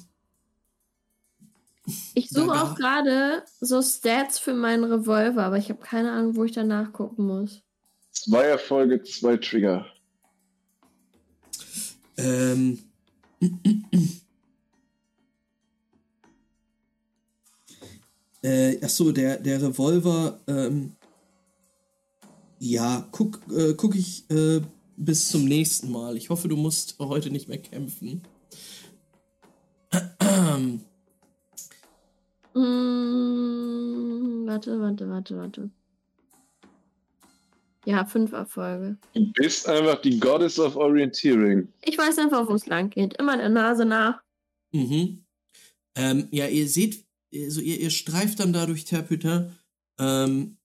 Ich suche auch gerade so Stats für meinen Revolver, aber ich habe keine Ahnung, wo ich da nachgucken muss. Zwei Erfolge, zwei Trigger. Ähm. Äh, achso, der, der Revolver, ähm, ja, guck, äh, guck ich äh, bis zum nächsten Mal. Ich hoffe, du musst heute nicht mehr kämpfen. Mm, warte, warte, warte, warte. Ja, fünf Erfolge. Du bist einfach die Goddess of Orienteering. Ich weiß einfach, wo es lang geht. Immer der Nase nach. Mhm. Ähm, ja, ihr seht, also ihr, ihr streift dann da durch Terputin. Ähm,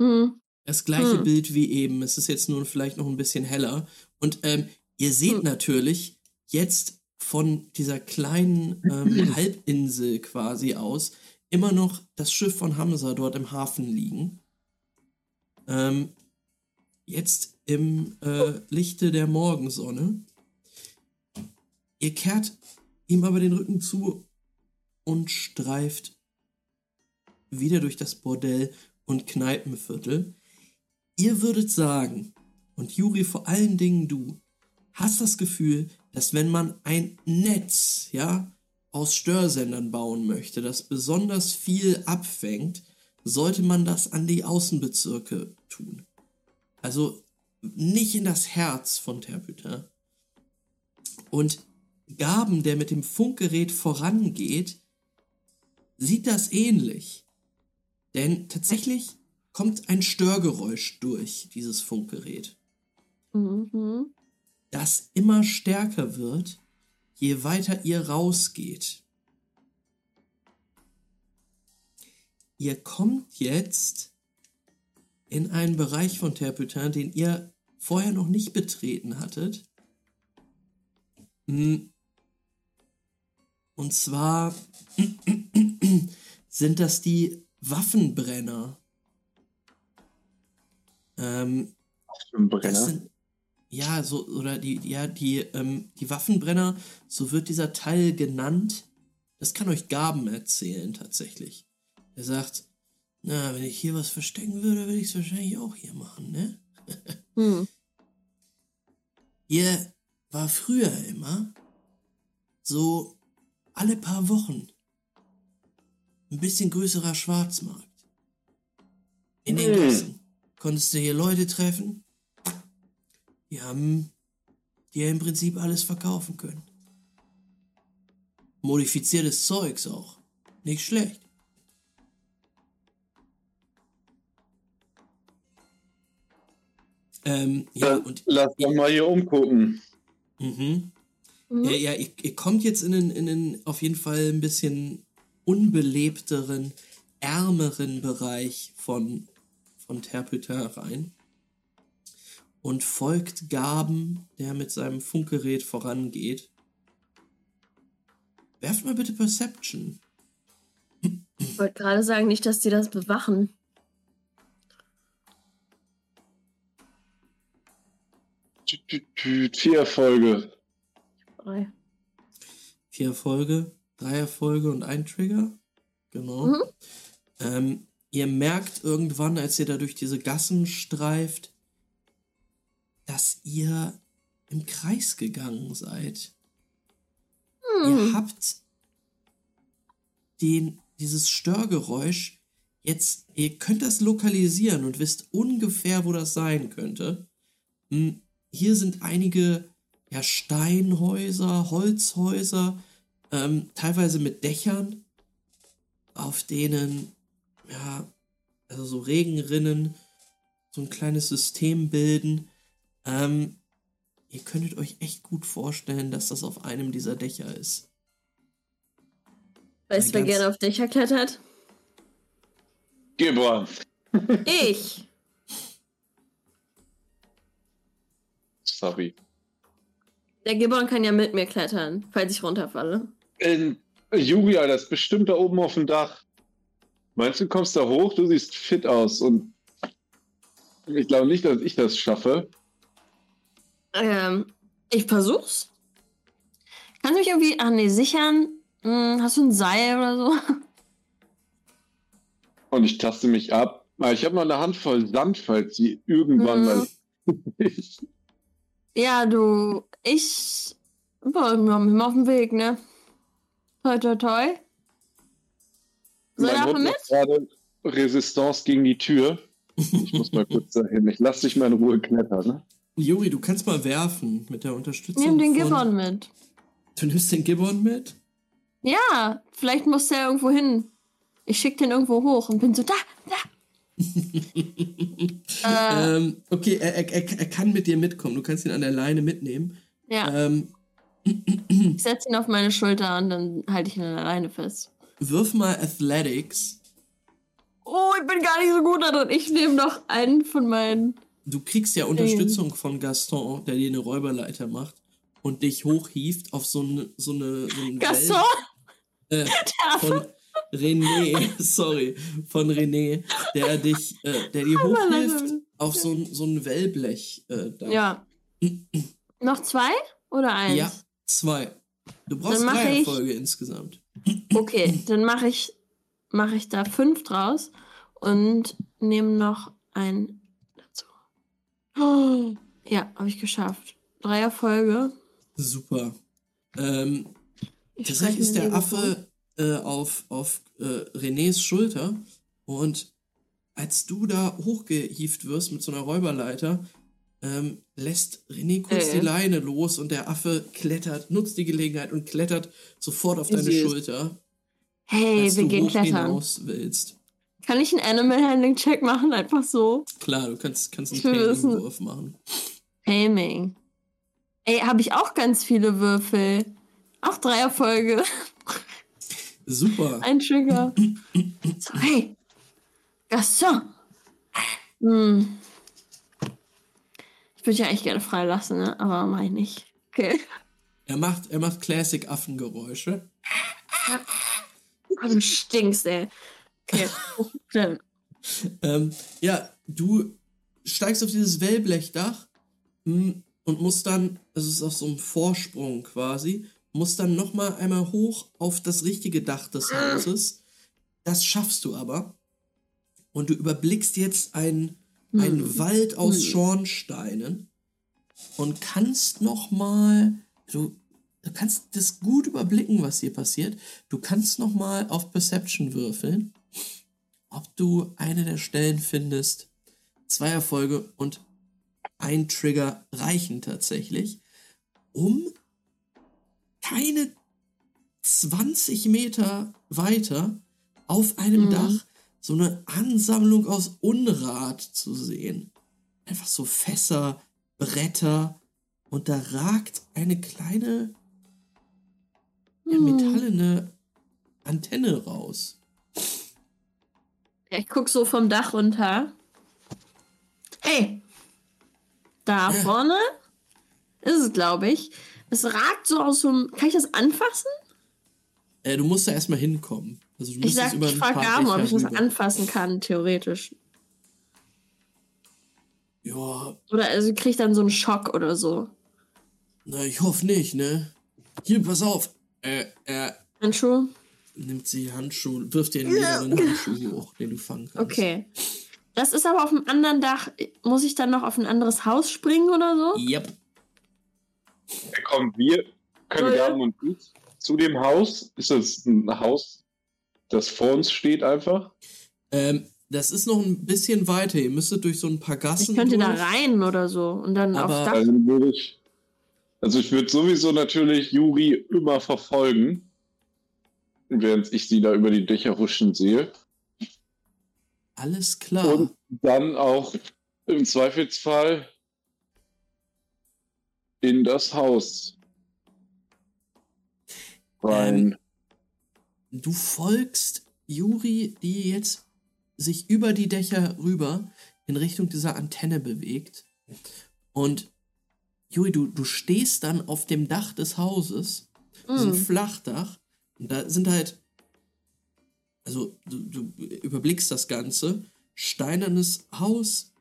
Hm. Das gleiche Hm. Bild wie eben. Es ist jetzt nur vielleicht noch ein bisschen heller. Und ähm, ihr seht Hm. natürlich jetzt von dieser kleinen ähm, Halbinsel quasi aus immer noch das Schiff von Hamza dort im Hafen liegen. Ähm, jetzt im äh, Lichte der Morgensonne. Ihr kehrt ihm aber den Rücken zu und streift wieder durch das Bordell und Kneipenviertel. Ihr würdet sagen, und Juri vor allen Dingen du, hast das Gefühl, dass wenn man ein Netz, ja, aus Störsendern bauen möchte, das besonders viel abfängt, sollte man das an die Außenbezirke tun. Also nicht in das Herz von Terputin. Und Gaben, der mit dem Funkgerät vorangeht, sieht das ähnlich. Denn tatsächlich kommt ein Störgeräusch durch dieses Funkgerät, Mhm. das immer stärker wird, je weiter ihr rausgeht. Ihr kommt jetzt in einen Bereich von Terputin, den ihr vorher noch nicht betreten hattet. Hm. Und zwar sind das die Waffenbrenner. Ähm, das Brenner. sind, ja, so, oder die, ja, die, ähm, die Waffenbrenner, so wird dieser Teil genannt. Das kann euch Gaben erzählen, tatsächlich. Er sagt, na, wenn ich hier was verstecken würde, würde ich es wahrscheinlich auch hier machen, ne? Hm. Hier war früher immer so alle paar Wochen ein bisschen größerer Schwarzmarkt. In den. Gassen konntest du hier Leute treffen, die haben dir im Prinzip alles verkaufen können. Modifiziertes Zeugs auch. Nicht schlecht. Ähm, ja, und Lass doch mal hier umgucken. mhm. Mhm. Ja, ja, ihr, ihr kommt jetzt in den, in den auf jeden Fall ein bisschen unbelebteren, ärmeren Bereich von, von Terpüter rein und folgt Gaben, der mit seinem Funkgerät vorangeht. Werft mal bitte Perception. Ich wollte gerade sagen, nicht, dass die das bewachen. Vier Erfolge. Drei. Vier Erfolge, drei Erfolge und ein Trigger. Genau. Mhm. Ähm, ihr merkt irgendwann, als ihr da durch diese Gassen streift, dass ihr im Kreis gegangen seid. Ihr Hm. habt den, dieses Störgeräusch jetzt, ihr könnt das lokalisieren und wisst ungefähr, wo das sein könnte. Hm, Hier sind einige ja, Steinhäuser, Holzhäuser, ähm, teilweise mit Dächern, auf denen, ja, also so Regenrinnen, so ein kleines System bilden. Ähm, ihr könntet euch echt gut vorstellen, dass das auf einem dieser Dächer ist. Weißt du, wer gerne auf Dächer klettert? Gibber. Ich. Sorry. Der Gibbon kann ja mit mir klettern, falls ich runterfalle. In Julia, das ist bestimmt da oben auf dem Dach. Meinst du, du kommst da hoch? Du siehst fit aus und ich glaube nicht, dass ich das schaffe. Ähm, ich versuch's. Kannst du mich irgendwie, ach nee, sichern? Hm, hast du ein Seil oder so? Und ich taste mich ab. Ah, Ich habe noch eine Handvoll Sand, falls sie irgendwann mal. Ja, du, ich bin auf dem Weg, ne? Toi, toi, toi. Soll Mein Hund mit? gerade Resistance gegen die Tür. Ich muss mal kurz dahin. Ich lass dich mal in Ruhe klettern. Ne? Juri, du kannst mal werfen mit der Unterstützung. Nimm den von- Gibbon mit. Du nimmst den Gibbon mit? Ja, vielleicht muss der irgendwo hin. Ich schick den irgendwo hoch und bin so, da, da. äh, Ähm, okay, er, er, er, er kann mit dir mitkommen. Du kannst ihn an der Leine mitnehmen. ja, Ähm, ich setze ihn auf meine Schulter und dann halte ich ihn an der Leine fest. wirf mal Athletics. Oh, ich bin gar nicht so gut darin. Ich nehme noch einen von meinen. Du kriegst ja Unterstützung von Gaston, der dir eine Räuberleiter macht und dich hochhieft auf so eine so eine so ein Gaston? Wellen- äh, von René, sorry, von René, der dich, äh, der dir hochhilft auf so ein, so ein Wellblech. Äh, da. Ja. noch zwei oder eins? Ja, zwei. Du brauchst Dann drei ich- Erfolge insgesamt. Okay, dann mache ich, mach ich da fünf draus und nehme noch ein dazu. Oh, ja, habe ich geschafft. Drei Erfolge. Super. Ähm, Ich tatsächlich ist der Affe äh, auf, auf äh, Renés Schulter und als du da hochgehieft wirst mit so einer Räuberleiter, ähm, lässt René kurz Äh. die Leine los und der Affe klettert, nutzt die Gelegenheit und klettert sofort auf deine süß. Schulter, Hey, als wir du gehen hoch klettern. hinaus willst. Kann ich einen Animal Handling Check machen? Einfach so. Klar, du kannst, kannst einen. Taming-Wurf machen. Taming. Ey, habe ich auch ganz viele Würfel. Auch drei Erfolge. Super. Ein Trigger. So, hey. Gaston. Hm. Ich Würde ich ja eigentlich gerne freilassen, ne? aber mach ich nicht. Okay. Er macht, er macht Classic-Affengeräusche. Oh, du stinkst, ey. Okay. Ähm, ja, du steigst auf dieses Wellblechdach mm, und musst dann, das ist auf so einem Vorsprung quasi, musst dann nochmal einmal hoch auf das richtige Dach des Hauses. Das schaffst du aber. Und du überblickst jetzt einen, einen Wald aus Schornsteinen und kannst nochmal, du, du kannst das gut überblicken, was hier passiert. Du kannst nochmal auf Perception würfeln ob du eine der Stellen findest. Zwei Erfolge und ein Trigger reichen tatsächlich, um keine 20 Meter weiter auf einem Mhm. Dach so eine Ansammlung aus Unrat zu sehen. Einfach so Fässer, Bretter und da ragt eine kleine ja, Hm. metallene Antenne raus. Ja, ich guck so vom Dach runter. Ey! Da Ja. vorne ist es, glaube ich. Es ragt so aus so einem. Kann ich das anfassen? Äh, du musst da erstmal hinkommen. Also du Ich sag, über ich frage Gaben, ob ich das anfassen kann, theoretisch. Ja, Oder also krieg ich dann so einen Schock oder so. na, ich hoffe nicht, ne? Hier, pass auf. Äh, er Handschuhe? nimmt sie Handschuhe, wirft dir wieder einen Handschuh hoch, den du fangen kannst. Okay. Das ist aber auf einem anderen Dach. Muss ich dann noch auf ein anderes Haus springen oder so? Yep. Da kommen wir, können Ja, ja. Gaben und ich zu dem Haus. Ist das ein Haus, das vor uns steht einfach? Ähm, das ist noch ein bisschen weiter. Ihr müsstet durch so ein paar Gassen Ich könnte da durch. rein oder so. Und dann Aber- aufs Dach. Also würde ich, also ich würde sowieso natürlich Juri immer verfolgen, während ich sie da über die Dächer huschen sehe. Alles klar. Und dann auch im Zweifelsfall in das Haus rein. Du folgst Juri, die jetzt sich über die Dächer rüber in Richtung dieser Antenne bewegt. Und Juri, du, du stehst dann auf dem Dach des Hauses, diesem Mm. Flachdach. Und da sind halt, also du, du überblickst das Ganze, steinernes Haus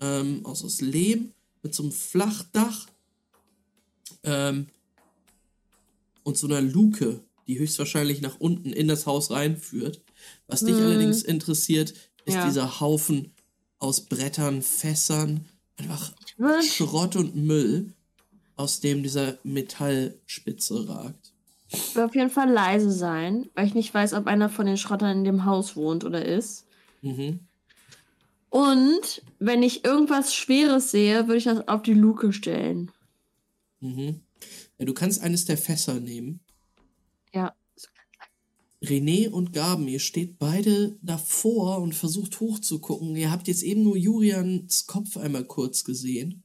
ähm, aus, aus Lehm mit so einem Flachdach ähm, und so einer Luke, die höchstwahrscheinlich nach unten in das Haus reinführt. Was dich Hm. allerdings interessiert, ist Ja. dieser Haufen aus Brettern, Fässern, einfach Schrott und Müll, aus dem dieser Metallspitze ragt. Ich will auf jeden Fall leise sein, weil ich nicht weiß, ob einer von den Schrottern in dem Haus wohnt oder ist. Mhm. Und wenn ich irgendwas Schweres sehe, würde ich das auf die Luke stellen. Mhm. Ja, du kannst eines der Fässer nehmen. René und Gaben, ihr steht beide davor und versucht hochzugucken. Ihr habt jetzt eben nur Julians Kopf einmal kurz gesehen.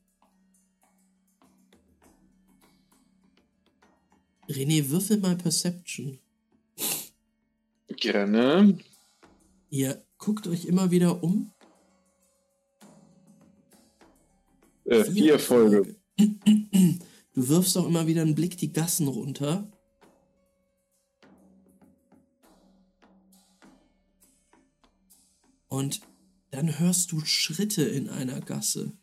René, würfel mal Perception. Gerne. Ihr guckt euch immer wieder um. Äh, vier Erfolge. Du wirfst auch immer wieder einen Blick die Gassen runter. Und dann hörst du Schritte in einer Gasse.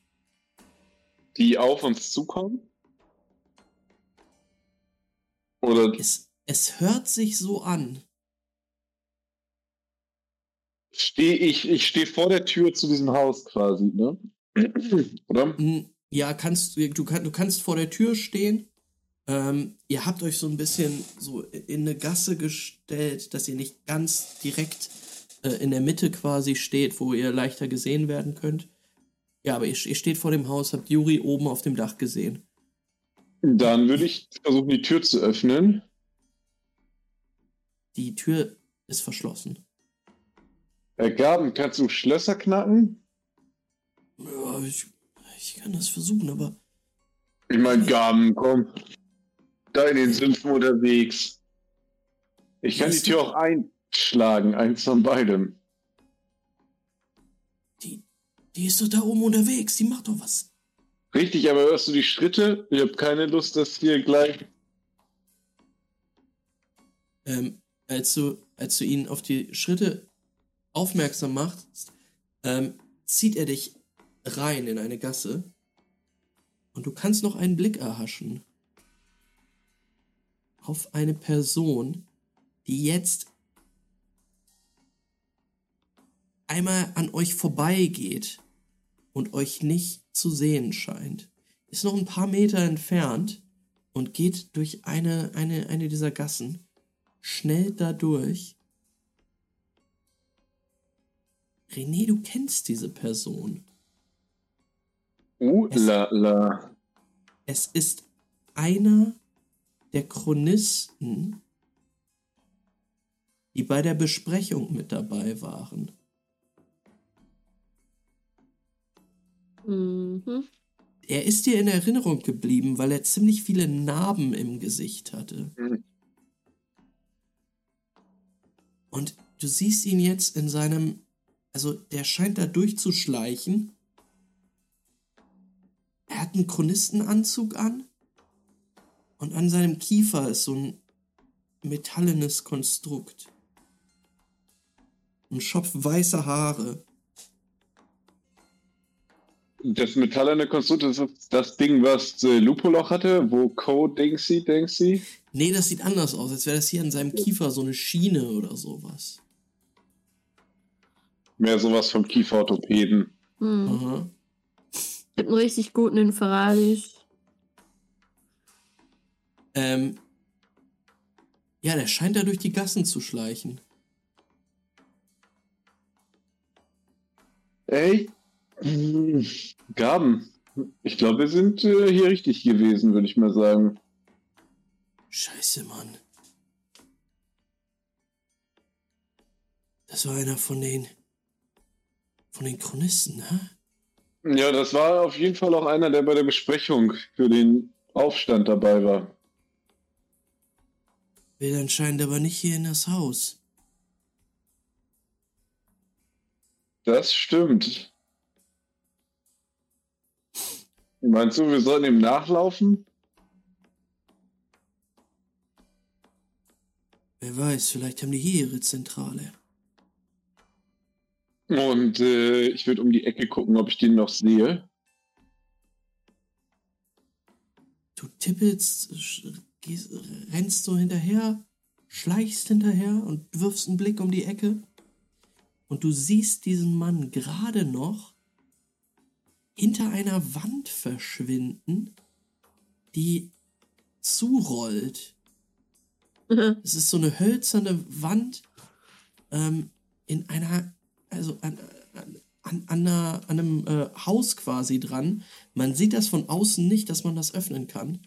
Die auf uns zukommen? Oder Es, es hört sich so an. stehe ich, ich stehe vor der Tür zu diesem Haus quasi, ne? Oder? Ja, kannst du, du, kann, du kannst vor der Tür stehen. Ähm, ihr habt euch so ein bisschen so in eine Gasse gestellt, dass ihr nicht ganz direkt äh, in der Mitte quasi steht, wo ihr leichter gesehen werden könnt. Ja, aber ihr, ihr steht vor dem Haus, habt Juri oben auf dem Dach gesehen. Dann würde ich versuchen, die Tür zu öffnen. Die Tür ist verschlossen. Herr Gaben, kannst du Schlösser knacken? Ja, ich, ich kann das versuchen, aber Ich meine, Gaben, komm. Da in den Sümpfen unterwegs. Ich kann die Tür auch einschlagen, eins von beidem. die, die ist doch da oben unterwegs, die macht doch was. Richtig, aber hörst du die Schritte? Ich habe keine Lust, dass hier gleich. Ähm, als, du, als du ihn auf die Schritte aufmerksam machst, ähm, zieht er dich rein in eine Gasse und du kannst noch einen Blick erhaschen auf eine Person, die jetzt einmal an euch vorbeigeht und euch nicht zu sehen scheint. Ist noch ein paar Meter entfernt und geht durch eine, eine, eine dieser Gassen schnell dadurch. René, du kennst diese Person. Uh, la, la. Es ist einer der Chronisten, die bei der Besprechung mit dabei waren. Mhm. Er ist dir in Erinnerung geblieben, weil er ziemlich viele Narben im Gesicht hatte. Mhm. Und du siehst ihn jetzt in seinem, also der scheint da durchzuschleichen. Er hat einen Chronistenanzug an und an seinem Kiefer ist so ein metallenes Konstrukt. Ein Schopf weißer Haare. Das metallene Konstrukt das ist das Ding, was äh, Lupoloch hatte, wo Code Dingsy, Dingsy. Nee, das sieht anders aus, als wäre das hier an seinem Kiefer so eine Schiene oder sowas. Mehr sowas vom Kieferorthopäden. Hm. Aha. Gibt einen richtig guten in Ferraris. Ähm, ja, der scheint da durch die Gassen zu schleichen. Ey, Gaben. Ich glaube, wir sind äh, hier richtig gewesen, würde ich mal sagen. Scheiße, Mann. Das war einer von den. von den Chronisten, ne? Ja, das war auf jeden Fall auch einer, der bei der Besprechung für den Aufstand dabei war. Will anscheinend aber nicht hier in das Haus. Das stimmt. Meinst du, wir sollten ihm nachlaufen? Wer weiß, vielleicht haben die hier ihre Zentrale. Und äh, ich würde um die Ecke gucken, ob ich den noch sehe. Du tippelst, gehst, rennst so hinterher, schleichst hinterher und wirfst einen Blick um die Ecke. Und du siehst diesen Mann gerade noch hinter einer Wand verschwinden, die zurollt. Es ist so eine hölzerne Wand ähm, in einer, also an, an, an, einer, an einem äh, Haus quasi dran. Man sieht das von außen nicht, dass man das öffnen kann.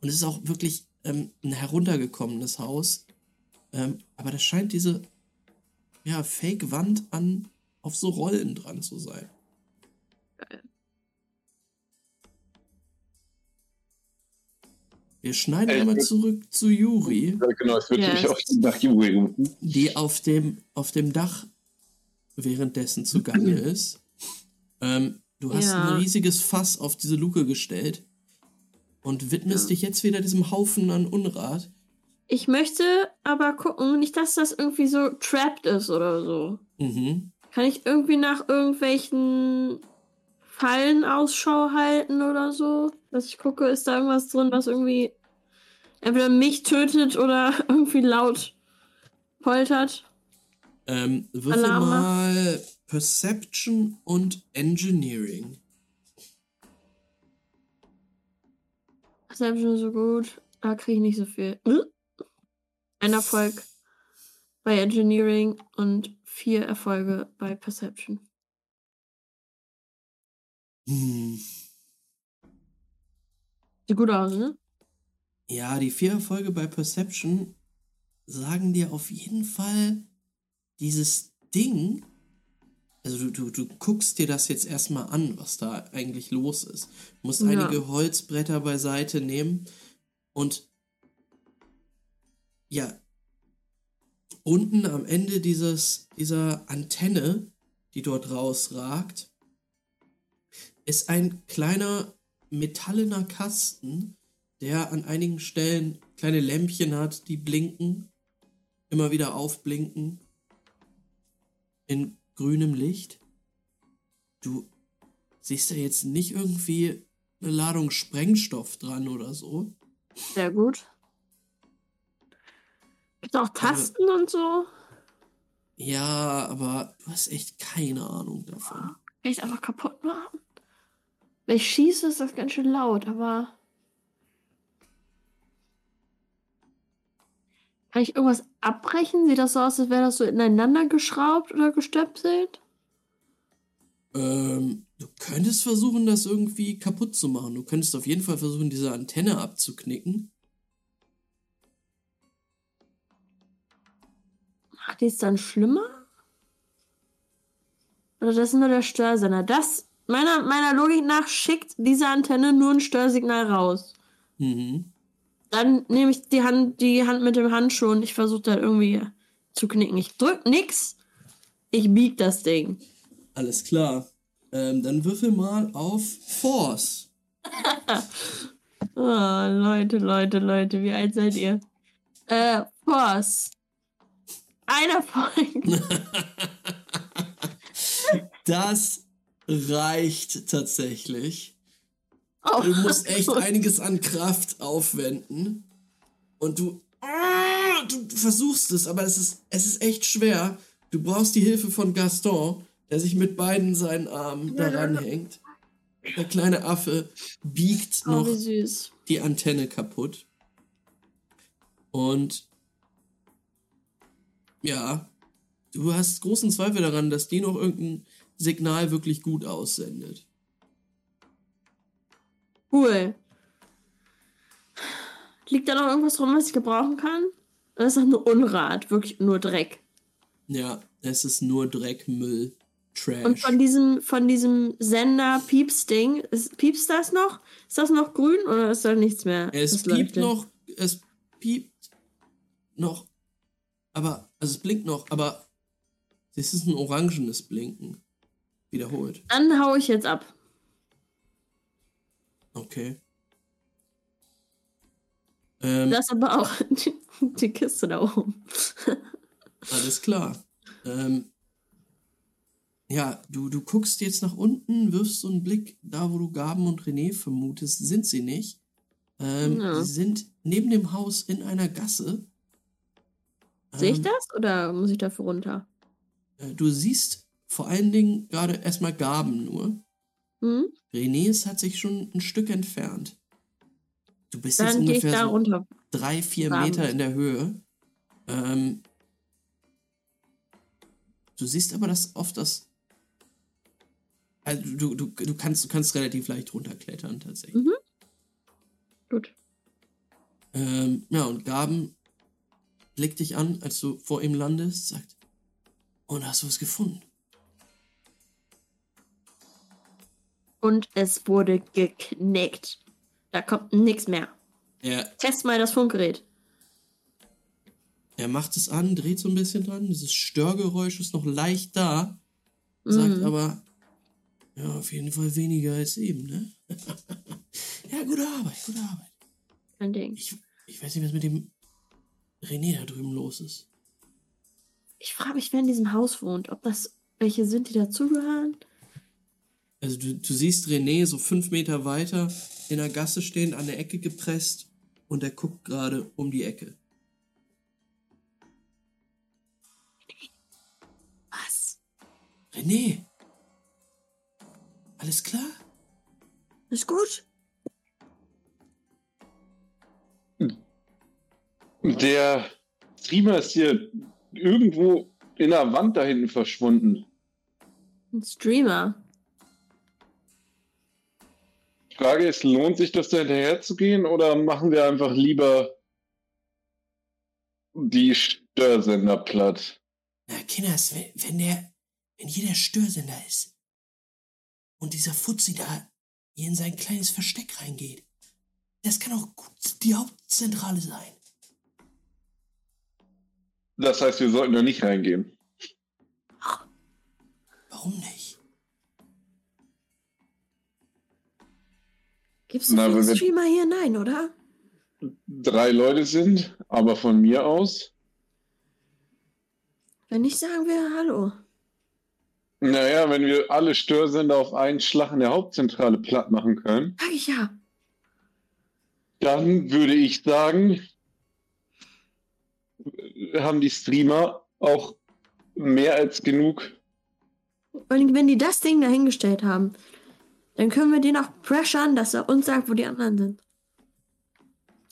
Und es ist auch wirklich ähm, ein heruntergekommenes Haus. Ähm, aber das scheint diese ja, Fake-Wand an auf so Rollen dran zu sein. Wir schneiden Ey, einmal zurück zu Juri. Ja, genau, es wird Ja. mich auch nach Juri rufen. die auf dem, auf dem Dach währenddessen zugange ist. Ähm, du hast Ja. ein riesiges Fass auf diese Luke gestellt und widmest Ja. dich jetzt wieder diesem Haufen an Unrat. Ich möchte aber gucken, nicht, dass das irgendwie so trapped ist oder so. Mhm. Kann ich irgendwie nach irgendwelchen Fallen Ausschau halten oder so? Dass ich gucke, ist da irgendwas drin, was irgendwie entweder mich tötet oder irgendwie laut poltert? Ähm, würfel Alarm mal Perception und Engineering. Perception ist so gut. Da kriege ich nicht so viel. Ein Erfolg bei Engineering und vier Erfolge bei Perception. Hm. Sieht gut aus, ne? Ja, die vier Erfolge bei Perception sagen dir auf jeden Fall dieses Ding. Also du, du, du guckst dir das jetzt erstmal an, was da eigentlich los ist. Du musst Ja. einige Holzbretter beiseite nehmen und ja, unten am Ende dieses, dieser Antenne, die dort rausragt, ist ein kleiner metallener Kasten, der an einigen Stellen kleine Lämpchen hat, die blinken, immer wieder aufblinken, in grünem Licht. Du siehst da jetzt nicht irgendwie eine Ladung Sprengstoff dran oder so. Sehr gut. Gibt auch Tasten und so? Ja, aber du hast echt keine Ahnung davon. Ich einfach kaputt machen? Wenn ich schieße, ist das ganz schön laut, aber. Kann ich irgendwas abbrechen? Sieht das so aus, als wäre das so ineinander geschraubt oder gestöpselt? Ähm, du könntest versuchen, das irgendwie kaputt zu machen. Du könntest auf jeden Fall versuchen, diese Antenne abzuknicken. Macht die es dann schlimmer? Oder das ist nur der Störsender? Das, meiner, meiner Logik nach, schickt diese Antenne nur ein Störsignal raus. Mhm. Dann nehme ich die Hand, die Hand mit dem Handschuh und ich versuche da irgendwie zu knicken. Ich drück nix. Ich bieg das Ding. Alles klar. Ähm, dann würfel mal auf Force. Oh, Leute, Leute, Leute, wie alt seid ihr? Äh, Force. Ein Erfolg. Das reicht tatsächlich. Oh, Du musst echt einiges an Kraft aufwenden. Und du, Ah, du versuchst es, aber es ist, es ist echt schwer. Du brauchst die Hilfe von Gaston, der sich mit beiden seinen Armen daran hängt. Der kleine Affe biegt Oh, noch süß. die Antenne kaputt. Und ja, du hast großen Zweifel daran, dass die noch irgendein Signal wirklich gut aussendet. Cool. Liegt da noch irgendwas rum, was ich gebrauchen kann? Das ist doch nur Unrat, wirklich nur Dreck. Ja, es ist nur Dreck, Müll, Trash. Und von diesem, von diesem Sender Pieps-Ding, ist, pieps das noch? Ist das noch grün oder ist da nichts mehr? es das piept noch, es piept noch, aber, also es blinkt noch, aber es ist ein orangenes Blinken. Wiederholt. Dann hau ich jetzt ab. Okay. Ähm, Das aber auch die, die Kiste da oben. Alles klar. Ähm, ja, du, du guckst jetzt nach unten, wirfst so einen Blick da, wo du Gaben und René vermutest, sind sie nicht. Ähm, Ja. Sie sind neben dem Haus in einer Gasse. Sehe ich Ähm, das oder muss ich dafür runter? äh, Du siehst vor allen Dingen gerade erstmal Gaben nur. Hm? Renés hat sich schon ein Stück entfernt. Du bist jetzt Dann ich ungefähr da so drei, vier Graben. Meter in der Höhe. Ähm, du siehst aber, dass oft das. Also du, du, du, kannst, du kannst relativ leicht runterklettern, tatsächlich. Mhm. Gut. Ähm, ja, und Gaben blickt dich an, als du vor ihm landest, sagt: Und hast du was gefunden? Und es wurde geknickt. Da kommt nichts mehr. Er, Test mal das Funkgerät. er macht es an, dreht so ein bisschen dran. Dieses Störgeräusch ist noch leicht da, sagt Mhm. aber: Ja, auf jeden Fall weniger als eben, ne? ja, gute Arbeit, gute Arbeit. Kein Ding. Ich, ich weiß nicht, was mit dem René da drüben los ist. Ich frage mich, wer in diesem Haus wohnt. Ob das welche sind, die dazugehören? Also du, du siehst René so fünf Meter weiter in der Gasse stehen, an der Ecke gepresst und er guckt gerade um die Ecke. Was? René! Alles klar? Ist gut? Der Streamer ist hier irgendwo in der Wand da hinten verschwunden. Ein Streamer. Die Frage ist, lohnt sich das da hinterher zu gehen oder machen wir einfach lieber die Störsender platt? Na, Kinders, wenn, der, wenn hier der Störsender ist und dieser Fuzzi da hier in sein kleines Versteck reingeht, das kann auch gut die Hauptzentrale sein. Das heißt, wir sollten da nicht reingehen. Warum nicht? Gibt es wir- Streamer hier? Nein, oder? Drei Leute sind, aber von mir aus. Wenn nicht, sagen wir Hallo. Naja, wenn wir alle Störsender auf einen Schlag in der Hauptzentrale platt machen können, Sag ich ja. dann würde ich sagen, haben die Streamer auch mehr als genug. Wenn die das Ding dahingestellt haben, dann können wir den auch pressern, dass er uns sagt, wo die anderen sind.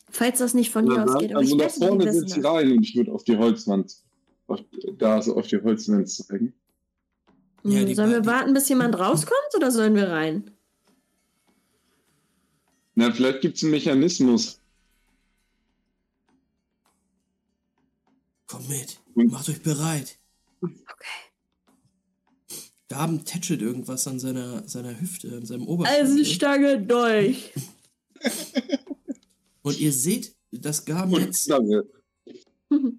Falls das nicht von hier aus geht. Also ich da vorne sind sie rein und ich würde auf die Holzwand, auf, da so auf die Holzwand zeigen. Ja, Hm, die sollen wir warten, bis jemand rauskommt oder sollen wir rein? Na, vielleicht gibt es einen Mechanismus. Kommt mit. Und- Macht euch bereit. Okay. Gaben tätschelt irgendwas an seiner, seiner Hüfte, an seinem Oberschenkel. Eisenstange durch. Und ihr seht, dass Gaben Und jetzt.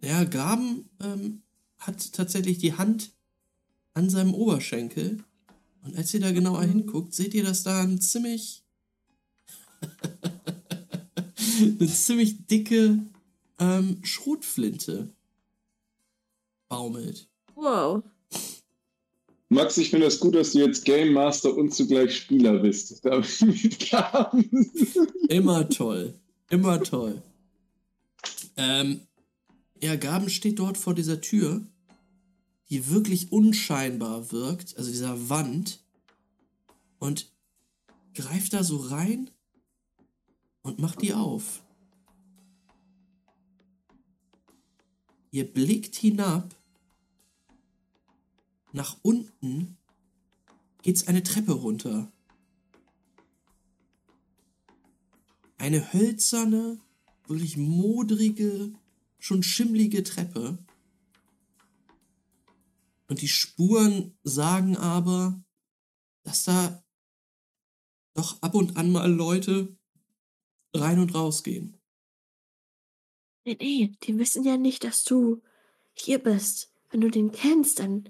Ja, Gaben ähm, hat tatsächlich die Hand an seinem Oberschenkel. Und als ihr da genauer hinguckt, seht ihr, dass da ein ziemlich. eine ziemlich dicke ähm, Schrotflinte baumelt. Wow. Max, ich finde das gut, dass du jetzt Game Master und zugleich Spieler bist. Immer toll. Immer toll. Ähm, ja, Gaben steht dort vor dieser Tür, die wirklich unscheinbar wirkt, also dieser Wand, und greift da so rein und macht die auf. Ihr blickt hinab. Nach unten geht's eine Treppe runter. Eine hölzerne, wirklich modrige, schon schimmlige Treppe. Und die Spuren sagen aber, dass da doch ab und an mal Leute rein und raus gehen. Nee, nee, die wissen ja nicht, dass du hier bist. Wenn du den kennst, dann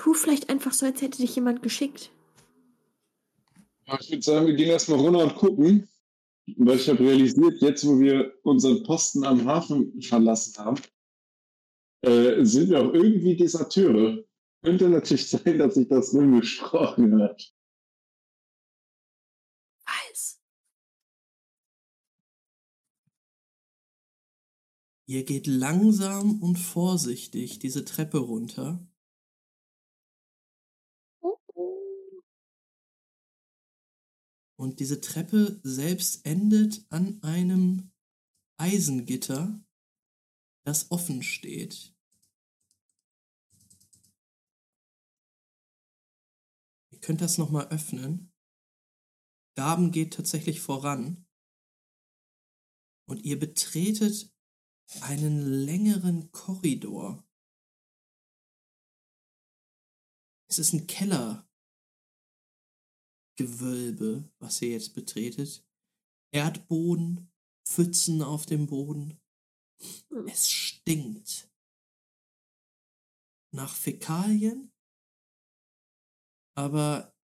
tu vielleicht einfach so, als hätte dich jemand geschickt. Ich würde sagen, wir gehen erstmal runter und gucken. Weil ich habe realisiert, jetzt wo wir unseren Posten am Hafen verlassen haben, äh, sind wir auch irgendwie Deserteure. Könnte natürlich sein, dass sich das rumgesprochen hat. Weiß. Ihr geht langsam und vorsichtig diese Treppe runter. Und diese Treppe selbst endet an einem Eisengitter, das offen steht. Ihr könnt das nochmal öffnen. Gaben geht tatsächlich voran. Und ihr betretet einen längeren Korridor. Es ist ein Kellergewölbe, was ihr jetzt betretet. Erdboden, Pfützen auf dem Boden. Es stinkt. Nach Fäkalien. Aber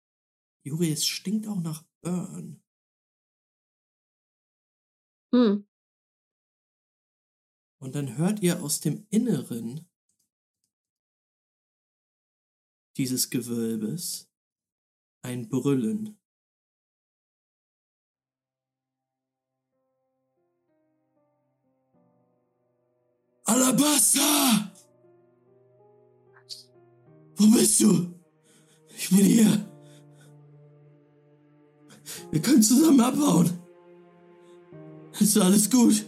Juri, es stinkt auch nach Burn. Hm. Und dann hört ihr aus dem Inneren dieses Gewölbes ein Brüllen. Alabasta! Wo bist du? Ich bin hier. Wir können zusammen abhauen. Ist alles gut?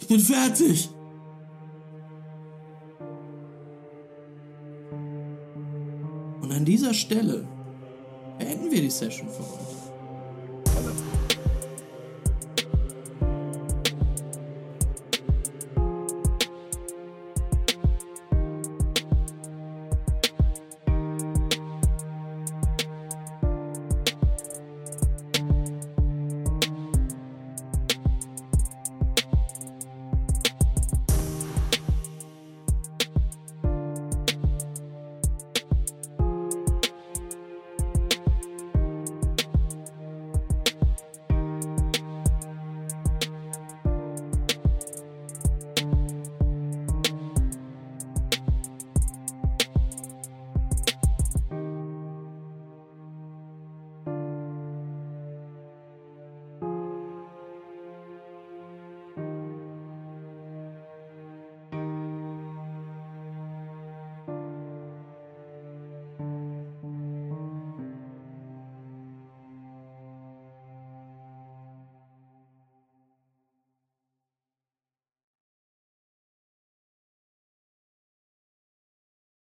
Ich bin fertig. Und an dieser Stelle beenden wir die Session für heute.